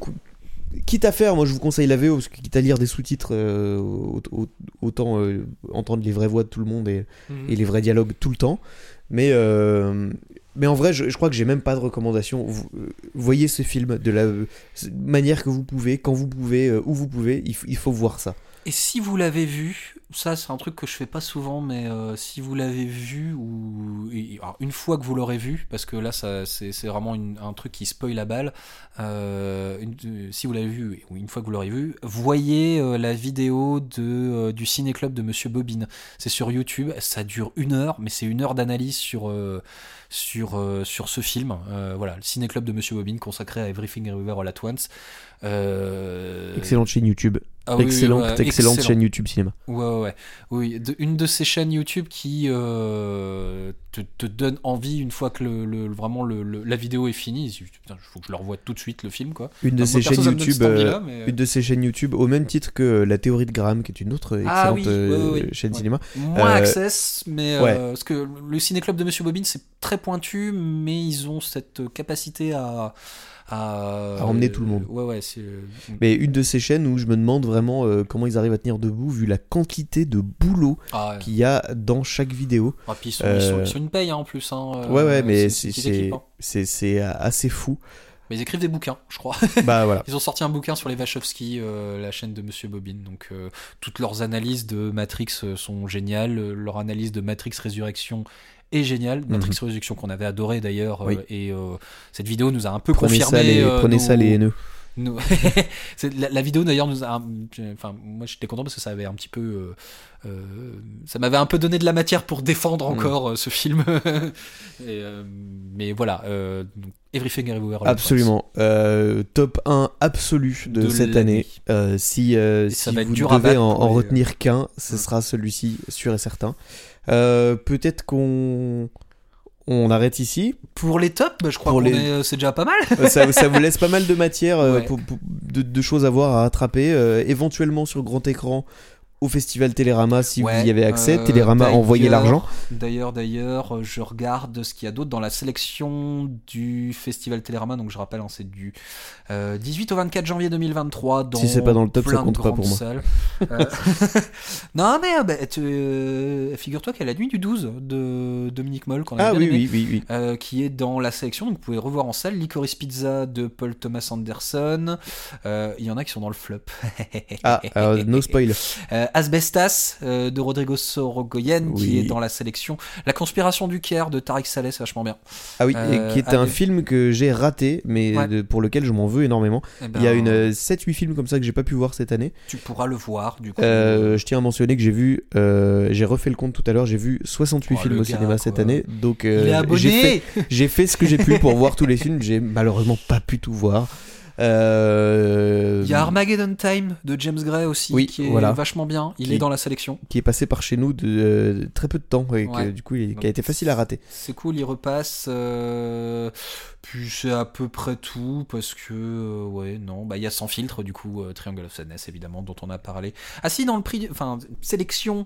quitte à faire, moi je vous conseille la VO, parce que quitte à lire des sous-titres, euh, au- au- autant euh, entendre les vraies voix de tout le monde et, et les vrais dialogues tout le temps. Mais, euh, mais en vrai, je, je crois que j'ai même pas de recommandation. Vous- voyez ce film de la manière que vous pouvez, quand vous pouvez, où vous pouvez, il, il faut voir ça. Et si vous l'avez vu, ça c'est un truc que je fais pas souvent, mais euh, si vous l'avez vu ou alors, une fois que vous l'aurez vu, parce que là ça c'est c'est vraiment une- un truc qui spoil la balle. euh, une- euh, si vous l'avez vu ou une fois que vous l'aurez vu, voyez euh, la vidéo de du ciné club de Monsieur Bobine. C'est sur YouTube, ça dure une heure, mais c'est une heure d'analyse sur sur sur ce film. Voilà, le ciné club de Monsieur Bobine consacré à Everything Everywhere All At Once. Excellente chaîne YouTube. ah oui, oui, excellente, ouais, excellente excellent. chaîne YouTube cinéma. Ouais, ouais, ouais. Oui, de- une de ces chaînes YouTube qui euh, te, te donne envie une fois que le, le- vraiment le, le- la vidéo est finie. Il faut que je le revoie tout de suite le film, quoi. Une de ces chaînes YouTube. euh, mais, Une de ces chaînes YouTube, au même titre que La Théorie de Graham, qui est une autre excellente Ah oui, euh, chaîne cinéma. Moins access, mais ouais. parce que le ciné club de Monsieur Bobine c'est très pointu, mais ils ont cette capacité à à, À emmener tout le monde. Ouais, ouais, euh, Mais une de ces chaînes où je me demande vraiment euh, comment ils arrivent à tenir debout, vu la quantité de boulot Ah, ouais. qu'il y a dans chaque vidéo. Ah, puis ils sont, ils, sont, Euh, ils sont une paye hein, en plus. Hein, ouais, ouais, mais c'est hein. assez fou. Mais ils écrivent des bouquins, je crois. bah voilà. Ils ont sorti un bouquin sur les Wachowski, euh, la chaîne de Monsieur Bobine. Donc euh, toutes leurs analyses de Matrix sont géniales. Leur analyse de Matrix Résurrection est géniale. Matrix Résurrection qu'on avait adoré d'ailleurs. euh. Oui. et euh, cette vidéo nous a un peu Prenez confirmé. ça les, euh, prenez nos- ça les haineux. nos- la, la vidéo d'ailleurs nous a. Enfin, moi j'étais content parce que ça avait un petit peu. euh, ça m'avait un peu donné de la matière pour défendre Mhm. encore euh, ce film. Et, euh, mais voilà. donc, Everything Everywhere. Absolument. Top 1 absolu de, De cette année. Si si vous devez en, en retenir qu'un, ce Ouais. sera celui-ci, sûr et certain. Euh, Peut-être qu'on on arrête ici. Pour les tops, bah, je crois les- est, c'est déjà pas mal. Euh, ça, ça vous laisse pas mal de matière, euh, Ouais. pour- pour- de, de choses à voir, à rattraper. euh, éventuellement sur grand écran au festival Télérama si Ouais, vous y avez accès. euh, Télérama a envoyé d'ailleurs- l'argent. D'ailleurs, d'ailleurs, euh, je regarde ce qu'il y a d'autre dans la sélection du festival Télérama. Donc, je rappelle, hein, c'est du euh, 18 au 24 janvier 2023. Dans Si c'est pas dans le top, ça compte pas pour moi. Euh, non, mais euh, bah, euh, figure-toi qu'il y a la nuit du 12 de Dominique Moll, qu'on a Ah bien oui, aimé, oui, oui, oui. euh, qui est dans la sélection. Donc, vous pouvez revoir en salle Licorice Pizza de Paul Thomas Anderson. Euh, Il y en a qui sont dans le flop. Ah, no spoil. Euh, Asbestas euh, de Rodrigo Sorogoyen qui est dans la sélection. La conspiration du Caire de Tariq Saleh, c'est vachement bien. Ah oui, Euh, et qui est un film que j'ai raté, mais Ouais. de- pour lequel je m'en veux énormément. Eh ben, Il y a une euh, 7-8 films comme ça que j'ai pas pu voir cette année. Tu pourras le voir du coup. Je tiens à mentionner que j'ai vu, j'ai refait le compte tout à l'heure, j'ai vu 68 Oh, films au cinéma cette année. Donc j'ai fait, j'ai fait ce que j'ai pu pour voir tous les films. J'ai malheureusement pas pu tout voir. Euh, Il y a Armageddon Time de James Gray aussi Oui, qui est voilà. vachement bien. Il Qui- est dans la sélection. qui est passé par chez nous de euh, très peu de temps et que, du coup il- qui a été facile à rater. C'est cool, il repasse. euh, Puis c'est à peu près tout parce que ouais non bah il y a sans filtre du coup Triangle of Sadness évidemment dont on a parlé. Ah si dans le prix enfin sélection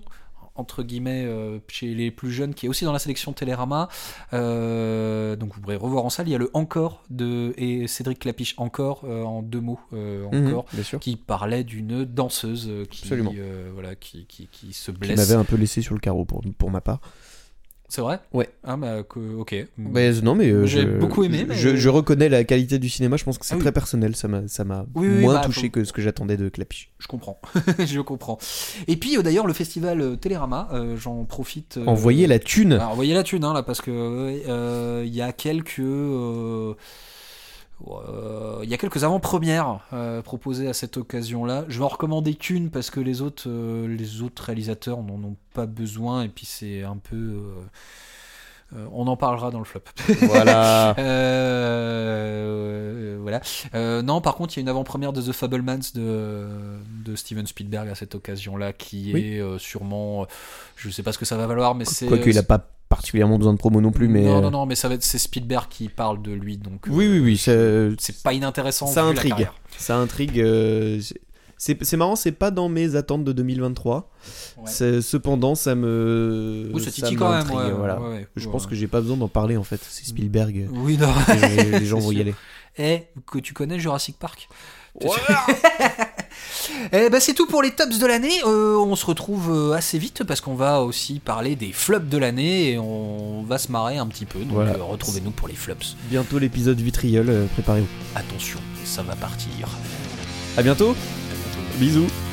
entre guillemets euh, chez les plus jeunes qui est aussi dans la sélection Télérama Euh, donc vous pourrez revoir en salle il y a le encore de et Cédric Clapiche encore euh, en deux mots Mhm, encore bien sûr. qui parlait d'une danseuse qui voilà qui, qui, qui se Qui blesse m'avait un peu laissé sur le carreau pour, pour ma part. C'est vrai? Ouais. ah bah ok Mais non, mais euh, J'ai beaucoup aimé, mais- Je, je reconnais la qualité du cinéma. Je pense que c'est Ah oui. très personnel. Ça m'a, ça m'a Oui, oui, moins bah, touché faut- que ce que j'attendais de Clapiche. Je comprends, je comprends. Et puis euh, d'ailleurs le festival euh, Télérama, euh, j'en profite. Envoyer la thune. alors, envoyez la thune hein, là parce que il y a quelques il y a quelques avant-premières euh, proposées à cette occasion-là. Je vais en recommander qu'une parce que les autres, euh, les autres réalisateurs n'en ont pas besoin et puis c'est un peu. euh, euh, on en parlera dans le flop. voilà. Euh, voilà. Euh, non, par contre, il y a une avant-première de The Fablemans de, de Steven Spielberg à cette occasion-là, qui Oui. est euh, sûrement, euh, je sais pas ce que ça va valoir, mais c'est. Quoique il a pas particulièrement besoin de promo non plus, mais. Non, euh, non, non, mais ça va être c'est Spielberg qui parle de lui, donc. Oui, oui, oui. Ça, C'est pas inintéressant. Ça intrigue. ça intrigue. euh, c'est, marrant, c'est pas dans mes attentes de 2023. Ouais. C'est- cependant, ça me. Oui, ça titille quand même. ouais, voilà. ouais, Je pense que j'ai pas besoin d'en parler en fait. C'est Spielberg. Oui, non. les gens, les gens C'est vont y aller. Eh, que tu connais Jurassic Park? Eh ben c'est tout pour les tops de l'année. Euh, on se retrouve euh, assez vite parce qu'on va aussi parler des flops de l'année et on va se marrer un petit peu. Donc Voilà. euh, retrouvez-nous pour les flops. Bientôt l'épisode vitriol. préparez-vous. Attention, ça va partir. À bientôt. À bientôt. Bisous.